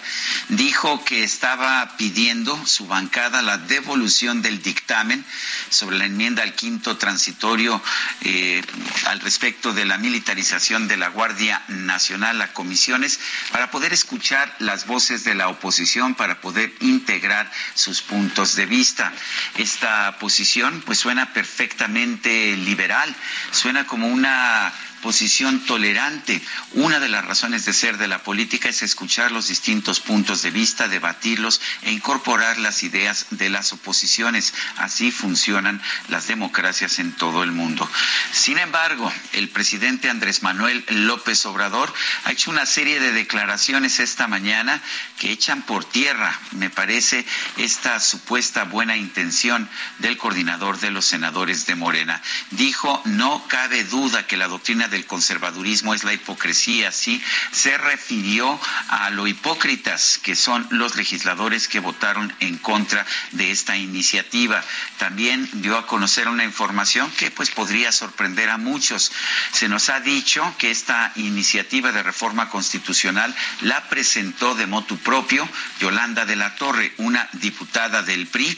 [SPEAKER 1] dijo que estaba pidiendo su bancada la devolución del dictamen sobre la enmienda al quinto transitorio eh, al respecto de la militarización de la Guardia Nacional a comisiones para poder escuchar las voces de la oposición, para poder integrar sus puntos de vista. Esta posición pues suena perfectamente liberal, suena como una posición tolerante. Una de las razones de ser de la política es escuchar los distintos puntos de vista, debatirlos e incorporar las ideas de las oposiciones. Así funcionan las democracias en todo el mundo. Sin embargo, el presidente Andrés Manuel López Obrador ha hecho una serie de declaraciones esta mañana que echan por tierra, me parece, esta supuesta buena intención del coordinador de los senadores de Morena. Dijo, no cabe duda que la doctrina del conservadurismo es la hipocresía, sí, se refirió a lo hipócritas que son los legisladores que votaron en contra de esta iniciativa. También dio a conocer una información que pues podría sorprender a muchos. Se nos ha dicho que esta iniciativa de reforma constitucional la presentó de motu propio Yolanda de la Torre, una diputada del PRI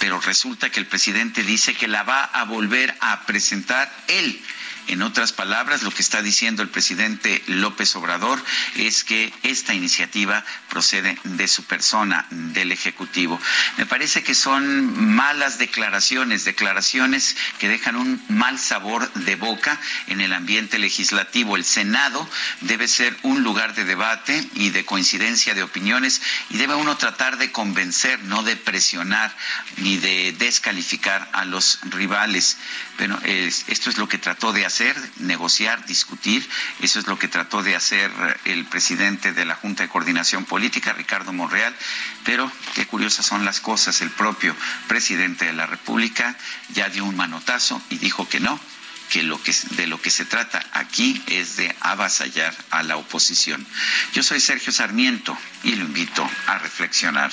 [SPEAKER 1] pero resulta que el presidente dice que la va a volver a presentar él. En otras palabras, lo que está diciendo el presidente López Obrador es que esta iniciativa procede de su persona, del Ejecutivo. Me parece que son malas declaraciones, declaraciones que dejan un mal sabor de boca en el ambiente legislativo. El Senado debe ser un lugar de debate y de coincidencia de opiniones y debe uno tratar de convencer, no de presionar ni de descalificar a los rivales. Bueno, esto es lo que trató de hacer, negociar, discutir. Eso es lo que trató de hacer el presidente de la Junta de Coordinación Política, Ricardo Monreal. Pero qué curiosas son las cosas. El propio presidente de la República ya dio un manotazo y dijo que no, que, que de lo que se trata aquí es de avasallar a la oposición. Yo soy Sergio Sarmiento y lo invito a reflexionar.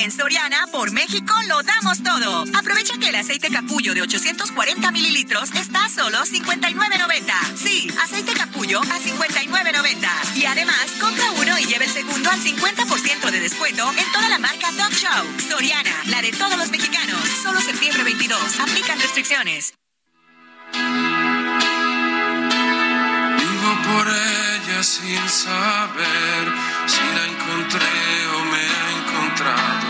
[SPEAKER 20] En Soriana, por México, lo damos todo. Aprovecha que el aceite capullo de 840 mililitros está a solo 59.90. Sí, aceite capullo a 59.90. Y además, compra uno y lleve el segundo al 50% de descuento en toda la marca Dog Show. Soriana, la de todos los mexicanos. Solo septiembre 22. Aplican restricciones.
[SPEAKER 16] Vivo por ella sin saber si la encontré o me ha encontrado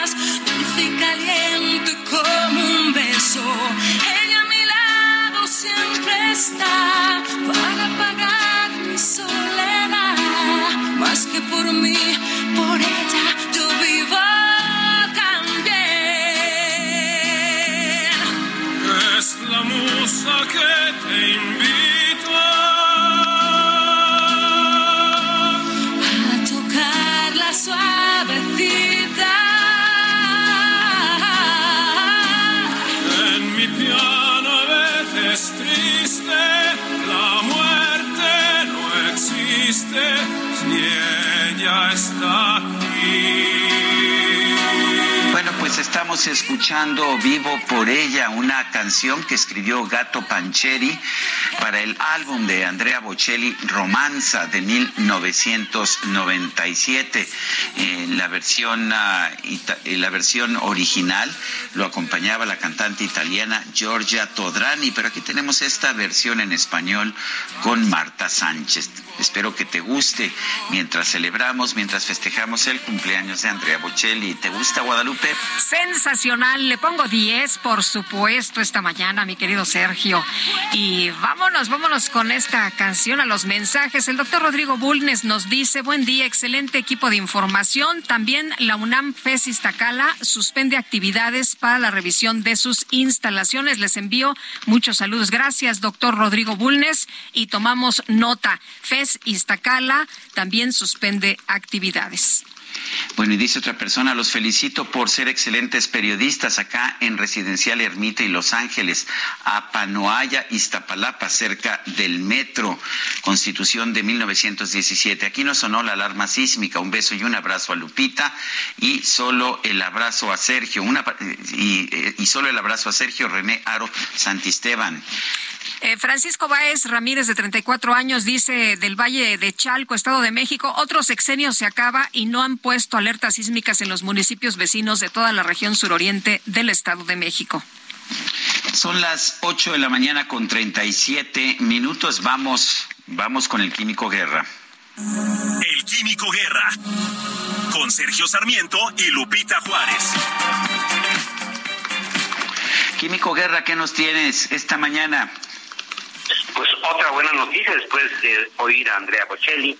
[SPEAKER 31] para pagar mi soledad. Más que por mí, por ella
[SPEAKER 1] estamos escuchando Vivo por ella, una canción que escribió Gato Pancheri para el álbum de Andrea Bocelli, Romanza, de 1997. En la versión, ah, en la versión original lo acompañaba la cantante italiana Giorgia Todrani, pero aquí tenemos esta versión en español con Marta Sánchez. Espero que te guste mientras celebramos, mientras festejamos el cumpleaños de Andrea Bocelli. ¿Te gusta Guadalupe?
[SPEAKER 2] Sensacional, le pongo 10, por supuesto, esta mañana, mi querido Sergio. Y vámonos, vámonos con esta canción a los mensajes. El doctor Rodrigo Bulnes nos dice, buen día, excelente equipo de información. También la UNAM FES Iztacala suspende actividades para la revisión de sus instalaciones. Les envío muchos saludos. Gracias, doctor Rodrigo Bulnes. Y tomamos nota. FES Iztacala también suspende actividades.
[SPEAKER 1] Bueno, y dice otra persona, los felicito por ser excelentes periodistas acá en Residencial Ermita y Los Ángeles, Apanoaya, Iztapalapa, cerca del metro, Constitución de 1917. Aquí no sonó la alarma sísmica. Un beso y un abrazo a Lupita y solo el abrazo a Sergio, una, y, y solo el abrazo a Sergio René Aro Santisteban.
[SPEAKER 2] Eh, Francisco Báez Ramírez, de 34 años, dice del Valle de Chalco, Estado de México, otro sexenio se acaba y no han puesto alertas sísmicas en los municipios vecinos de toda la región suroriente del Estado de México.
[SPEAKER 1] Son las 8 de la mañana con 37 minutos. Vamos, vamos con el Químico Guerra.
[SPEAKER 27] El Químico Guerra. Con Sergio Sarmiento y Lupita Juárez.
[SPEAKER 1] Químico Guerra, ¿qué nos tienes esta mañana?
[SPEAKER 32] Pues otra buena noticia después de oír a Andrea Bocelli.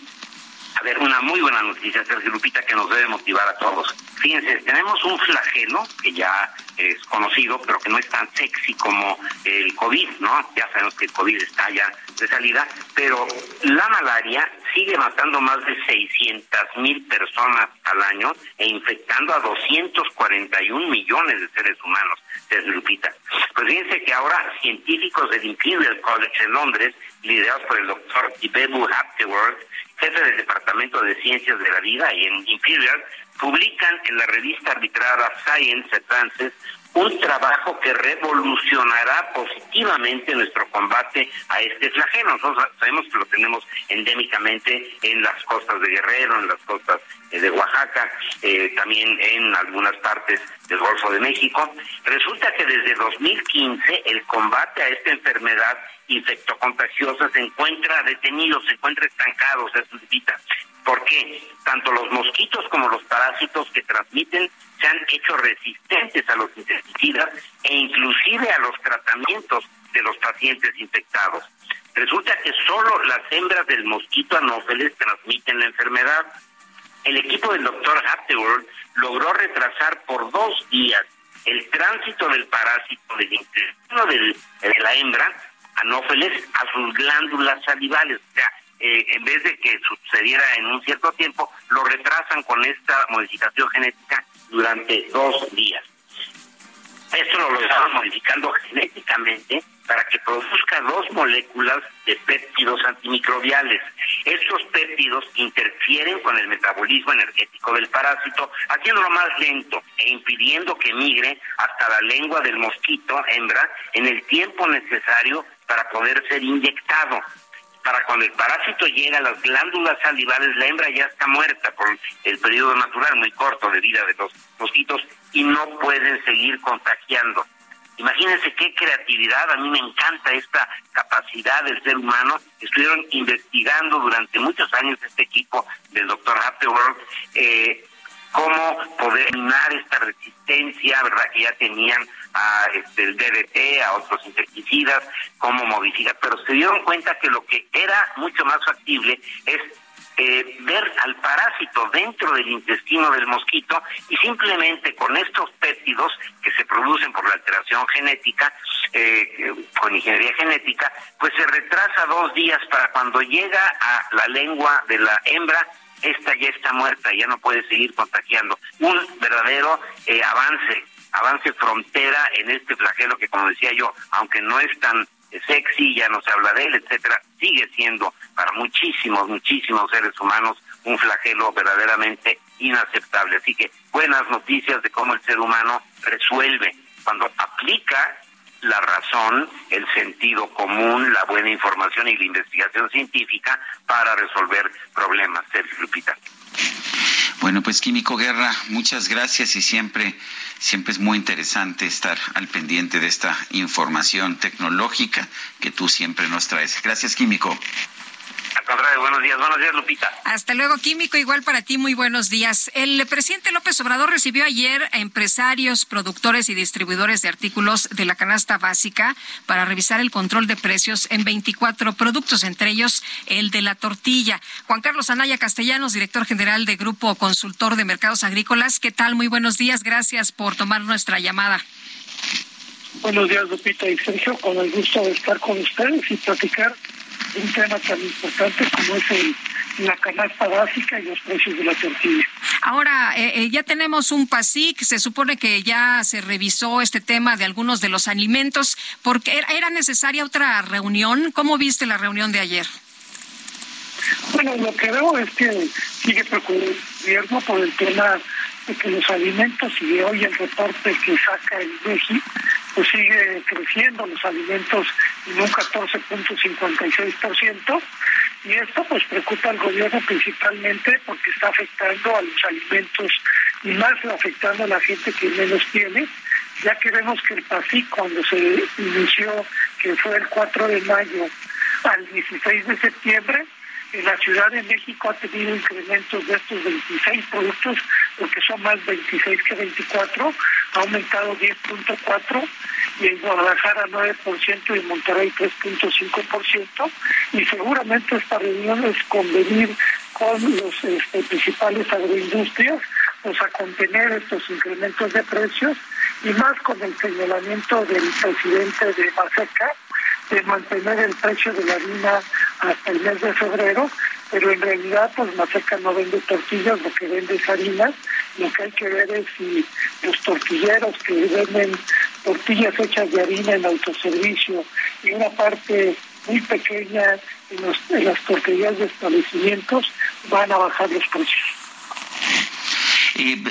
[SPEAKER 32] A ver, una muy buena noticia, Sergio que nos debe motivar a todos. Fíjense, tenemos un flagelo que ya es conocido, pero que no es tan sexy como el COVID, ¿no? Ya sabemos que el COVID está ya de salida, pero la malaria sigue matando más de 600 mil personas al año e infectando a 241 millones de seres humanos, Sergio. Pues fíjense que ahora científicos del Imperial College en Londres, liderados por el doctor Ibebu Hapteworth, jefe del Departamento de Ciencias de la Vida y en Imperial, publican en la revista arbitrada Science Advances un trabajo que revolucionará positivamente nuestro combate a este flagelo. Nosotros sabemos que lo tenemos endémicamente en las costas de Guerrero, en las costas eh, de Oaxaca, eh, también en algunas partes del Golfo de México. Resulta que desde 2015 el combate a esta enfermedad infectocontagiosa se encuentra detenido, se encuentra estancado, se suscita. ¿Por qué? Tanto los mosquitos como los parásitos que transmiten se han hecho resistentes a los insecticidas e inclusive a los tratamientos de los pacientes infectados. Resulta que solo las hembras del mosquito anófeles transmiten la enfermedad. El equipo del doctor Hapteworth logró retrasar por dos días el tránsito del parásito del intestino de la hembra anófeles a sus glándulas salivales. O sea, eh, en vez de que sucediera en un cierto tiempo, lo retrasan con esta modificación genética durante dos días. Esto lo estamos modificando genéticamente para que produzca dos moléculas de péptidos antimicrobiales. Estos péptidos interfieren con el metabolismo energético del parásito, haciéndolo más lento e impidiendo que migre hasta la lengua del mosquito hembra en el tiempo necesario para poder ser inyectado para cuando el parásito llega a las glándulas salivales, la hembra ya está muerta por el periodo natural muy corto de vida de los mosquitos y no pueden seguir contagiando. Imagínense qué creatividad, a mí me encanta esta capacidad del ser humano. Estuvieron investigando durante muchos años este equipo del doctor Hapteworth eh, cómo poder eliminar esta resistencia, ¿verdad? Que ya tenían a este, el DDT, a otros insecticidas, cómo modificar, pero se dieron cuenta que lo que era mucho más factible es eh, ver al parásito dentro del intestino del mosquito y simplemente con estos péptidos que se producen por la alteración genética, eh, con ingeniería genética, pues se retrasa dos días para cuando llega a la lengua de la hembra esta ya está muerta, ya no puede seguir contagiando. Un verdadero eh, avance, avance frontera en este flagelo que, como decía yo, aunque no es tan sexy, ya no se habla de él, etcétera, sigue siendo para muchísimos, muchísimos seres humanos un flagelo verdaderamente inaceptable. Así que buenas noticias de cómo el ser humano resuelve cuando aplica la razón, el sentido común, la buena información y la investigación científica para resolver problemas. Sergio Lupita.
[SPEAKER 1] Bueno, pues Químico Guerra, muchas gracias y siempre, siempre es muy interesante estar al pendiente de esta información tecnológica que tú siempre nos traes. Gracias, Químico
[SPEAKER 32] buenos días. Buenos días, Lupita.
[SPEAKER 2] Hasta luego, Químico. Igual para ti, muy buenos días. El presidente López Obrador recibió ayer a empresarios, productores y distribuidores de artículos de la canasta básica para revisar el control de precios en 24 productos, entre ellos el de la tortilla. Juan Carlos Anaya Castellanos, director general de Grupo Consultor de Mercados Agrícolas. ¿Qué tal? Muy buenos días. Gracias por tomar nuestra llamada.
[SPEAKER 18] Buenos días, Lupita y Sergio. Con el gusto de estar con ustedes y platicar un tema tan importante como es el
[SPEAKER 33] la canasta básica y los precios de la tortilla.
[SPEAKER 2] Ahora, eh, eh, ya tenemos un PASIC, se supone que ya se revisó este tema de algunos de los alimentos, porque era necesaria otra reunión. ¿Cómo viste la reunión de ayer?
[SPEAKER 33] Bueno, lo que veo es que sigue preocupando el gobierno por el tema que los alimentos, y hoy el reporte que saca el MEGI, pues sigue creciendo los alimentos en un 14.56%, y esto pues preocupa al gobierno principalmente porque está afectando a los alimentos y más afectando a la gente que menos tiene, ya que vemos que el PASIC cuando se inició, que fue el 4 de mayo al 16 de septiembre, la Ciudad de México ha tenido incrementos de estos 26 productos, porque son más 26 que 24, ha aumentado 10.4 y en Guadalajara 9% y en Monterrey 3.5% y seguramente esta reunión es convenir con los este, principales agroindustrias pues a contener estos incrementos de precios y más con el señalamiento del presidente de Maseca de mantener el precio de la harina hasta el mes de febrero, pero en realidad pues Maseca no vende tortillas, lo que vende es harina, lo que hay que ver es si los tortilleros que venden tortillas hechas de harina en autoservicio y una parte muy pequeña en, en las tortillas de establecimientos van a bajar los precios.
[SPEAKER 1] Eh,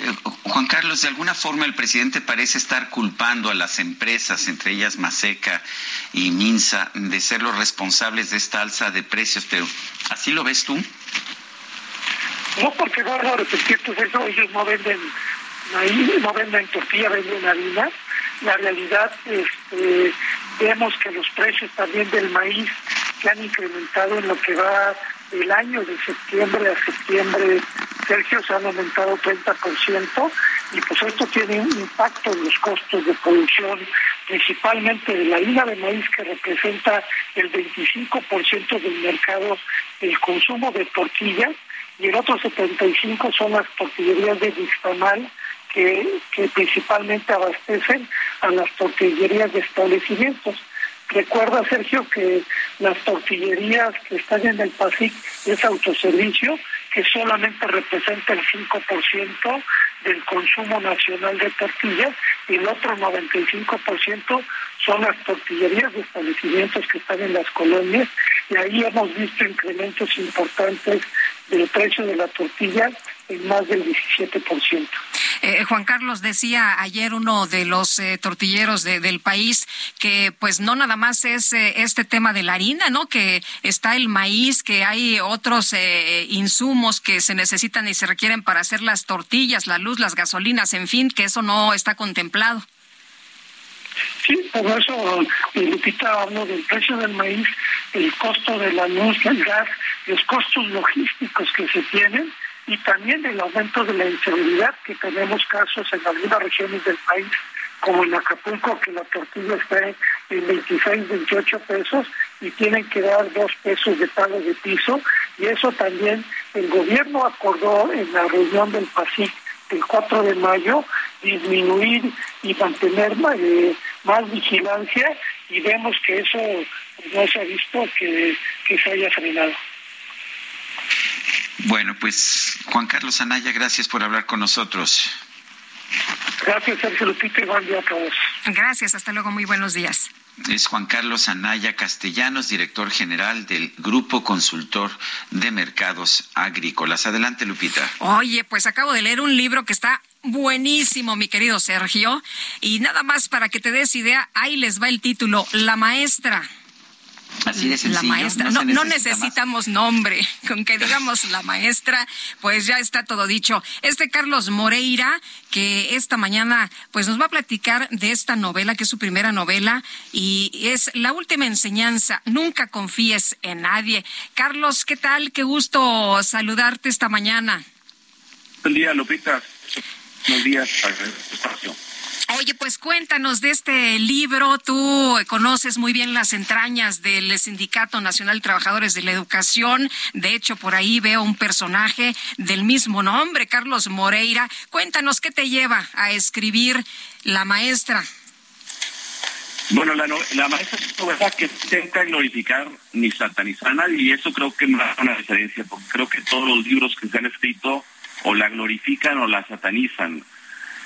[SPEAKER 1] Juan Carlos, de alguna forma el presidente parece estar culpando a las empresas, entre ellas Maseca y Minsa, de ser los responsables de esta alza de precios, pero ¿así lo ves tú?
[SPEAKER 33] No, porque no, no, pues eso, ellos no venden maíz, no venden tortilla, venden harina. La realidad, este, vemos que los precios también del maíz se han incrementado en lo que va el año de septiembre a septiembre, Sergio, se han aumentado 30% y pues esto tiene un impacto en los costos de producción, principalmente de la harina de maíz que representa el 25% del mercado del consumo de tortilla y el otro 75% son las tortillerías de Nixtamal que, que principalmente abastecen a las tortillerías de establecimientos. Recuerda, Sergio, que las tortillerías que están en el PASIC es autoservicio, que solamente representa el 5% del consumo nacional de tortillas y el otro 95% son las tortillerías de establecimientos que están en las colonias. Y ahí hemos visto incrementos importantes del precio de la tortilla en más del 17%.
[SPEAKER 2] Eh, Juan Carlos decía ayer uno de los eh, tortilleros del país que pues no nada más es eh, este tema de la harina, ¿no? Que está el maíz, que hay otros insumos que se necesitan y se requieren para hacer las tortillas, la luz, las gasolinas, en fin, que eso no está contemplado.
[SPEAKER 33] Sí, por eso, Lupita, hablo del precio del maíz, el costo de la luz, el gas, los costos logísticos que se tienen y también el aumento de la inseguridad, que tenemos casos en algunas regiones del país, como en Acapulco, que la tortilla está en 26, 28 pesos y tienen que dar dos pesos de pago de piso. Y eso también el gobierno acordó en la reunión del PASIC el 4 de mayo disminuir y mantener eh, más vigilancia y vemos que eso no se ha visto que, que se haya frenado.
[SPEAKER 1] Bueno, pues Juan Carlos Anaya, gracias por hablar con nosotros.
[SPEAKER 33] Gracias, Sergio Lupita, y buen día a todos.
[SPEAKER 2] Gracias, hasta luego, muy buenos días.
[SPEAKER 1] Es Juan Carlos Anaya Castellanos, director general del Grupo Consultor de Mercados Agrícolas. Adelante, Lupita.
[SPEAKER 2] Oye, pues acabo de leer un libro que está buenísimo, mi querido Sergio. Y nada más para que te des idea, ahí les va el título, La Maestra
[SPEAKER 1] Así de sencillo.
[SPEAKER 2] La maestra. No, necesitamos nombre. (laughs) Con que digamos la maestra, pues ya está todo dicho. Este Carlos Moreira, que esta mañana pues nos va a platicar de esta novela, que es su primera novela, y es La última enseñanza. Nunca confíes en nadie. Carlos, ¿qué tal? Qué gusto saludarte esta mañana.
[SPEAKER 34] Buen día, Lupita. Buenos días, espacio.
[SPEAKER 2] Oye, pues cuéntanos de este libro. Tú conoces muy bien las entrañas del Sindicato Nacional de Trabajadores de la Educación. De hecho, por ahí veo un personaje del mismo nombre, Carlos Moreira. Cuéntanos qué te lleva a escribir La Maestra.
[SPEAKER 34] Bueno, la, la maestra es que intenta glorificar ni satanizar a nadie y eso creo que no hace una diferencia, porque creo que todos los libros que se han escrito o la glorifican o la satanizan,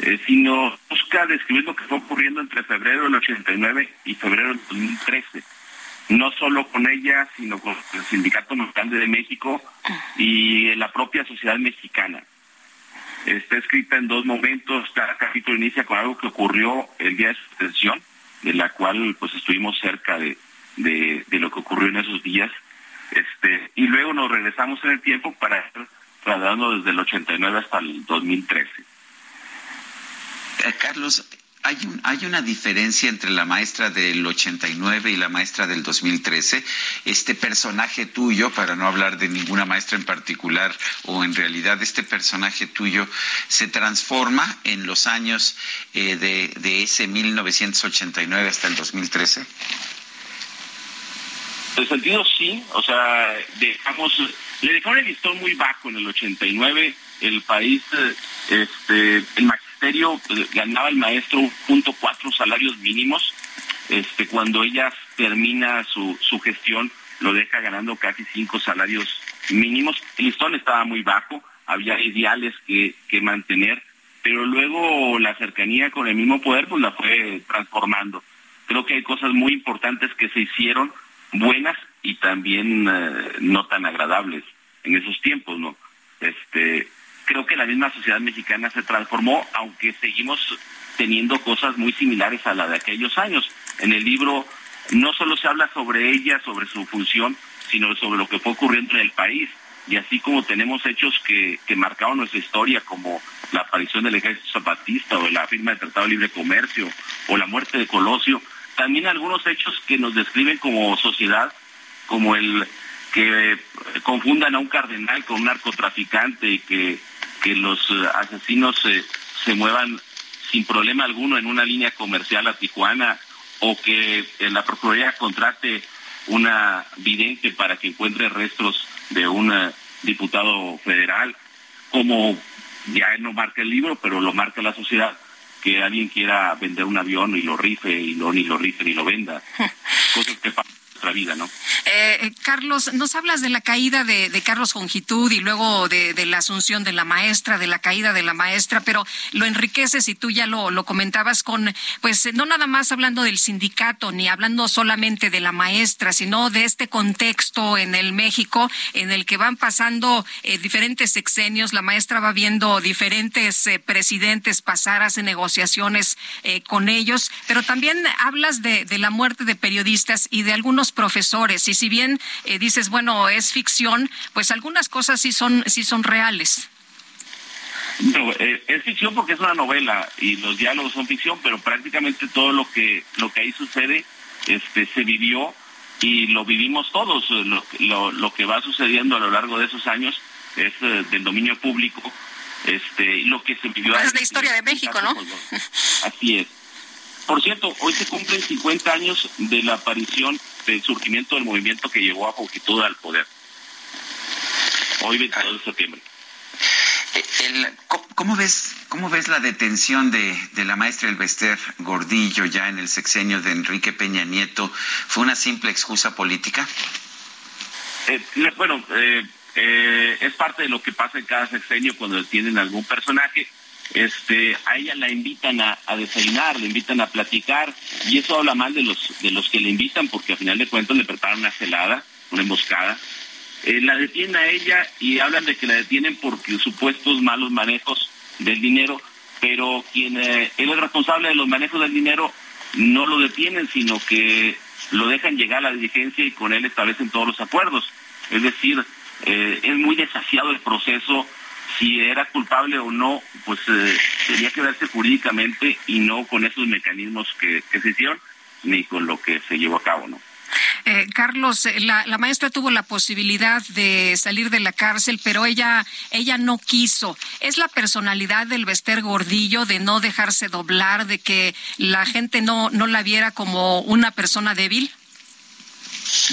[SPEAKER 34] eh, sino busca describir lo que fue ocurriendo entre febrero del 89 y febrero del 2013 no solo con ella, sino con el Sindicato Mercante de México y la propia sociedad mexicana. Está escrita en dos momentos, cada capítulo inicia con algo que ocurrió el día de su de la cual pues estuvimos cerca de, de, lo que ocurrió en esos días, este, y luego nos regresamos en el tiempo para ir trasladando desde el 89 hasta el 2013.
[SPEAKER 1] Eh, Carlos, hay, hay una diferencia entre la maestra del 89 y la maestra del 2013. Este personaje tuyo, para no hablar de ninguna maestra en particular, o en realidad este personaje tuyo se transforma en los años eh, de, de ese 1989 hasta el 2013.
[SPEAKER 34] En el sentido sí, o sea, dejamos, le dejaron el listón muy bajo en el 89, el país, eh, este, el pues, ganaba el maestro punto cuatro salarios mínimos. Este, cuando ella termina su, su gestión, lo deja ganando casi cinco salarios mínimos. El listón estaba muy bajo, había ideales que, que mantener, pero luego la cercanía con el mismo poder pues la fue transformando. Creo que hay cosas muy importantes que se hicieron, buenas y también eh, no tan agradables en esos tiempos, ¿no? Este, creo que la misma sociedad mexicana se transformó, aunque seguimos teniendo cosas muy similares a la de aquellos años. En el libro no solo se habla sobre ella, sobre su función, sino sobre lo que fue ocurriendo en el país. Y así como tenemos hechos que, que marcaron nuestra historia, como la aparición del ejército zapatista o la firma del Tratado de Libre Comercio o la muerte de Colosio, también algunos hechos que nos describen como sociedad, como el que confundan a un cardenal con un narcotraficante y que que los eh, asesinos se muevan sin problema alguno en una línea comercial a Tijuana o que eh, la Procuraduría contrate una vidente para que encuentre restos de un eh, diputado federal, como ya no marca el libro, pero lo marca la sociedad, que alguien quiera vender un avión y lo rife y lo, ni lo rife ni lo venda. (laughs) Cosas que pasan vida, ¿no?
[SPEAKER 2] Eh, eh, Carlos, nos hablas de la caída de, Carlos Jongitud y luego de, la asunción de la maestra, de la caída de la maestra, pero lo enriqueces y tú ya lo, lo comentabas con, pues no nada más hablando del sindicato ni hablando solamente de la maestra, sino de este contexto en el México en el que van pasando eh, diferentes sexenios, la maestra va viendo diferentes presidentes pasar, hace negociaciones con ellos, pero también hablas de la muerte de periodistas y de algunos profesores. Y si bien eh, dices, bueno, es ficción, pues algunas cosas sí son, sí son reales.
[SPEAKER 34] No, eh, es ficción porque es una novela y los diálogos son ficción, pero prácticamente todo lo que lo que ahí sucede este se vivió y lo vivimos todos. Lo, lo, lo que va sucediendo a lo largo de esos años es eh, del dominio público. Este, lo que se vivió.
[SPEAKER 2] Es la historia de México, ¿no?
[SPEAKER 34] Así es. Por cierto, hoy se cumplen 50 años de la aparición del surgimiento del movimiento que llevó a Jongitud al poder. Hoy 22 de septiembre.
[SPEAKER 1] Eh, ¿cómo, ves, ¿Cómo ves la detención de, de la maestra Elvester Gordillo ya en el sexenio de Enrique Peña Nieto? ¿Fue una simple excusa política?
[SPEAKER 34] Eh, bueno, eh, es parte de lo que pasa en cada sexenio cuando detienen algún personaje este, a ella la invitan a, desayunar, le invitan a platicar, y eso habla mal de los, de los que le invitan, porque al final de cuentas le preparan una celada, una emboscada. Eh, la detienen a ella y hablan de que la detienen porque supuestos malos manejos del dinero, pero quien eh, es el responsable de los manejos del dinero no lo detienen, sino que lo dejan llegar a la diligencia y con él establecen todos los acuerdos. Es decir, eh, es muy desasiado el proceso si era culpable o no, pues eh, tenía que verse jurídicamente y no con esos mecanismos que, se hicieron ni con lo que se llevó a cabo, ¿no?
[SPEAKER 2] Eh, Carlos, eh, la, la, maestra tuvo la posibilidad de salir de la cárcel, pero ella, ella no quiso. ¿Es la personalidad del Bester Gordillo de no dejarse doblar, de que la gente no, no la viera como una persona débil?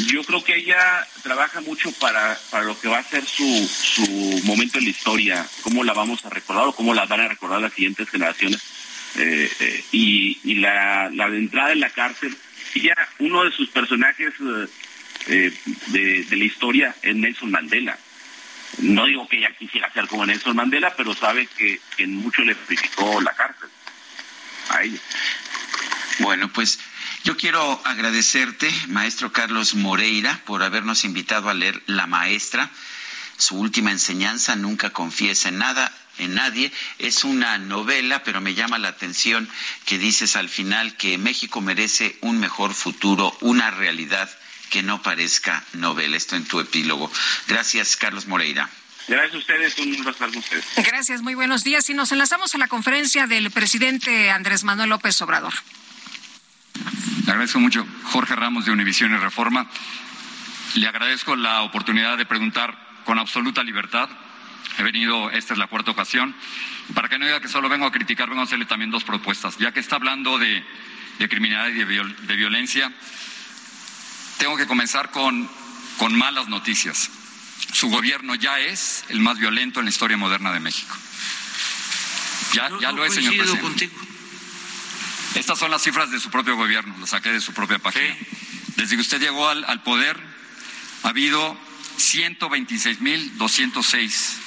[SPEAKER 34] Yo creo que ella trabaja mucho para, para lo que va a ser su, su momento en la historia, cómo la vamos a recordar o cómo la van a recordar las siguientes generaciones.
[SPEAKER 35] eh, eh, y, la, la entrada en la cárcel. Ya uno de sus personajes de, de la historia es Nelson Mandela. No digo que ella quisiera ser como Nelson Mandela, pero sabe que, en mucho le purificó la cárcel a ella.
[SPEAKER 1] Bueno, pues yo quiero agradecerte, maestro Carlos Moreira, por habernos invitado a leer La Maestra. Su última enseñanza, Nunca confíes en nada, en nadie. Es una novela, pero me llama la atención que dices al final que México merece un mejor futuro, una realidad que no parezca novela. Esto en tu epílogo. Gracias, Carlos Moreira.
[SPEAKER 35] Gracias a ustedes, un gusto ustedes.
[SPEAKER 2] Gracias, muy buenos días. Y nos enlazamos a la conferencia del presidente Andrés Manuel López Obrador.
[SPEAKER 36] Le agradezco mucho, Jorge Ramos de Univisión y Reforma. Le agradezco la oportunidad de preguntar con absoluta libertad. He venido, esta es la cuarta ocasión, para que no diga que solo vengo a criticar, vengo a hacerle también dos propuestas. Ya que está hablando de, criminalidad y de violencia, tengo que comenzar con, con malas noticias. Su gobierno ya es el más violento en la historia moderna de México. Ya, ya lo es, señor presidente. Contigo. Estas son las cifras de su propio gobierno, las saqué de su propia página. Desde que usted llegó al, al poder, ha habido 126.206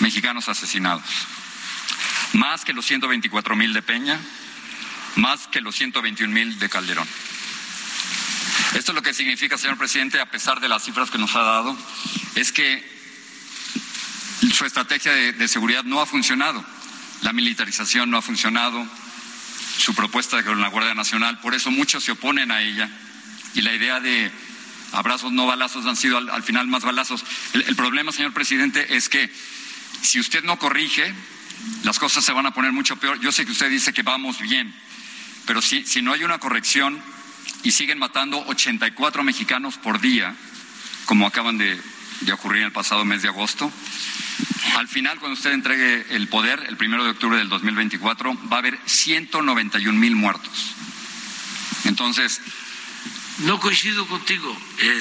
[SPEAKER 36] mexicanos asesinados, más que los 124.000 de Peña, más que los 121.000 de Calderón. Esto lo que significa, señor presidente, a pesar de las cifras que nos ha dado, es que su estrategia de, seguridad no ha funcionado. La militarización no ha funcionado, su propuesta con la Guardia Nacional, por eso muchos se oponen a ella. Y la idea de abrazos no balazos han sido al, final más balazos. El, problema, señor presidente, es que si usted no corrige, las cosas se van a poner mucho peor. Yo sé que usted dice que vamos bien, pero si, si no hay una corrección, y siguen matando 84 mexicanos por día, como acaban de, ocurrir en el pasado mes de agosto. Al final, cuando usted entregue el poder, el primero de octubre del 2024, va a haber 191 mil muertos. Entonces.
[SPEAKER 23] No coincido contigo,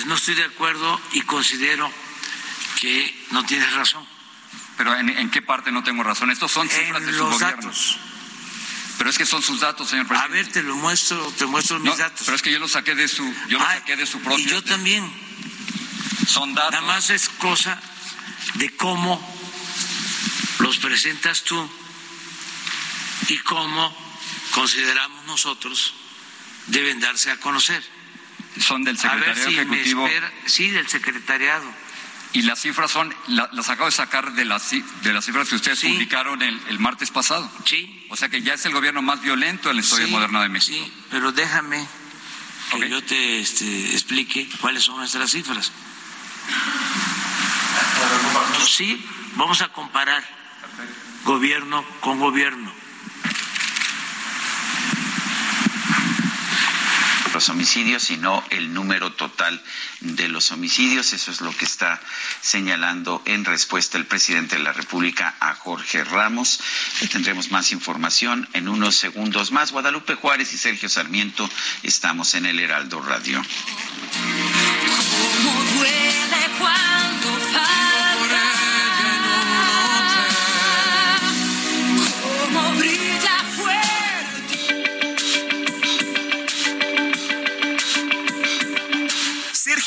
[SPEAKER 23] no estoy de acuerdo y considero que no tienes razón.
[SPEAKER 36] Pero ¿en, qué parte no tengo razón? Estos son cifras de su los Datos. Pero es que son sus datos, señor presidente.
[SPEAKER 23] A ver, te lo muestro, te muestro mis datos.
[SPEAKER 36] Pero es que yo los saqué de su, yo los saqué de su propio.
[SPEAKER 23] Y yo también.
[SPEAKER 36] Son datos.
[SPEAKER 23] Nada más es cosa de cómo los presentas tú y cómo consideramos nosotros deben darse a conocer.
[SPEAKER 36] Son del secretariado ejecutivo.
[SPEAKER 23] sí, del secretariado
[SPEAKER 36] y las cifras son, las acabo de sacar de las, de las cifras que ustedes publicaron el, el, martes pasado.
[SPEAKER 23] Sí.
[SPEAKER 36] O sea que ya es el gobierno más violento en la historia moderna de México.
[SPEAKER 23] Sí, pero déjame que yo te este, explique cuáles son nuestras cifras. Sí, vamos a comparar gobierno con gobierno.
[SPEAKER 1] los homicidios, sino el número total de los homicidios. Eso es lo que está señalando en respuesta el presidente de la República a Jorge Ramos. tendremos más información en unos segundos más. Guadalupe Juárez y Sergio Sarmiento estamos en el Heraldo Radio.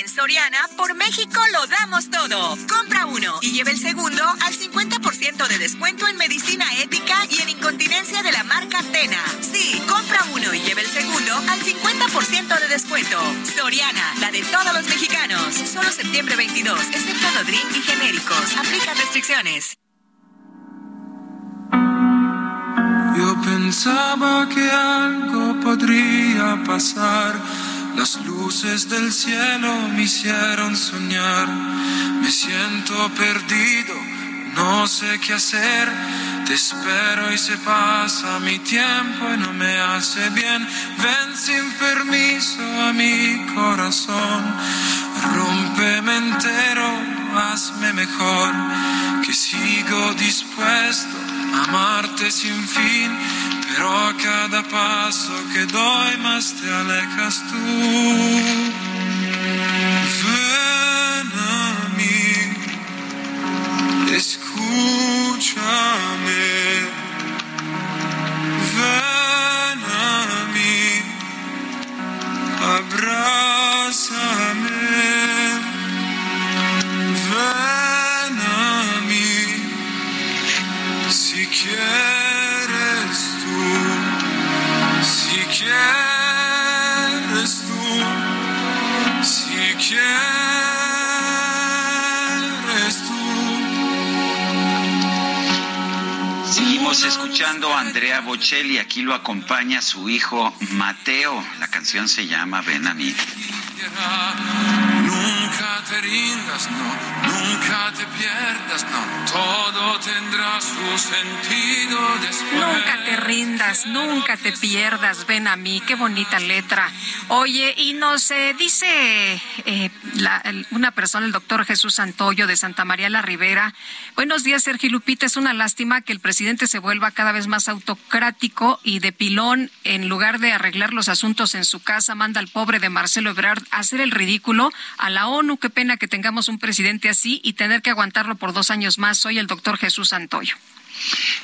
[SPEAKER 20] En Soriana, por México lo damos todo. Compra uno y lleve el segundo al 50% de descuento en medicina ética y en incontinencia de la marca Tena. Sí, compra uno y lleve el segundo al 50% de descuento. Soriana, la de todos los mexicanos. Solo septiembre 22, excepto Dodrín y genéricos. Aplica restricciones.
[SPEAKER 16] Yo pensaba que algo podría pasar Las luces del cielo me hicieron soñar. Me siento perdido, no sé qué hacer. Te espero y se pasa mi tiempo y no me hace bien. Ven sin permiso a mi corazón. Rómpeme entero, hazme mejor. Que sigo dispuesto a amarte sin fin. Pero a cada paso que doy más te alejas tú. Ven a mí, escúchame. Ven a mí, abrázame. Ven a si quieres si quieres tú, si quieres tú.
[SPEAKER 1] Seguimos escuchando a Andrea Bocelli, aquí lo acompaña su hijo Mateo. La canción se llama Ven a mí.
[SPEAKER 16] Nunca te rindas, no, nunca te pierdas, no, todo tendrá su sentido después.
[SPEAKER 2] Nunca te rindas, nunca te pierdas, ven a mí, qué bonita letra. Oye, y nos dice eh, una persona, el doctor Jesús Santoyo de Santa María la Ribera. Buenos días, Sergio Lupita. Es una lástima que el presidente se vuelva cada vez más autocrático y de pilón, en lugar de arreglar los asuntos en su casa, manda al pobre de Marcelo Ebrard a hacer el ridículo a la ONU. Qué pena que tengamos un presidente así y tener que aguantarlo por dos años más. Soy el doctor Jesús Santoyo.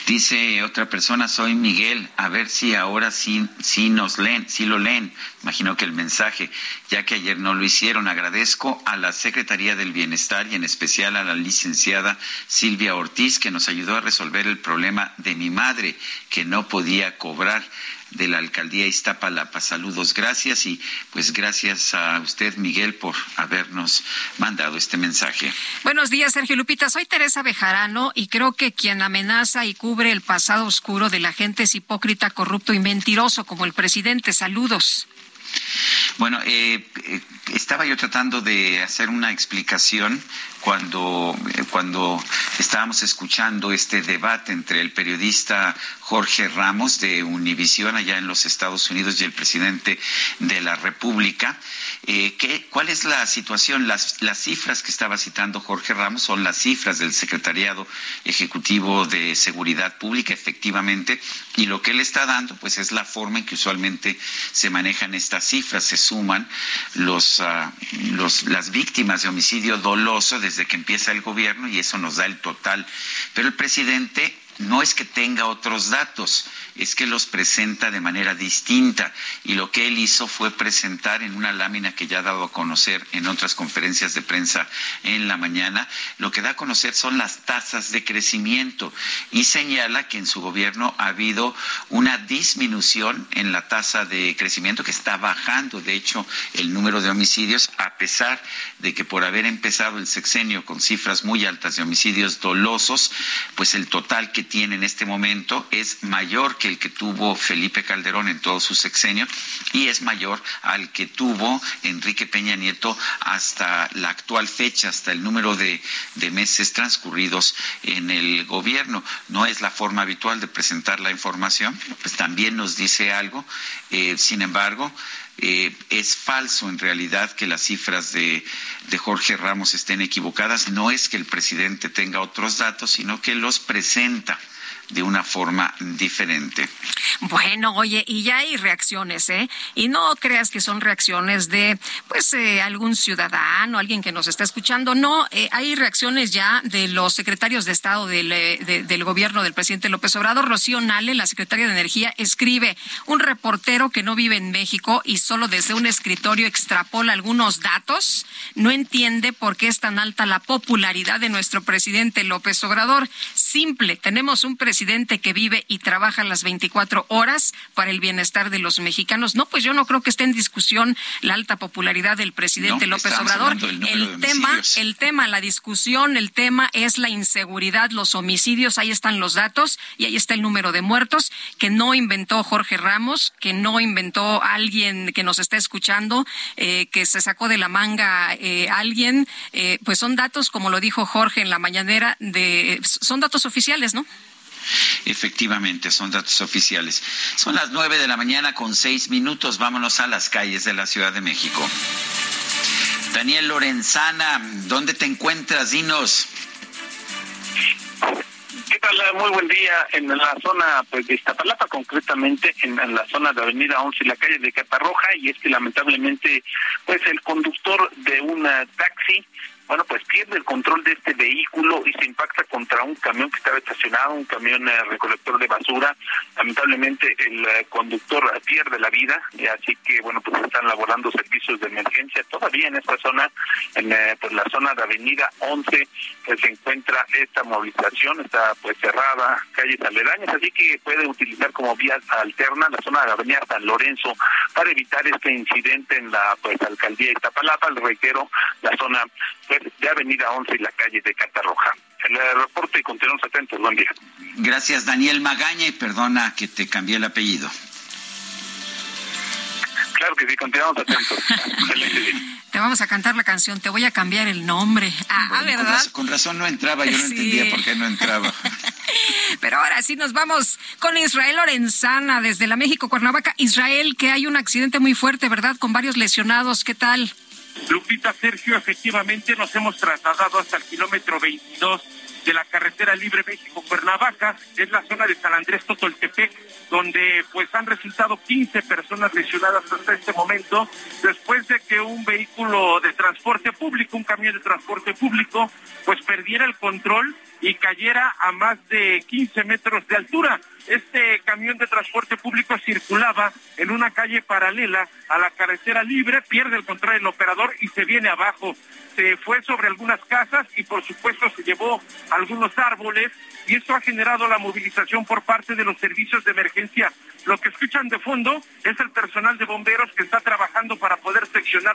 [SPEAKER 1] Dice otra persona, soy Miguel, a ver si ahora sí, sí nos leen, sí lo leen. Imagino que el mensaje, ya que ayer no lo hicieron, agradezco a la Secretaría del Bienestar y en especial a la licenciada Silvia Ortiz, que nos ayudó a resolver el problema de mi madre, que no podía cobrar de la alcaldía Iztapalapa. Saludos, gracias y pues gracias a usted, Miguel, por habernos mandado este mensaje.
[SPEAKER 2] Buenos días, Sergio Lupita. Soy Teresa Bejarano y creo que quien amenaza y cubre el pasado oscuro de la gente es hipócrita, corrupto y mentiroso como el presidente. Saludos.
[SPEAKER 1] Bueno, eh, eh, estaba yo tratando de hacer una explicación cuando, eh, cuando estábamos escuchando este debate entre el periodista Jorge Ramos de Univisión allá en los Estados Unidos y el presidente de la República. Eh, ¿qué- ¿Cuál es la situación? Las, las cifras que estaba citando Jorge Ramos son las cifras del Secretariado Ejecutivo de Seguridad Pública, efectivamente, y lo que él está dando, pues es la forma en que usualmente se manejan estas cifras. Suman los, ah, los, las víctimas de homicidio doloso desde que empieza el gobierno y eso nos da el total. Pero el presidente no es que tenga otros datos, es que los presenta de manera distinta. Y lo que él hizo fue presentar en una lámina que ya ha dado a conocer en otras conferencias de prensa en la mañana, lo que da a conocer son las tasas de crecimiento y señala que en su gobierno ha habido una disminución en la tasa de crecimiento que está bajando, de hecho, el número de homicidios, a pesar de que por haber empezado el sexenio con cifras muy altas de homicidios dolosos, pues el total que tiene en este momento es mayor que el que tuvo Felipe Calderón en todo su sexenio y es mayor al que tuvo Enrique Peña Nieto hasta la actual fecha, hasta el número de, meses transcurridos en el gobierno. No es la forma habitual de presentar la información, pues también nos dice algo. Eh, sin embargo, eh, es falso en realidad que las cifras de, de Jorge Ramos estén equivocadas. No es que el presidente tenga otros datos, sino que los presenta de una forma diferente.
[SPEAKER 2] Bueno, oye, y ya hay reacciones, ¿eh? Y no creas que son reacciones de, pues, eh, algún ciudadano, alguien que nos está escuchando. No, eh, hay reacciones ya de los secretarios de Estado del, eh, de- del gobierno del presidente López Obrador. Rocío Nale, la secretaria de Energía, escribe, un reportero que no vive en México y solo desde un escritorio extrapola algunos datos, no entiende por qué es tan alta la popularidad de nuestro presidente López Obrador. Simple, tenemos un presidente presidente que vive y trabaja las 24 horas para el bienestar de los mexicanos. No, pues yo no creo que esté en discusión la alta popularidad del presidente López Obrador. El tema, el tema, la discusión, el tema es la inseguridad, los homicidios, ahí están los datos y ahí está el número de muertos que no inventó Jorge Ramos, que no inventó alguien que nos está escuchando, eh, que se sacó de la manga eh, alguien, eh, pues son datos, como lo dijo Jorge en la mañanera, de, son datos oficiales, ¿no?
[SPEAKER 1] Efectivamente, son datos oficiales. Son las nueve de la mañana con seis minutos. Vámonos a las calles de la Ciudad de México. Daniel Lorenzana, ¿dónde te encuentras? Dinos.
[SPEAKER 24] ¿Qué tal? Muy buen día. En la zona pues, de Iztapalapa, concretamente en, la zona de Avenida 11 y la calle de Catarroja, y es que lamentablemente pues el conductor de un taxi bueno, pues pierde el control de este vehículo y se impacta contra un camión que estaba estacionado, un camión eh, recolector de basura. Lamentablemente el eh, conductor pierde la vida, y así que bueno, pues están laborando servicios de emergencia todavía en esta zona, en eh, pues, la zona de Avenida 11, pues se encuentra esta movilización, está pues cerrada, calles aledañas, así que puede utilizar como vía alterna la zona de Avenida San Lorenzo para evitar este incidente en la pues alcaldía de Iztapalapa, le reitero, la zona de Avenida 11 y la calle de Catarroja. El reporte y continuamos atentos. Buen día.
[SPEAKER 1] Gracias, Daniel Magaña, y perdona que te cambié el apellido.
[SPEAKER 24] Claro que sí, continuamos atentos. (laughs)
[SPEAKER 2] Te vamos a cantar la canción, te voy a cambiar el nombre. Ah, ¿verdad?
[SPEAKER 1] Con razón, no entraba, yo no entendía por qué no entraba. (laughs)
[SPEAKER 2] Pero ahora sí nos vamos con Israel Lorenzana desde la México Cuernavaca. Israel, que hay un accidente muy fuerte, ¿verdad? Con varios lesionados. ¿Qué tal?
[SPEAKER 15] Lupita Sergio, efectivamente nos hemos trasladado hasta el kilómetro 22 de la carretera libre México-Cuernavaca, es la zona de San Andrés Totoltepec, donde pues han resultado 15 personas lesionadas hasta este momento, después de que un vehículo de transporte público, un camión de transporte público, pues perdiera el control y cayera a más de 15 metros de altura. Este camión de transporte público circulaba en una calle paralela a la carretera libre, pierde el control del operador y se viene abajo. Se fue sobre algunas casas y por supuesto se llevó algunos árboles y esto ha generado la movilización por parte de los servicios de emergencia. Lo que escuchan de fondo es el personal de bomberos que está trabajando para poder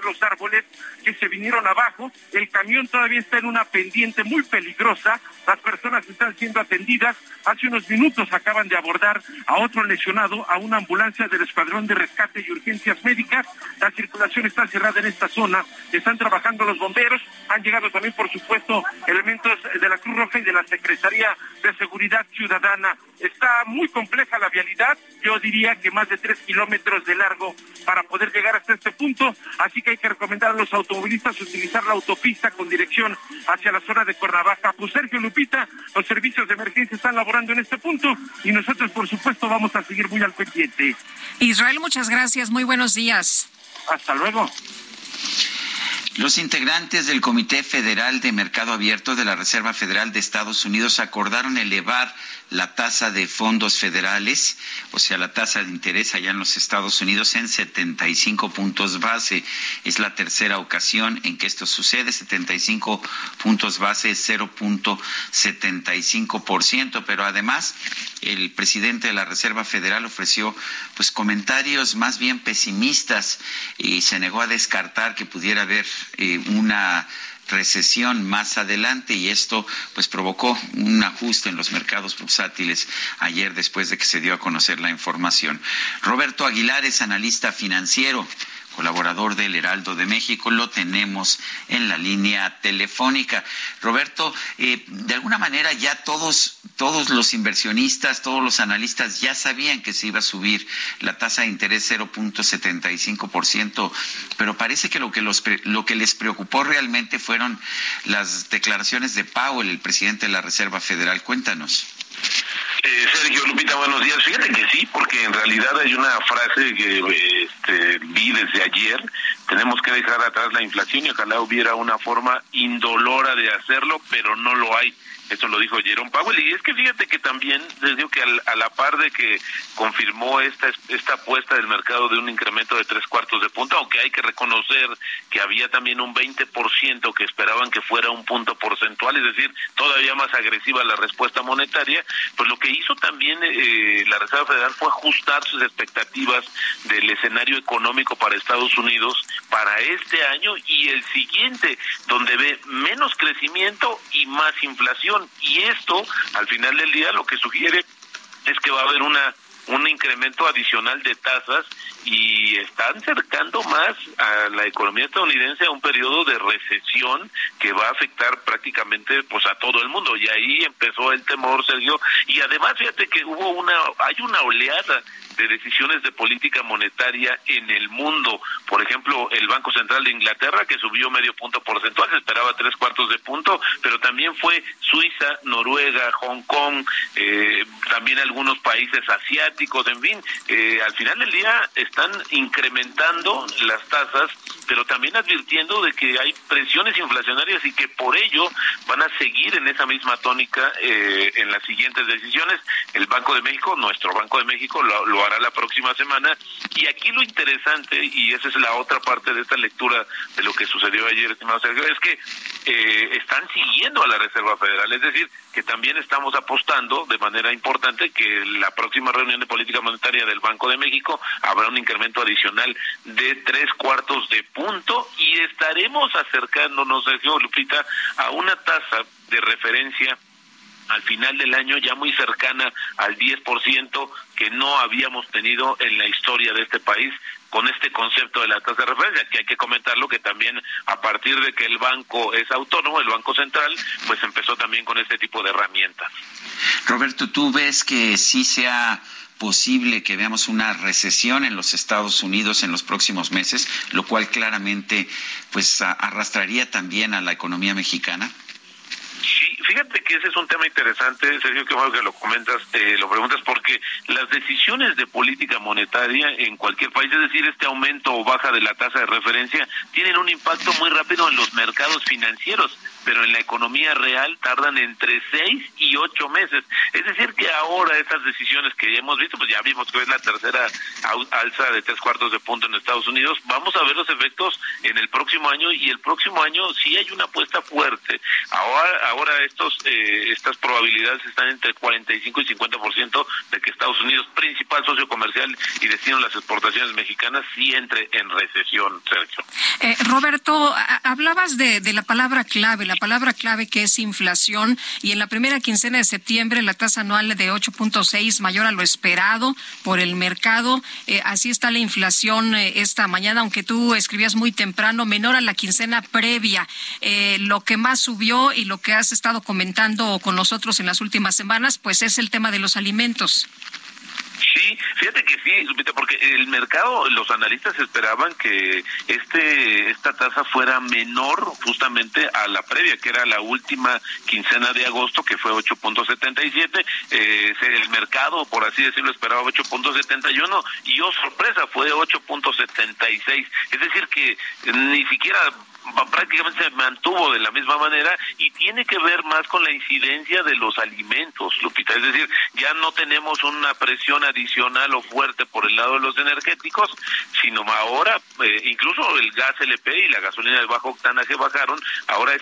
[SPEAKER 15] los árboles que se vinieron abajo. El camión todavía está en una pendiente muy peligrosa. Las personas están siendo atendidas. Hace unos minutos acaban de abordar a otro lesionado a una ambulancia del Escuadrón de Rescate y Urgencias Médicas. La circulación está cerrada en esta zona. Están trabajando los bomberos. Han llegado también, por supuesto, elementos de la Cruz Roja y de la Secretaría de Seguridad Ciudadana. Está muy compleja la vialidad. Yo diría que más de tres kilómetros de largo para poder llegar hasta este punto. Así que hay que recomendar a los automovilistas utilizar la autopista con dirección hacia la zona de Cuernavaca. Pues Sergio Lupita, los servicios de emergencia están laborando en este punto y nosotros, por supuesto, vamos a seguir muy al pendiente.
[SPEAKER 2] Israel, muchas gracias. Muy buenos días.
[SPEAKER 15] Hasta luego.
[SPEAKER 1] Los integrantes del Comité Federal de Mercado Abierto de la Reserva Federal de Estados Unidos acordaron elevar la tasa de fondos federales, o sea, la tasa de interés allá en los Estados Unidos en 75 puntos base. Es la tercera ocasión en que esto sucede, 75 puntos base, 0.75%, pero además el presidente de la Reserva Federal ofreció pues comentarios más bien pesimistas y se negó a descartar que pudiera haber eh, una recesión más adelante y esto pues provocó un ajuste en los mercados bursátiles ayer después de que se dio a conocer la información. Roberto Aguilar es analista financiero colaborador del Heraldo de México, lo tenemos en la línea telefónica. Roberto, eh, de alguna manera ya todos, todos los inversionistas, todos los analistas ya sabían que se iba a subir la tasa de interés 0.75%, pero parece que lo que, los, lo que les preocupó realmente fueron las declaraciones de Powell, el presidente de la Reserva Federal. Cuéntanos.
[SPEAKER 37] Eh, Sergio Lupita, buenos días. Fíjate que sí, porque en realidad hay una frase que este, vi desde ayer. Tenemos que dejar atrás la inflación y ojalá hubiera una forma indolora de hacerlo, pero no lo hay. Esto lo dijo Jerome Powell. Y es que fíjate que también les digo que a la par de que confirmó esta, esta apuesta del mercado de un incremento de tres cuartos de punto, aunque hay que reconocer que había también un 20% que esperaban que fuera un punto porcentual, es decir, todavía más agresiva la respuesta monetaria, pues lo que hizo también eh, la Reserva Federal fue ajustar sus expectativas del escenario económico para Estados Unidos para este año y el siguiente, donde ve menos crecimiento y más inflación. Y esto, al final del día, lo que sugiere es que va a haber una un incremento adicional de tasas y están cercando más a la economía estadounidense a un periodo de recesión que va a afectar prácticamente pues a todo el mundo. Y ahí empezó el temor Sergio. Y además fíjate que hubo una hay una oleada de decisiones de política monetaria en el mundo. Por ejemplo, el Banco Central de Inglaterra, que subió medio punto porcentual, se esperaba tres cuartos de punto, pero también fue Suiza, Noruega, Hong Kong, eh, también algunos países asiáticos, en fin, eh, al final del día están incrementando las tasas, pero también advirtiendo de que hay presiones inflacionarias y que por ello van a seguir en esa misma tónica eh, en las siguientes decisiones. El Banco de México, nuestro Banco de México, lo, lo hará la próxima semana. Y aquí lo interesante, y esa es la otra parte de esta lectura de lo que sucedió ayer, estimado Sergio, es que eh, están siguiendo a la Reserva Federal. Es decir, que también estamos apostando de manera importante que la próxima reunión de política monetaria del Banco de México habrá un incremento adicional de tres cuartos de punto y estaremos acercándonos, Sergio Lupita, a una tasa de referencia al final del año ya muy cercana al 10% que no habíamos tenido en la historia de este país con este concepto de la tasa de referencia, que hay que comentarlo que también a partir de que el banco es autónomo, el Banco Central, pues empezó también con este tipo de herramientas.
[SPEAKER 1] Roberto, ¿tú ves que sí sea posible que veamos una recesión en los Estados Unidos en los próximos meses, lo cual claramente pues arrastraría también a la economía mexicana?
[SPEAKER 37] Fíjate que ese es un tema interesante, Sergio, que bueno que lo comentas, eh, lo preguntas, porque las decisiones de política monetaria en cualquier país, es decir, este aumento o baja de la tasa de referencia, tienen un impacto muy rápido en los mercados financieros pero en la economía real tardan entre seis y ocho meses. Es decir, que ahora estas decisiones que ya hemos visto, pues ya vimos que es la tercera alza de tres cuartos de punto en Estados Unidos, vamos a ver los efectos en el próximo año y el próximo año sí hay una apuesta fuerte. Ahora, ahora estos, eh, estas probabilidades están entre 45 y 50% de que Estados Unidos, principal socio comercial y destino de las exportaciones mexicanas, sí entre en recesión, Sergio.
[SPEAKER 2] Eh, Roberto, hablabas de, la palabra clave, la palabra clave que es inflación y en la primera quincena de septiembre la tasa anual de 8.6 mayor a lo esperado por el mercado. Eh, así está la inflación eh, esta mañana, aunque tú escribías muy temprano, menor a la quincena previa. Eh, lo que más subió y lo que has estado comentando con nosotros en las últimas semanas, pues es el tema de los alimentos.
[SPEAKER 37] Sí, fíjate que sí, porque el mercado, los analistas esperaban que este esta tasa fuera menor justamente a la previa, que era la última quincena de agosto, que fue 8.77. Eh, el mercado, por así decirlo, esperaba 8.71 y, oh sorpresa, fue 8.76. Es decir, que ni siquiera prácticamente se mantuvo de la misma manera y tiene que ver más con la incidencia de los alimentos, Lupita. Es decir, ya no tenemos una presión adicional o fuerte por el lado de los energéticos, sino ahora eh, incluso el gas LP y la gasolina de bajo octanaje bajaron, ahora es,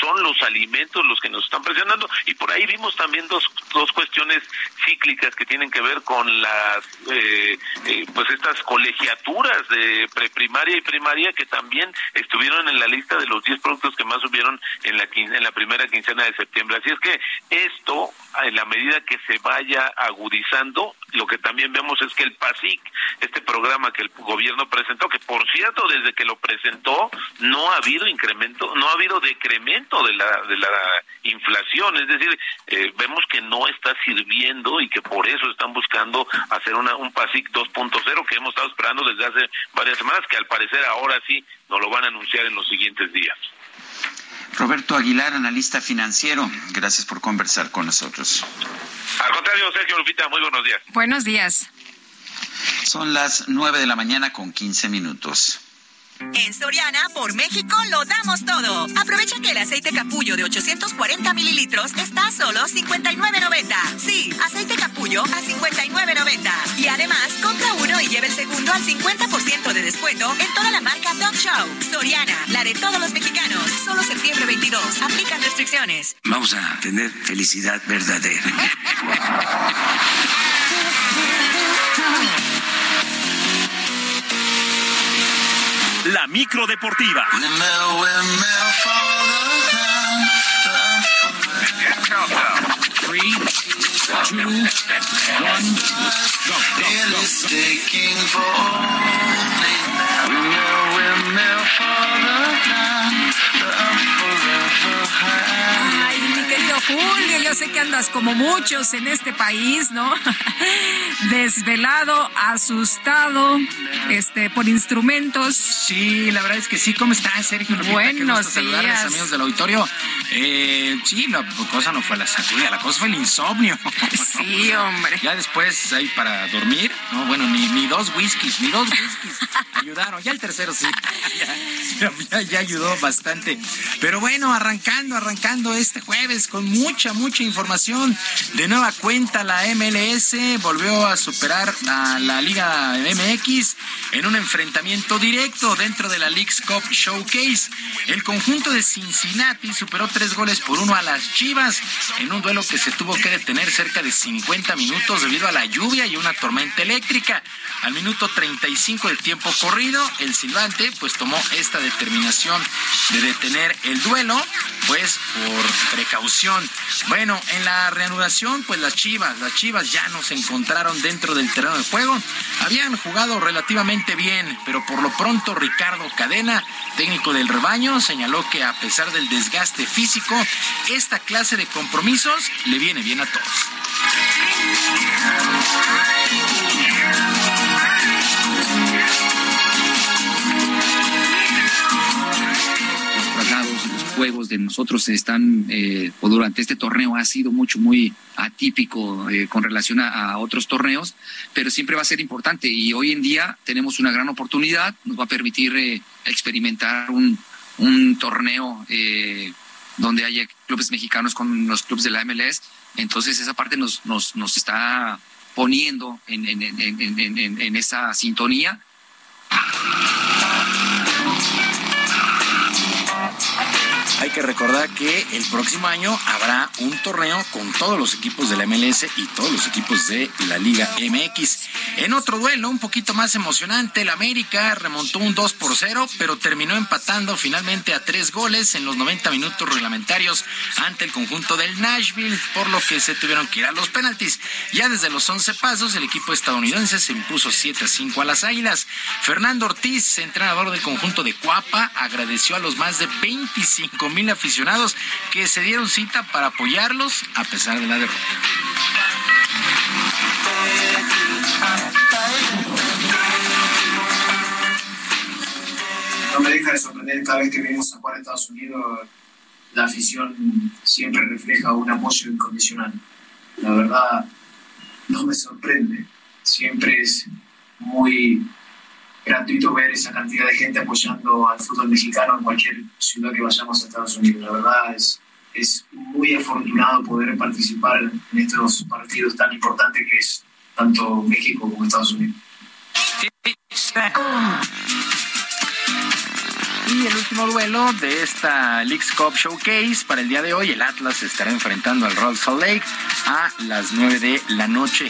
[SPEAKER 37] son los alimentos los que nos están presionando y por ahí vimos también dos, dos cuestiones cíclicas que tienen que ver con las eh, eh, pues estas colegiaturas de preprimaria y primaria que también estuvieron en la lista de los 10 productos que más subieron en la, en la primera quincena de septiembre. Así es que esto, en la medida que se vaya agudizando, lo que también vemos es que el PASIC, este programa que el gobierno presentó, que por cierto, desde que lo presentó, no ha habido incremento, no ha habido decremento de la, de la inflación. Es decir, eh, vemos que no está sirviendo y que por eso están buscando hacer una, un PASIC 2.0 que hemos estado esperando desde hace varias semanas, que al parecer ahora sí nos lo van a anunciar en los siguientes días.
[SPEAKER 1] Roberto Aguilar, analista financiero, gracias por conversar con nosotros.
[SPEAKER 37] Al contrario, Sergio Lupita, muy buenos días.
[SPEAKER 2] Buenos días.
[SPEAKER 1] Son las nueve de la mañana con quince minutos.
[SPEAKER 20] En Soriana, por México, lo damos todo. Aprovecha que el aceite capullo de 840 mililitros está a solo 59.90. Sí, aceite capullo a 59.90. Y además, compra uno y lleve el segundo al 50% de descuento en toda la marca Top Show. Soriana, la de todos los mexicanos. Solo septiembre 22. Aplican restricciones.
[SPEAKER 23] Vamos a tener felicidad verdadera. (laughs)
[SPEAKER 27] La micro deportiva.
[SPEAKER 2] Julio, yo sé que andas como muchos en este país, ¿no? (laughs) Desvelado, asustado, este, por instrumentos.
[SPEAKER 38] Sí, la verdad es que sí. ¿Cómo estás, Sergio? Lupita?
[SPEAKER 2] Buenos
[SPEAKER 38] gusto saludarles,
[SPEAKER 2] días.
[SPEAKER 38] amigos del auditorio. Eh, sí, la cosa no fue la sacudida, la cosa fue el insomnio. (laughs)
[SPEAKER 2] Sí, hombre.
[SPEAKER 38] Ya después, ahí para dormir, no, bueno, ni, ni dos whiskies, ni dos whiskies ayudaron. Ya el tercero sí, (laughs) ya, ya- ya ayudó bastante. Pero bueno, arrancando, arrancando este jueves con mucha, mucha información. De nueva cuenta, la MLS volvió a superar a la Liga MX en un enfrentamiento directo dentro de la League's Cup Showcase. El conjunto de Cincinnati superó tres goles por uno a las Chivas en un duelo que se tuvo que detener cerca de 50 minutos debido a la lluvia y una tormenta eléctrica. Al minuto 35 del tiempo corrido, el silbante pues tomó esta determinación de detener el duelo, pues por precaución. Bueno, en la reanudación, pues las Chivas, las Chivas ya no se encontraron dentro del terreno de juego. Habían jugado relativamente bien, pero por lo pronto Ricardo Cadena, técnico del rebaño, señaló que a pesar del desgaste físico, esta clase de compromisos le viene bien a todos.
[SPEAKER 39] Juegos de nosotros están, eh, o durante este torneo ha sido mucho, muy atípico eh, con relación a, a otros torneos, pero siempre va a ser importante. Y hoy en día tenemos una gran oportunidad, nos va a permitir eh, experimentar un, un torneo eh, donde haya clubes mexicanos con los clubes de la MLS, entonces esa parte nos, nos, nos está poniendo en, en, en, en, en- en- en esa sintonía
[SPEAKER 38] Hay que recordar que el próximo año habrá un torneo con todos los equipos de la MLS y todos los equipos de la Liga MX. En otro duelo un poquito más emocionante, el América remontó un 2 por 0, pero terminó empatando finalmente a tres goles en los 90 minutos reglamentarios ante el conjunto del Nashville, por lo que se tuvieron que ir a los penaltis. Ya desde los 11 pasos, el equipo estadounidense se impuso 7 a 5 a las Águilas. Fernando Ortiz, entrenador del conjunto de Cuapa, agradeció a los más de 25 mil aficionados que se dieron cita para apoyarlos a pesar de la derrota.
[SPEAKER 40] no me deja de sorprender cada vez que venimos a jugar a Estados Unidos, la afición siempre refleja un apoyo incondicional. La verdad, no me sorprende. Siempre es muy gratuito ver esa cantidad de gente apoyando al fútbol mexicano en cualquier ciudad que vayamos a Estados Unidos. La verdad es, es muy afortunado poder participar en estos partidos tan importantes que es tanto México como Estados Unidos.
[SPEAKER 38] Y el último duelo de esta League's Cup Showcase para el día de hoy, el Atlas estará enfrentando al Real Salt Lake a las 9 de la noche.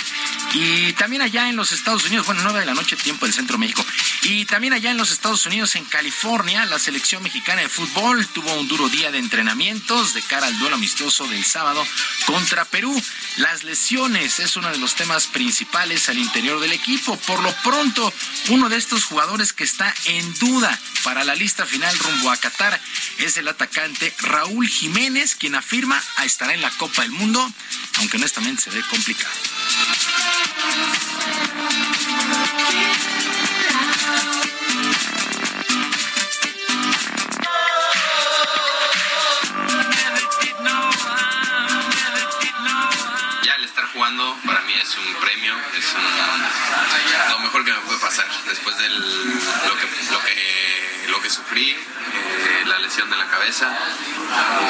[SPEAKER 38] Y también allá en los Estados Unidos, bueno, 9 de la noche, tiempo del centro México. Y también allá en los Estados Unidos, en California, la selección mexicana de fútbol tuvo un duro día de entrenamientos de cara al duelo amistoso del sábado contra Perú. Las lesiones es uno de los temas principales al interior del equipo. Por lo pronto, uno de estos jugadores que está en duda para la lista final rumbo a Qatar es el atacante Raúl Jiménez, quien afirma a estará en la Copa del Mundo, aunque honestamente se ve complicado.
[SPEAKER 41] lo mejor que me puede pasar después de lo que, sufrí, eh, la lesión de la cabeza.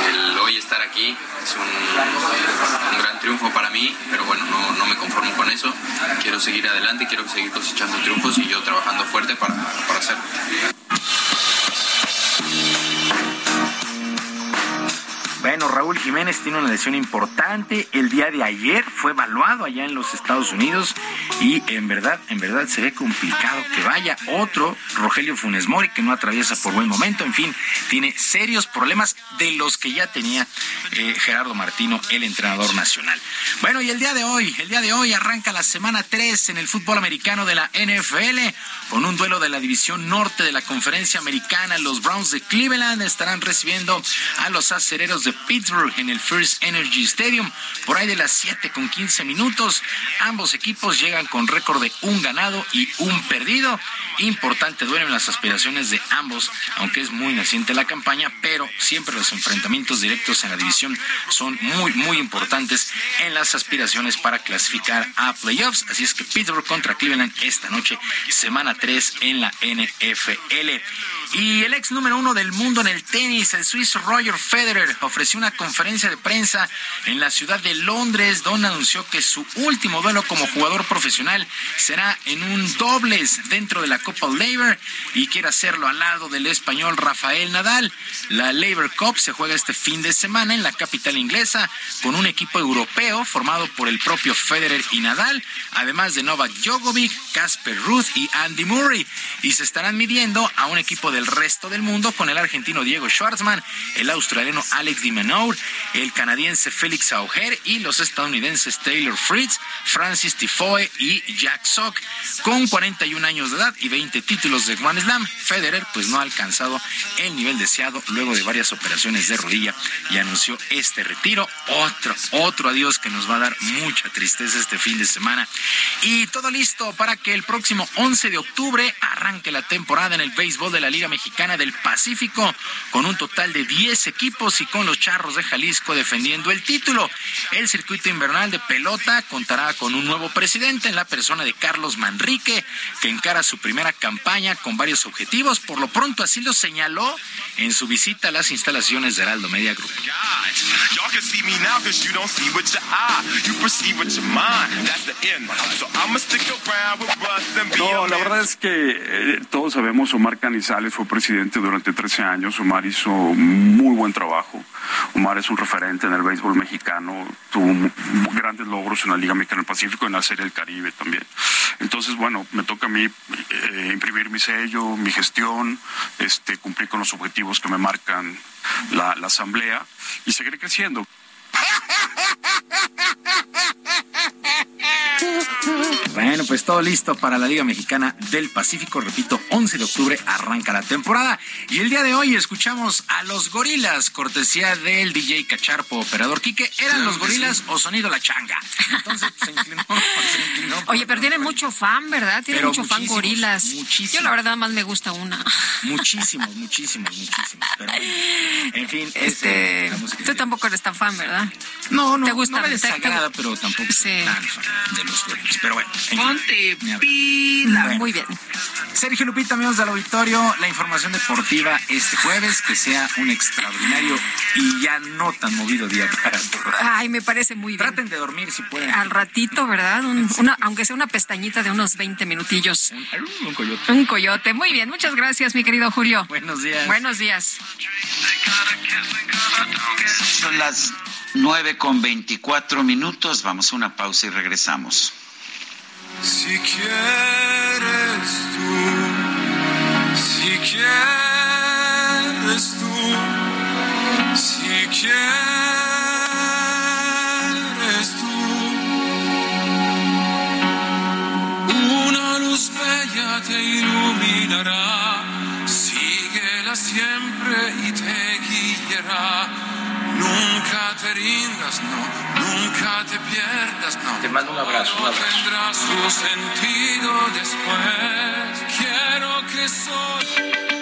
[SPEAKER 41] El hoy estar aquí es un, gran triunfo para mí, pero bueno, no, me conformo con eso. Quiero seguir adelante, quiero seguir cosechando triunfos y yo trabajando fuerte para, para hacerlo.
[SPEAKER 38] Bueno, Raúl Jiménez tiene una lesión importante. El día de ayer fue evaluado allá en los Estados Unidos y en verdad, en verdad se ve complicado que vaya otro Rogelio Funes Mori que no atraviesa por buen momento. En fin, tiene serios problemas de los que ya tenía eh, Gerardo Martino, el entrenador nacional. Bueno, y el día de hoy, el día de hoy arranca la semana 3 en el fútbol americano de la NFL con un duelo de la división norte de la conferencia americana. Los Browns de Cleveland estarán recibiendo a los acereros de Pittsburgh en el First Energy Stadium por ahí de las 7 con 15 minutos. Ambos equipos llegan con récord de un ganado y un perdido. Importante duelen las aspiraciones de ambos, aunque es muy naciente la campaña, pero siempre los enfrentamientos directos en la división son muy, muy importantes en las aspiraciones para clasificar a playoffs. Así es que Pittsburgh contra Cleveland esta noche, semana 3 en la NFL. Y el ex número uno del mundo en el tenis, el suizo Roger Federer, ofreció una conferencia de prensa en la ciudad de Londres, donde anunció que su último duelo como jugador profesional será en un dobles dentro de la Copa Labor y quiere hacerlo al lado del español Rafael Nadal. La Labor Cup se juega este fin de semana en la capital inglesa con un equipo europeo formado por el propio Federer y Nadal, además de Novak Djokovic, Casper Ruth y Andy Murray, y se estarán midiendo a un equipo del resto del mundo con el argentino Diego Schwartzman, el australiano Alex Di Menour, el canadiense Félix Auger y los estadounidenses Taylor Fritz, Francis Tifoe y Jack Sock. Con 41 años de edad y 20 títulos de Grand Slam, Federer pues no ha alcanzado el nivel deseado luego de varias operaciones de rodilla y anunció este retiro. Otro, otro adiós que nos va a dar mucha tristeza este fin de semana. Y todo listo para que el próximo 11 de octubre arranque la temporada en el béisbol de la Liga Mexicana del Pacífico con un total de 10 equipos y con los Charros de Jalisco defendiendo el título. El circuito invernal de pelota contará con un nuevo presidente en la persona de Carlos Manrique, que encara su primera campaña con varios objetivos. Por lo pronto así lo señaló en su visita a las instalaciones de Heraldo Media Group.
[SPEAKER 42] No, la verdad es que eh, todos sabemos, Omar Canizales fue presidente durante 13 años, Omar hizo muy buen trabajo, Omar es un referente en el béisbol mexicano, tuvo grandes logros en la Liga Mexicana del Pacífico, en la Serie del Caribe también. Entonces, bueno, me toca a mí eh, imprimir mi sello, mi gestión, este, cumplir con los objetivos que me marcan la, la Asamblea y seguir creciendo.
[SPEAKER 38] Bueno, pues todo listo para la Liga Mexicana del Pacífico. Repito, 11 de octubre arranca la temporada. Y el día de hoy escuchamos a los gorilas, cortesía del DJ Cacharpo, operador Quique. ¿Eran los gorilas o sonido la changa? Entonces pues, se inclinó. (laughs) Se inclinó
[SPEAKER 2] Oye, pero tiene mucho fan, ¿verdad? Tiene mucho fan gorilas. Muchísimo. Yo la verdad más me gusta una.
[SPEAKER 38] Muchísimos, muchísimos, muchísimos. Pero, en fin,
[SPEAKER 2] este, tú tampoco eres tan fan, ¿verdad?
[SPEAKER 38] No, no,
[SPEAKER 2] ¿Te gusta?
[SPEAKER 38] no me desagrada, pero tampoco soy
[SPEAKER 2] Sí.
[SPEAKER 38] tan fan de los gorilas. Pero bueno.
[SPEAKER 2] Ponte pila.
[SPEAKER 38] Bueno.
[SPEAKER 2] Muy bien.
[SPEAKER 38] Sergio Lupita, amigos del auditorio, la información deportiva este jueves, que sea un extraordinario y ya no tan movido día para todos.
[SPEAKER 2] Ay, me parece muy bien.
[SPEAKER 38] Traten de dormir si pueden.
[SPEAKER 2] Al ratito, ¿verdad? Un- una, aunque sea una pestañita de unos 20 minutillos.
[SPEAKER 38] Un coyote.
[SPEAKER 2] Un coyote. Muy bien, muchas gracias, mi querido Julio.
[SPEAKER 38] Buenos días.
[SPEAKER 2] Buenos días.
[SPEAKER 1] Son las 9 con 24 minutos. Vamos a una pausa y regresamos.
[SPEAKER 16] Si quieres tú, si quieres tú, si quieres tú, una luz bella te iluminará, Nunca te rindas, no, nunca te pierdas, no.
[SPEAKER 38] Te mando un abrazo, un abrazo.
[SPEAKER 16] Tendrá su sentido después. Quiero que soy.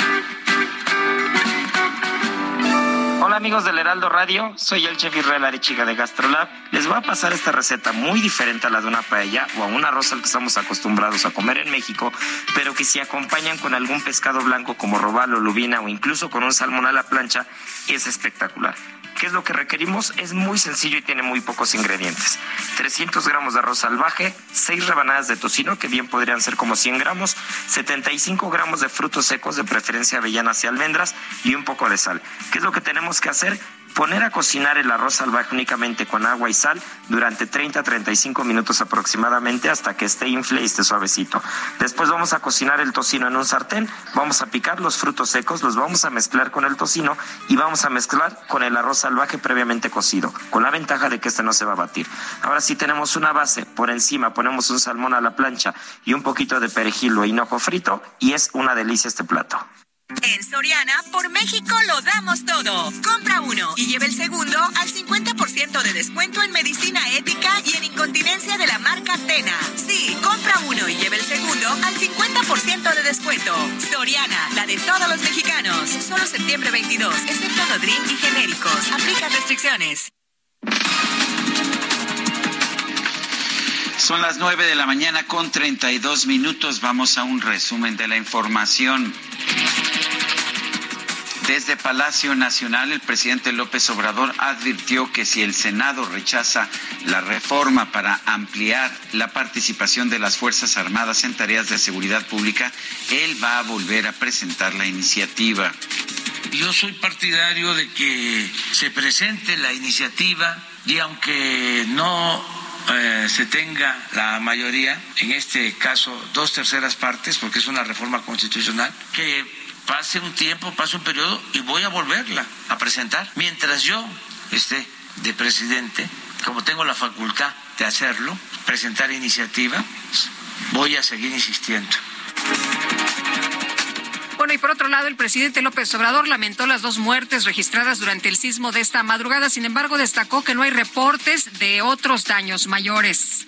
[SPEAKER 43] Hola amigos del Heraldo Radio, soy el chef Israel Arechiga de Gastrolab. Les voy a pasar esta receta muy diferente a la de una paella o a un arroz al que estamos acostumbrados a comer en México, pero que si acompañan con algún pescado blanco como robalo, lubina o incluso con un salmón a la plancha, es espectacular. ¿Qué es lo que requerimos? Es muy sencillo y tiene muy pocos ingredientes. 300 gramos de arroz salvaje, 6 rebanadas de tocino, que bien podrían ser como 100 gramos, 75 gramos de frutos secos, de preferencia avellanas y almendras, y un poco de sal. ¿Qué es lo que tenemos que hacer? Poner a cocinar el arroz salvaje únicamente con agua y sal durante 30 a 35 minutos aproximadamente hasta que esté infle y esté suavecito. Después vamos a cocinar el tocino en un sartén, vamos a picar los frutos secos, los vamos a mezclar con el tocino y vamos a mezclar con el arroz salvaje previamente cocido, con la ventaja de que este no se va a batir. Ahora sí tenemos una base, por encima ponemos un salmón a la plancha y un poquito de perejil o hinojo frito y es una delicia este plato.
[SPEAKER 20] En Soriana, por México lo damos todo. Compra uno y lleve el segundo al 50% de descuento en medicina ética y en incontinencia de la marca Tena. Sí, compra uno y lleve el segundo al 50% de descuento. Soriana, la de todos los mexicanos. Solo septiembre 22, excepto Nodrim y genéricos. Aplica restricciones.
[SPEAKER 1] Son las 9 de la mañana con 32 minutos. Vamos a un resumen de la información. Desde Palacio Nacional, el presidente López Obrador advirtió que si el Senado rechaza la reforma para ampliar la participación de las Fuerzas Armadas en tareas de seguridad pública, él va a volver a presentar la iniciativa.
[SPEAKER 23] Yo soy partidario de que se presente la iniciativa y aunque no eh, se tenga la mayoría, en este caso dos terceras partes, porque es una reforma constitucional, que pase un tiempo, pase un periodo y voy a volverla a presentar. Mientras yo esté de presidente, como tengo la facultad de hacerlo, presentar iniciativa, voy a seguir insistiendo.
[SPEAKER 2] Bueno, y por otro lado, el presidente López Obrador lamentó las dos muertes registradas durante el sismo de esta madrugada. Sin embargo, destacó que no hay reportes de otros daños mayores.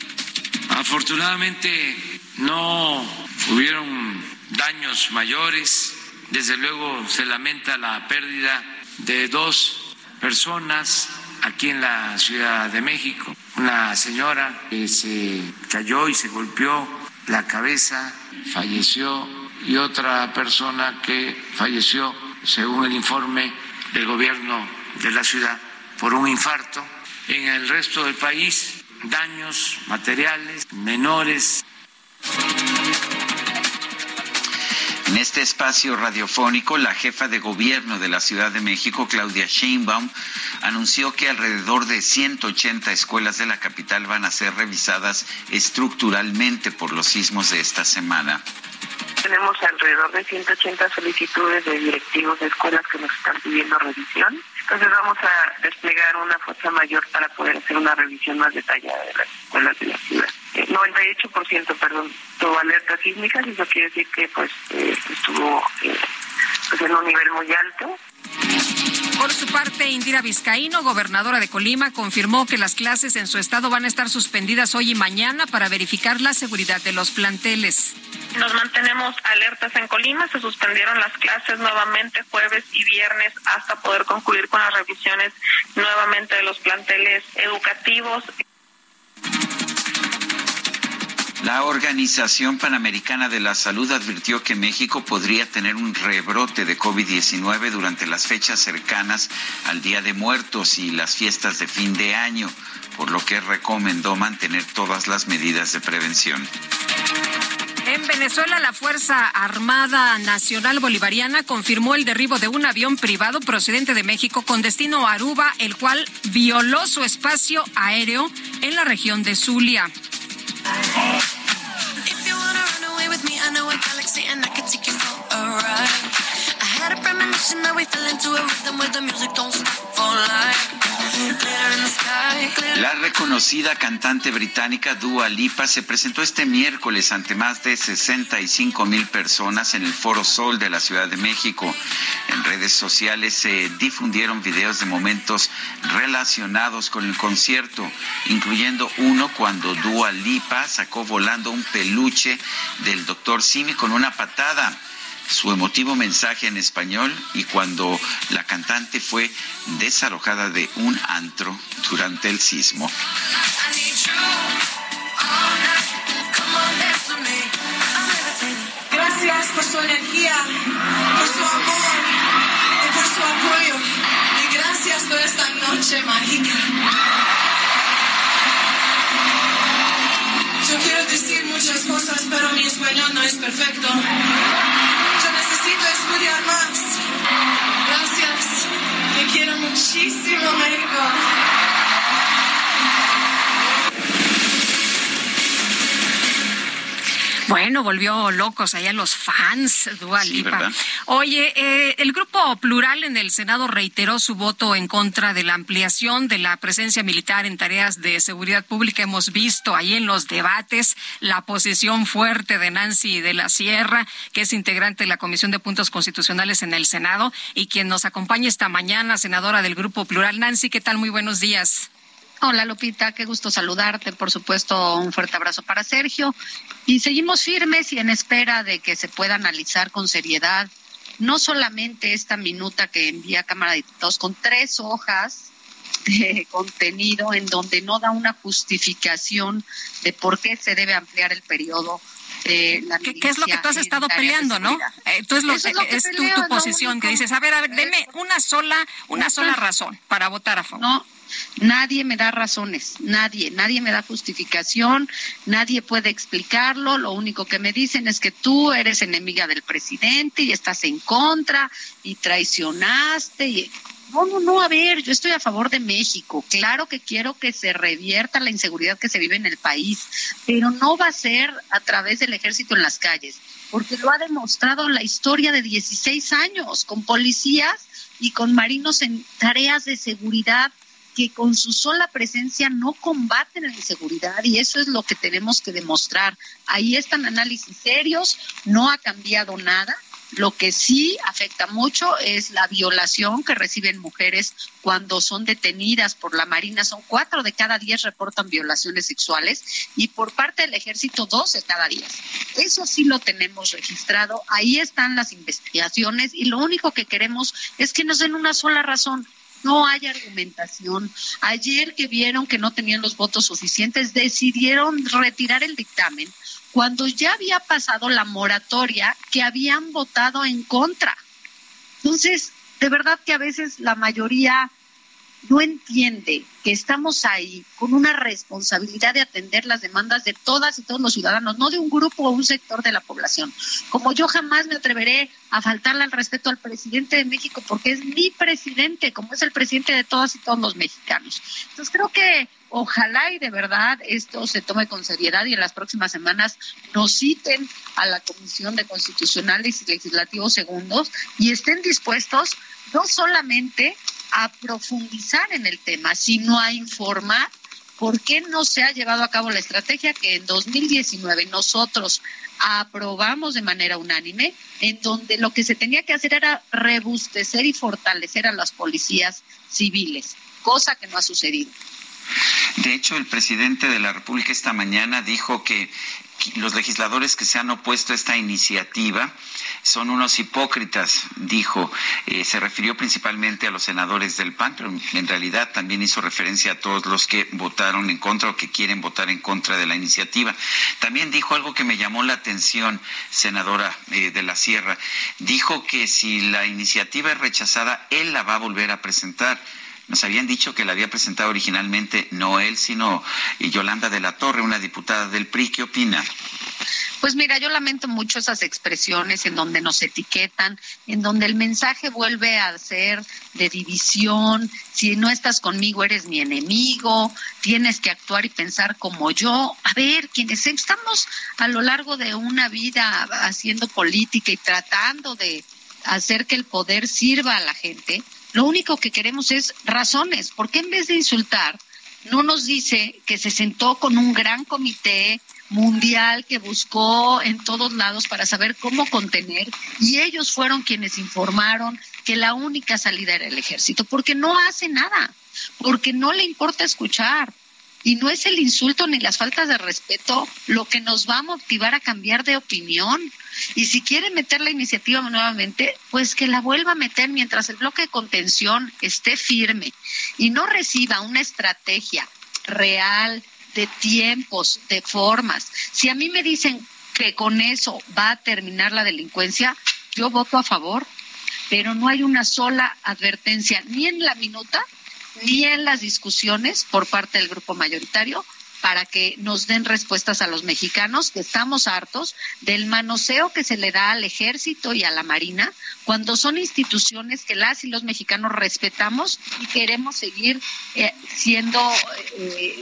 [SPEAKER 23] Afortunadamente, no hubieron daños mayores desde luego se lamenta la pérdida de dos personas aquí en la Ciudad de México. Una señora que se cayó y se golpeó la cabeza, falleció, y otra persona que falleció, según el informe del gobierno de la ciudad, por un infarto. En el resto del país, daños materiales menores.
[SPEAKER 1] En este espacio radiofónico, la jefa de gobierno de la Ciudad de México, Claudia Sheinbaum, anunció que alrededor de 180 escuelas de la capital van a ser revisadas estructuralmente por los sismos de esta semana.
[SPEAKER 44] Tenemos alrededor de 180 solicitudes de directivos de escuelas que nos están pidiendo revisión. Entonces vamos a desplegar una fuerza mayor para poder hacer una revisión más detallada de las escuelas de la ciudad. 98%, perdón, tuvo alerta sísmica, y eso quiere decir que pues eh, estuvo eh, pues, en un nivel muy alto.
[SPEAKER 2] Por su parte, Indira Vizcaíno, gobernadora de Colima, confirmó que las clases en su estado van a estar suspendidas hoy y mañana para verificar la seguridad de los planteles.
[SPEAKER 44] Nos mantenemos alertas en Colima, se suspendieron las clases nuevamente jueves y viernes hasta poder concluir con las revisiones nuevamente de los planteles educativos.
[SPEAKER 1] La Organización Panamericana de la Salud advirtió que México podría tener un rebrote de COVID-19 durante las fechas cercanas al Día de Muertos y las fiestas de fin de año, por lo que recomendó mantener todas las medidas de prevención.
[SPEAKER 2] En Venezuela, la Fuerza Armada Nacional Bolivariana confirmó el derribo de un avión privado procedente de México con destino a Aruba, el cual violó su espacio aéreo en la región de Zulia. If
[SPEAKER 45] you wanna run away with me, I know a galaxy and I can take you for a ride.
[SPEAKER 1] La reconocida cantante británica Dua Lipa se presentó este miércoles ante más de 65 mil personas en el Foro Sol de la Ciudad de México. En redes sociales se difundieron videos de momentos relacionados con el concierto, incluyendo uno cuando Dua Lipa sacó volando un peluche del Dr. Simi con una patada su emotivo mensaje en español y cuando la cantante fue desalojada de un antro durante el sismo.
[SPEAKER 45] Gracias por su energía, por su amor y por su apoyo. Y gracias por esta noche mágica. Yo quiero decir muchas cosas, pero mi español no es perfecto necesito estudiar más. Gracias. Te quiero muchísimo, México.
[SPEAKER 2] Bueno, volvió locos allá los fans, Dua Lipa. Oye, eh, el grupo plural en el Senado reiteró su voto en contra de la ampliación de la presencia militar en tareas de seguridad pública. Hemos visto ahí en los debates la posición fuerte de Nancy de la Sierra, que es integrante de la Comisión de Puntos Constitucionales en el Senado y quien nos acompaña esta mañana, senadora del grupo plural. Nancy, ¿qué tal? Muy buenos días.
[SPEAKER 46] Hola Lupita, qué gusto saludarte. Por supuesto, un fuerte abrazo para Sergio. Y seguimos firmes y en espera de que se pueda analizar con seriedad no solamente esta minuta que envía Cámara de Diputados con tres hojas de (laughs) contenido en donde no da una justificación de por qué se debe ampliar el periodo
[SPEAKER 2] ¿Qué, es lo que tú has estado peleando, no? Eh, tú es, lo, es, tu, posición que dices, a ver, a ver, deme una sola, una sola razón para votar a favor.
[SPEAKER 46] No, Nadie me da razones, nadie, nadie me da justificación, nadie puede explicarlo. Lo único que me dicen es que tú eres enemiga del presidente y estás en contra y traicionaste. Y... No, no, no, a ver, yo estoy a favor de México. Claro que quiero que se revierta la inseguridad que se vive en el país, pero no va a ser a través del ejército en las calles, porque lo ha demostrado la historia de 16 años con policías y con marinos en tareas de seguridad que con su sola presencia no combaten la inseguridad y eso es lo que tenemos que demostrar. Ahí están análisis serios, no ha cambiado nada. Lo que sí afecta mucho es la violación que reciben mujeres cuando son detenidas por la Marina. Son cuatro de cada diez reportan violaciones sexuales y por parte del ejército dos de cada diez. Eso sí lo tenemos registrado. Ahí están las investigaciones y lo único que queremos es que nos den una sola razón no hay argumentación. Ayer que vieron que no tenían los votos suficientes, decidieron retirar el dictamen cuando ya había pasado la moratoria que habían votado en contra. Entonces, de verdad que a veces la mayoría no entiende que estamos ahí con una responsabilidad de atender las demandas de todas y todos los ciudadanos, no de un grupo o un sector de la población. Como yo jamás me atreveré a faltarle al respeto al presidente de México porque es mi presidente, como es el presidente de todas y todos los mexicanos. Entonces creo que ojalá y de verdad esto se tome con seriedad y en las próximas semanas nos citen a la Comisión de Constitucionales y Legislativos Segundos y estén dispuestos no solamente a profundizar en el tema, sino a informar por qué no se ha llevado a cabo la estrategia que en 2019 nosotros aprobamos de manera unánime, en donde lo que se tenía que hacer era rebustecer y fortalecer a las policías civiles, cosa que no ha sucedido.
[SPEAKER 1] De hecho, el presidente de la República esta mañana dijo que los legisladores que se han opuesto a esta iniciativa son unos hipócritas, dijo. Eh, se refirió principalmente a los senadores del PAN, pero en realidad también hizo referencia a todos los que votaron en contra o que quieren votar en contra de la iniciativa. También dijo algo que me llamó la atención, senadora eh, de la Sierra. Dijo que si la iniciativa es rechazada, él la va a volver a presentar. Nos habían dicho que la había presentado originalmente no él, sino Yolanda de la Torre, una diputada del PRI. ¿Qué opina?
[SPEAKER 46] Pues mira, yo lamento mucho esas expresiones en donde nos etiquetan, en donde el mensaje vuelve a ser de división, si no estás conmigo eres mi enemigo, tienes que actuar y pensar como yo. A ver, quienes estamos a lo largo de una vida haciendo política y tratando de hacer que el poder sirva a la gente, lo único que queremos es razones. ¿Por qué en vez de insultar, no nos dice que se sentó con un gran comité mundial que buscó en todos lados para saber cómo contener y ellos fueron quienes informaron que la única salida era el ejército, porque no hace nada, porque no le importa escuchar, y no es el insulto ni las faltas de respeto lo que nos va a motivar a cambiar de opinión. Y si quiere meter la iniciativa nuevamente, pues que la vuelva a meter mientras el bloque de contención esté firme y no reciba una estrategia real de tiempos, de formas. Si a mí me dicen que con eso va a terminar la delincuencia, yo voto a favor, pero no hay una sola advertencia ni en la minuta ni en las discusiones por parte del grupo mayoritario para que nos den respuestas a los mexicanos que estamos hartos del manoseo que se le da al ejército y a la marina cuando son instituciones que las y los mexicanos respetamos y queremos seguir eh, siendo, eh,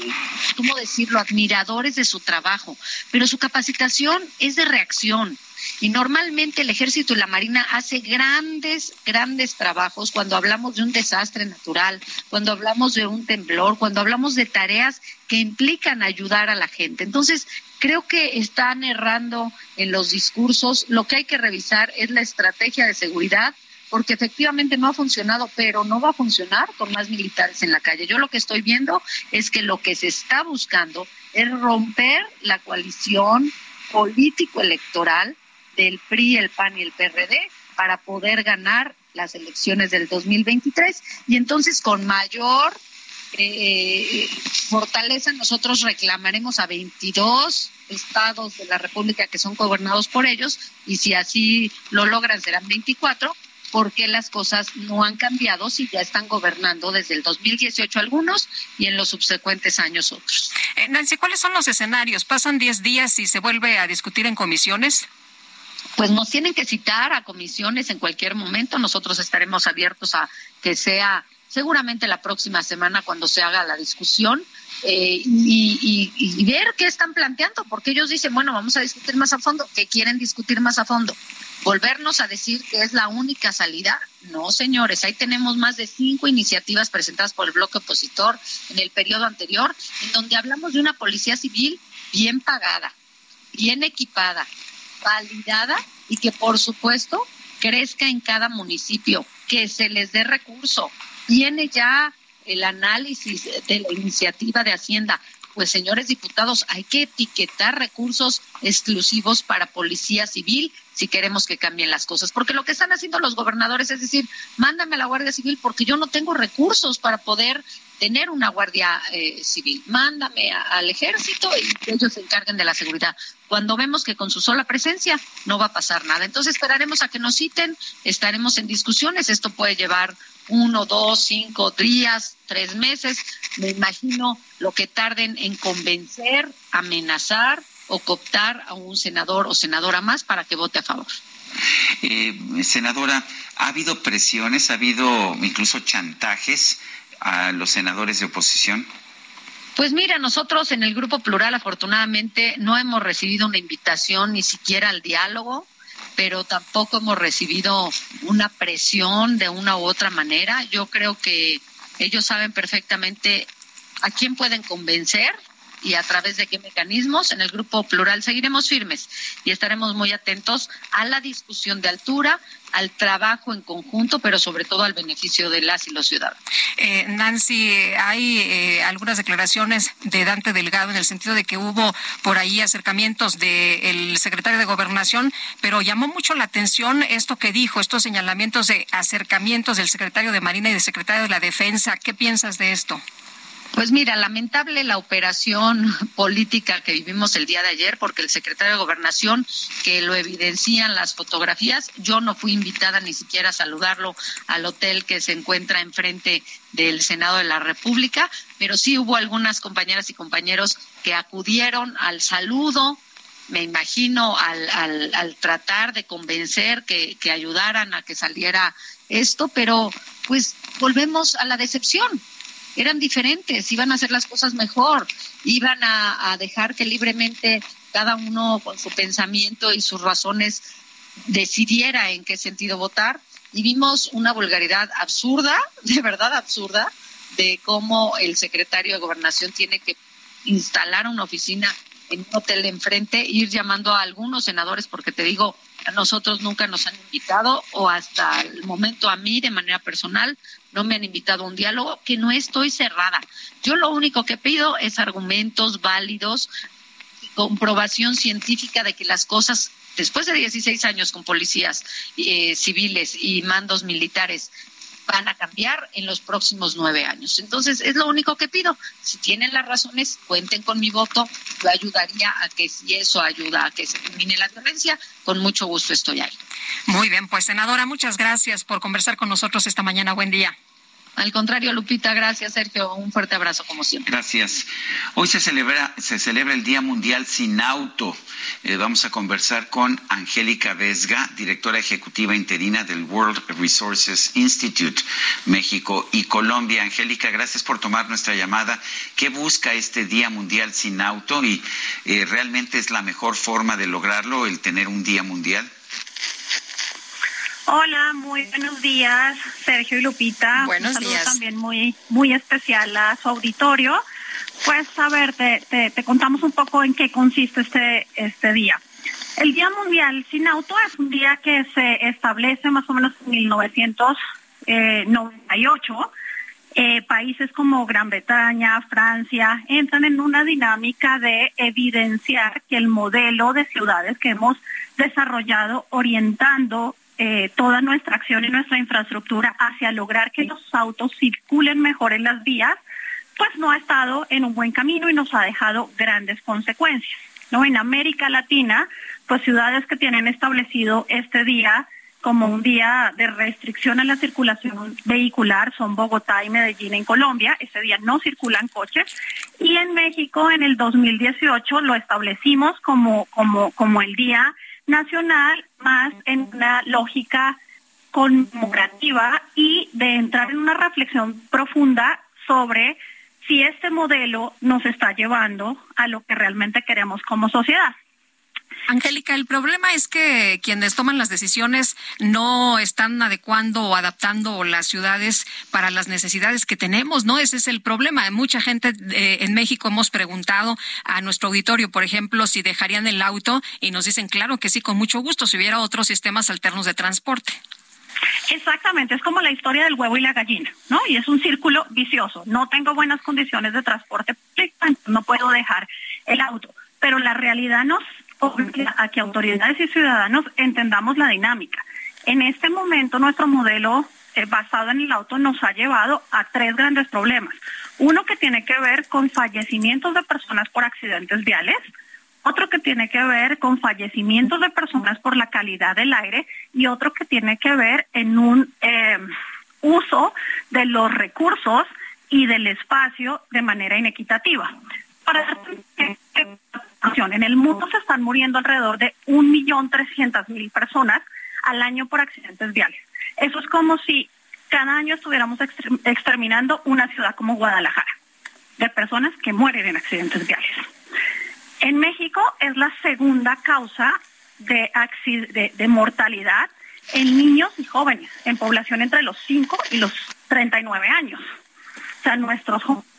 [SPEAKER 46] ¿cómo decirlo?, admiradores de su trabajo. Pero su capacitación es de reacción y normalmente el ejército y la marina hace grandes, grandes trabajos cuando hablamos de un desastre natural, cuando hablamos de un temblor, cuando hablamos de tareas que implican ayudar a la gente. Entonces, creo que están errando en los discursos. Lo que hay que revisar es la estrategia de seguridad porque efectivamente no ha funcionado, pero no va a funcionar con más militares en la calle. Yo lo que estoy viendo es que lo que se está buscando es romper la coalición político-electoral del PRI, el PAN y el PRD para poder ganar las elecciones del 2023 y entonces con mayor eh, fortaleza nosotros reclamaremos a 22 estados de la República que son gobernados por ellos y si así lo logran serán 24 porque las cosas no han cambiado si ya están gobernando desde el 2018 algunos y en los subsecuentes años otros.
[SPEAKER 2] Eh, Nancy, ¿cuáles son los escenarios? ¿Pasan 10 días y se vuelve a discutir en comisiones?
[SPEAKER 46] Pues nos tienen que citar a comisiones en cualquier momento. Nosotros estaremos abiertos a que sea seguramente la próxima semana cuando se haga la discusión eh, y, y, ver qué están planteando, porque ellos dicen, bueno, vamos a discutir más a fondo, ¿qué quieren discutir más a fondo? ¿Volvernos a decir que es la única salida? No, señores, ahí tenemos más de cinco iniciativas presentadas por el bloque opositor en el periodo anterior, en donde hablamos de una policía civil bien pagada, bien equipada, validada y que por supuesto crezca en cada municipio, que se les dé recurso. Tiene ya el análisis de la iniciativa de Hacienda. Pues señores diputados, hay que etiquetar recursos exclusivos para policía civil si queremos que cambien las cosas. Porque lo que están haciendo los gobernadores es decir, mándame a la Guardia Civil porque yo no tengo recursos para poder tener una Guardia eh, Civil. Mándame al ejército y que ellos se encarguen de la seguridad. Cuando vemos que con su sola presencia no va a pasar nada. Entonces esperaremos a que nos citen, estaremos en discusiones. Esto puede llevar uno, dos, cinco días, tres meses. Me imagino lo que tarden en convencer, amenazar o cooptar a un senador o senadora más para que vote a favor.
[SPEAKER 1] Eh, senadora, ¿ha habido presiones, ha habido incluso chantajes a los senadores de oposición?
[SPEAKER 46] Pues mira, nosotros en el Grupo Plural afortunadamente no hemos recibido una invitación ni siquiera al diálogo, pero tampoco hemos recibido una presión de una u otra manera. Yo creo que ellos saben perfectamente a quién pueden convencer y a través de qué mecanismos. En el Grupo Plural seguiremos firmes y estaremos muy atentos a la discusión de altura, al trabajo en conjunto, pero sobre todo al beneficio de las y los ciudadanos.
[SPEAKER 2] Eh, Nancy, hay eh, algunas declaraciones de Dante Delgado en el sentido de que hubo por ahí acercamientos del secretario de Gobernación, pero llamó mucho la atención esto que dijo, estos señalamientos de acercamientos del secretario de Marina y del secretario de la Defensa. ¿Qué piensas de esto?
[SPEAKER 46] Pues mira, lamentable la operación (laughs) política que vivimos el día de ayer, porque el secretario de Gobernación, que lo evidencian las fotografías, yo no fui invitada ni siquiera a saludarlo al hotel que se encuentra enfrente del Senado de la República, pero sí hubo algunas compañeras y compañeros que acudieron al saludo me imagino, al, al, al tratar de convencer que, que ayudaran a que saliera esto, pero pues volvemos a la decepción. Eran diferentes, iban a hacer las cosas mejor, iban a, a dejar que libremente cada uno con su pensamiento y sus razones decidiera en qué sentido votar. Y vimos una vulgaridad absurda, (laughs) de verdad absurda, de cómo el secretario de Gobernación tiene que instalar una oficina en un hotel de enfrente, ir llamando a algunos senadores, porque te digo, a nosotros nunca nos han invitado, o hasta el momento a mí de manera personal, no me han invitado a un diálogo, que no estoy cerrada. Yo lo único que pido es argumentos válidos, comprobación científica de que las cosas, después de 16 años con policías eh, civiles y mandos militares, van a cambiar en los próximos nueve años. Entonces, es lo único que pido. Si tienen las razones, cuenten con mi voto. Yo ayudaría a que si eso ayuda a que se termine la violencia, con mucho gusto estoy ahí.
[SPEAKER 2] Muy bien, pues senadora, muchas gracias por conversar con nosotros esta mañana. Buen día.
[SPEAKER 46] Al contrario, Lupita, gracias, Sergio. Un fuerte abrazo, como siempre.
[SPEAKER 1] Gracias. Hoy se celebra, se celebra el Día Mundial Sin Auto. Eh, vamos a conversar con Angélica Vesga, directora ejecutiva interina del World Resources Institute, México y Colombia. Angélica, gracias por tomar nuestra llamada. ¿Qué busca este Día Mundial Sin Auto? ¿Y eh, realmente es la mejor forma de lograrlo, el tener un Día Mundial?
[SPEAKER 47] Hola, muy buenos días, Sergio y Lupita.
[SPEAKER 2] Buenos
[SPEAKER 47] Un saludo
[SPEAKER 2] días.
[SPEAKER 47] también muy, muy especial a su auditorio. Pues, a ver, te, te, te contamos un poco en qué consiste este, este día. El Día Mundial Sin Auto es un día que se establece más o menos en 1998. Eh, países como Gran Bretaña, Francia, entran en una dinámica de evidenciar que el modelo de ciudades que hemos desarrollado orientando eh, toda nuestra acción y nuestra infraestructura hacia lograr que los autos circulen mejor en las vías, pues no ha estado en un buen camino y nos ha dejado grandes consecuencias. ¿no? En América Latina, pues ciudades que tienen establecido este día como un día de restricción a la circulación vehicular son Bogotá y Medellín en Colombia. Ese día no circulan coches. Y en México, en el 2018, lo establecimos como, como, como el Día Nacional, más en una lógica conmemorativa y de entrar en una reflexión profunda sobre si este modelo nos está llevando a lo que realmente queremos como sociedad.
[SPEAKER 2] Angélica, el problema es que quienes toman las decisiones no están adecuando o adaptando las ciudades para las necesidades que tenemos, ¿no? Ese es el problema. Mucha gente eh, en México hemos preguntado a nuestro auditorio, por ejemplo, si dejarían el auto y nos dicen, claro que sí, con mucho gusto, si hubiera otros sistemas alternos de transporte.
[SPEAKER 47] Exactamente, es como la historia del huevo y la gallina, ¿no? Y es un círculo vicioso. No tengo buenas condiciones de transporte, no puedo dejar el auto. Pero la realidad nos obliga a que autoridades y ciudadanos entendamos la dinámica. En este momento nuestro modelo eh, basado en el auto nos ha llevado a tres grandes problemas. Uno que tiene que ver con fallecimientos de personas por accidentes viales, otro que tiene que ver con fallecimientos de personas por la calidad del aire y otro que tiene que ver en un eh, uso de los recursos y del espacio de manera inequitativa. Para en el mundo se están muriendo alrededor de 1.300.000 personas al año por accidentes viales. Eso es como si cada año estuviéramos exterminando una ciudad como Guadalajara, de personas que mueren en accidentes viales. En México es la segunda causa de, mortalidad en niños y jóvenes, en población entre los 5 y los 39 años. O sea, nuestros jóvenes.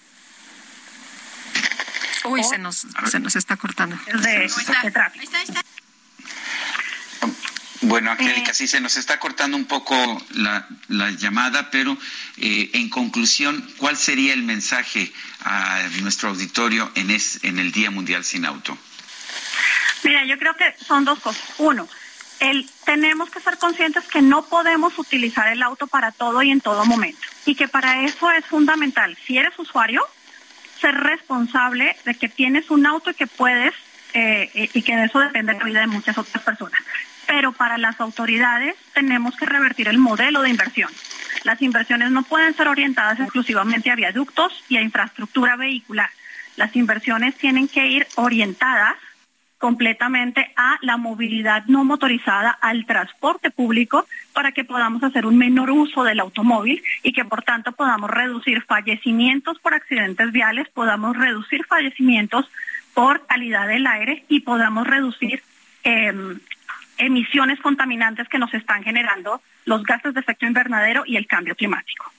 [SPEAKER 2] Uy, se nos, se nos está cortando.
[SPEAKER 47] De, de tráfico.
[SPEAKER 1] Bueno, Angélica, sí se nos está cortando un poco la, la llamada, pero eh, en conclusión, ¿cuál sería el mensaje a nuestro auditorio en, es, en el Día Mundial Sin Auto?
[SPEAKER 47] Mira, yo creo que son dos cosas. Uno, el, tenemos que ser conscientes que no podemos utilizar el auto para todo y en todo momento. Y que para eso es fundamental, si eres usuario, ser responsable de que tienes un auto y que puedes, eh, y que de eso depende la vida de muchas otras personas pero para las autoridades tenemos que revertir el modelo de inversión. Las inversiones no pueden ser orientadas exclusivamente a viaductos y a infraestructura vehicular. Las inversiones tienen que ir orientadas completamente a la movilidad no motorizada, al transporte público, para que podamos hacer un menor uso del automóvil y que por tanto podamos reducir fallecimientos por accidentes viales, podamos reducir fallecimientos por calidad del aire y podamos reducir em, emisiones contaminantes que nos están generando los gases de efecto invernadero y el cambio climático.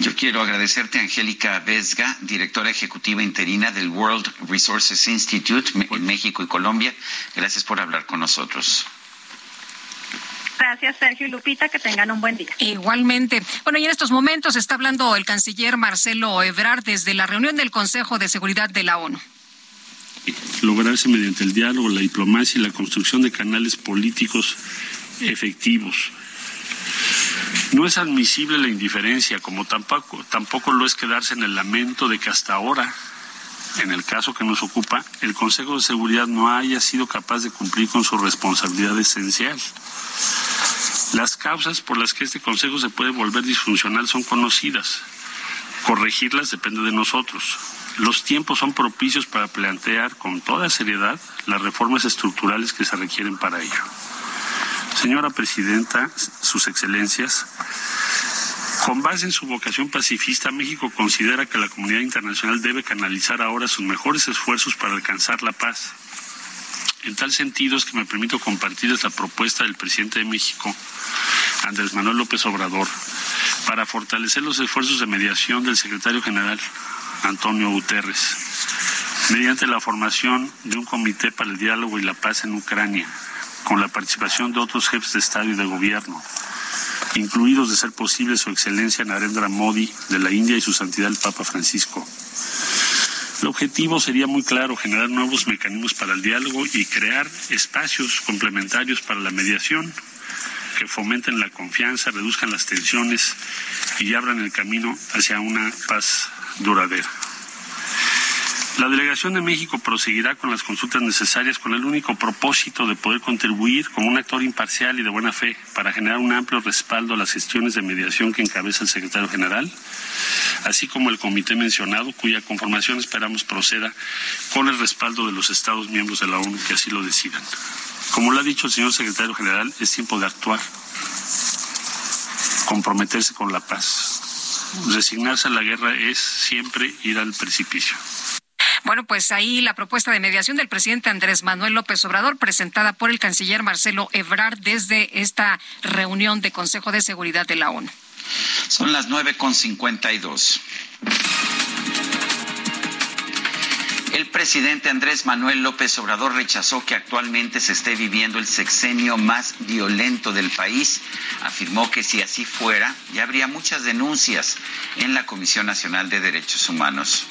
[SPEAKER 1] Yo quiero agradecerte, Angélica Vesga, directora ejecutiva interina del World Resources Institute en México y Colombia. Gracias por hablar con nosotros.
[SPEAKER 47] Gracias, Sergio y Lupita. Que tengan un buen día.
[SPEAKER 2] Igualmente. Bueno, y en estos momentos está hablando el canciller Marcelo Ebrard desde la reunión del Consejo de Seguridad de la ONU
[SPEAKER 48] lograrse mediante el diálogo, la diplomacia y la construcción de canales políticos efectivos. No es admisible la indiferencia, como tampoco, tampoco lo es quedarse en el lamento de que hasta ahora, en el caso que nos ocupa, el Consejo de Seguridad no haya sido capaz de cumplir con su responsabilidad esencial. Las causas por las que este Consejo se puede volver disfuncional son conocidas. Corregirlas depende de nosotros. Los tiempos son propicios para plantear con toda seriedad las reformas estructurales que se requieren para ello. Señora Presidenta, Sus Excelencias, con base en su vocación pacifista, México considera que la comunidad internacional debe canalizar ahora sus mejores esfuerzos para alcanzar la paz. En tal sentido es que me permito compartir esta propuesta del presidente de México, Andrés Manuel López Obrador, para fortalecer los esfuerzos de mediación del secretario general Antonio Guterres, mediante la formación de un comité para el diálogo y la paz en Ucrania, con la participación de otros jefes de Estado y de Gobierno, incluidos de ser posible su excelencia Narendra Modi de la India y su santidad el Papa Francisco. El objetivo sería muy claro, generar nuevos mecanismos para el diálogo y crear espacios complementarios para la mediación que fomenten la confianza, reduzcan las tensiones y abran el camino hacia una paz duradera. La delegación de México proseguirá con las consultas necesarias con el único propósito de poder contribuir como un actor imparcial y de buena fe para generar un amplio respaldo a las gestiones de mediación que encabeza el secretario general, así como el comité mencionado, cuya conformación esperamos proceda con el respaldo de los Estados miembros de la ONU que así lo decidan. Como lo ha dicho el señor secretario general, es tiempo de actuar, comprometerse con la paz resignarse a la guerra es siempre ir al precipicio.
[SPEAKER 2] Bueno, pues ahí la propuesta de mediación del presidente Andrés Manuel López Obrador, presentada por el canciller Marcelo Ebrard desde esta reunión de Consejo de Seguridad de la ONU.
[SPEAKER 1] Son las nueve con cincuenta y dos. El presidente Andrés Manuel López Obrador rechazó que actualmente se esté viviendo el sexenio más violento del país. Afirmó que si así fuera, ya habría muchas denuncias en la Comisión Nacional de Derechos Humanos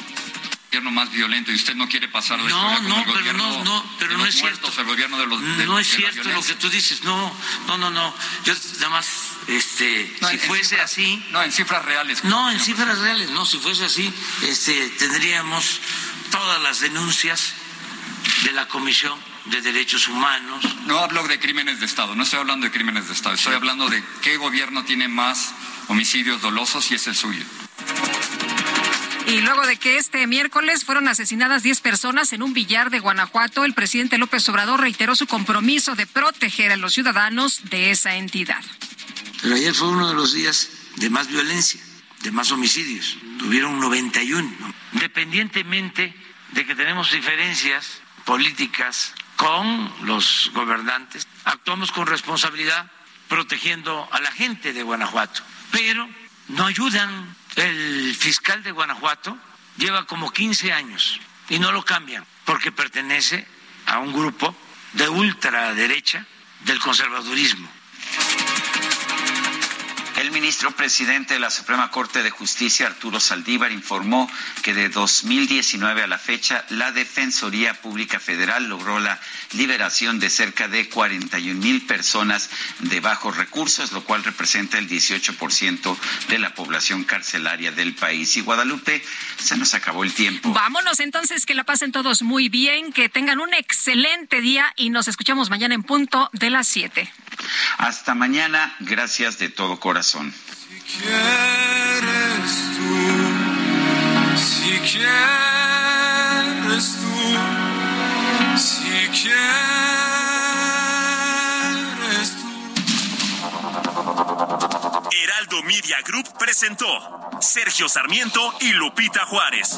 [SPEAKER 36] gobierno más violento y usted no quiere pasar
[SPEAKER 23] no, no, pero no, no, pero no es cierto.
[SPEAKER 36] El gobierno de los
[SPEAKER 23] no es cierto lo que tú dices. No, no, no, no. Yo nada más, este, si fuese así.
[SPEAKER 36] No, en cifras reales.
[SPEAKER 23] No, en cifras reales. No, si fuese así, este, tendríamos todas las denuncias de la Comisión de Derechos Humanos.
[SPEAKER 36] No hablo de crímenes de Estado, no estoy hablando de crímenes de Estado, estoy hablando de qué gobierno tiene más homicidios dolosos y es el suyo.
[SPEAKER 2] Y luego de que este miércoles fueron asesinadas 10 personas en un billar de Guanajuato, el presidente López Obrador reiteró su compromiso de proteger a los ciudadanos de esa entidad.
[SPEAKER 23] Pero ayer fue uno de los días de más violencia, de más homicidios. Tuvieron 91. Independientemente de que tenemos diferencias políticas con los gobernantes, actuamos con responsabilidad protegiendo a la gente de Guanajuato. Pero no ayudan. El fiscal de Guanajuato lleva como 15 años y no lo cambian porque pertenece a un grupo de ultraderecha del conservadurismo.
[SPEAKER 1] El ministro presidente de la Suprema Corte de Justicia, Arturo Saldívar, informó que de 2019 a la fecha, la Defensoría Pública Federal logró la liberación de cerca de 41 mil personas de bajos recursos, lo cual representa el 18% de la población carcelaria del país. Y Guadalupe, se nos acabó el tiempo.
[SPEAKER 2] Vámonos entonces, que la pasen todos muy bien, que tengan un excelente día y nos escuchamos mañana en punto de las 7.
[SPEAKER 1] Hasta mañana, gracias de todo corazón.
[SPEAKER 16] Si quieres tú, si quieres tú, si quieres tú.
[SPEAKER 27] Heraldo Media Group presentó Sergio Sarmiento y Lupita Juárez.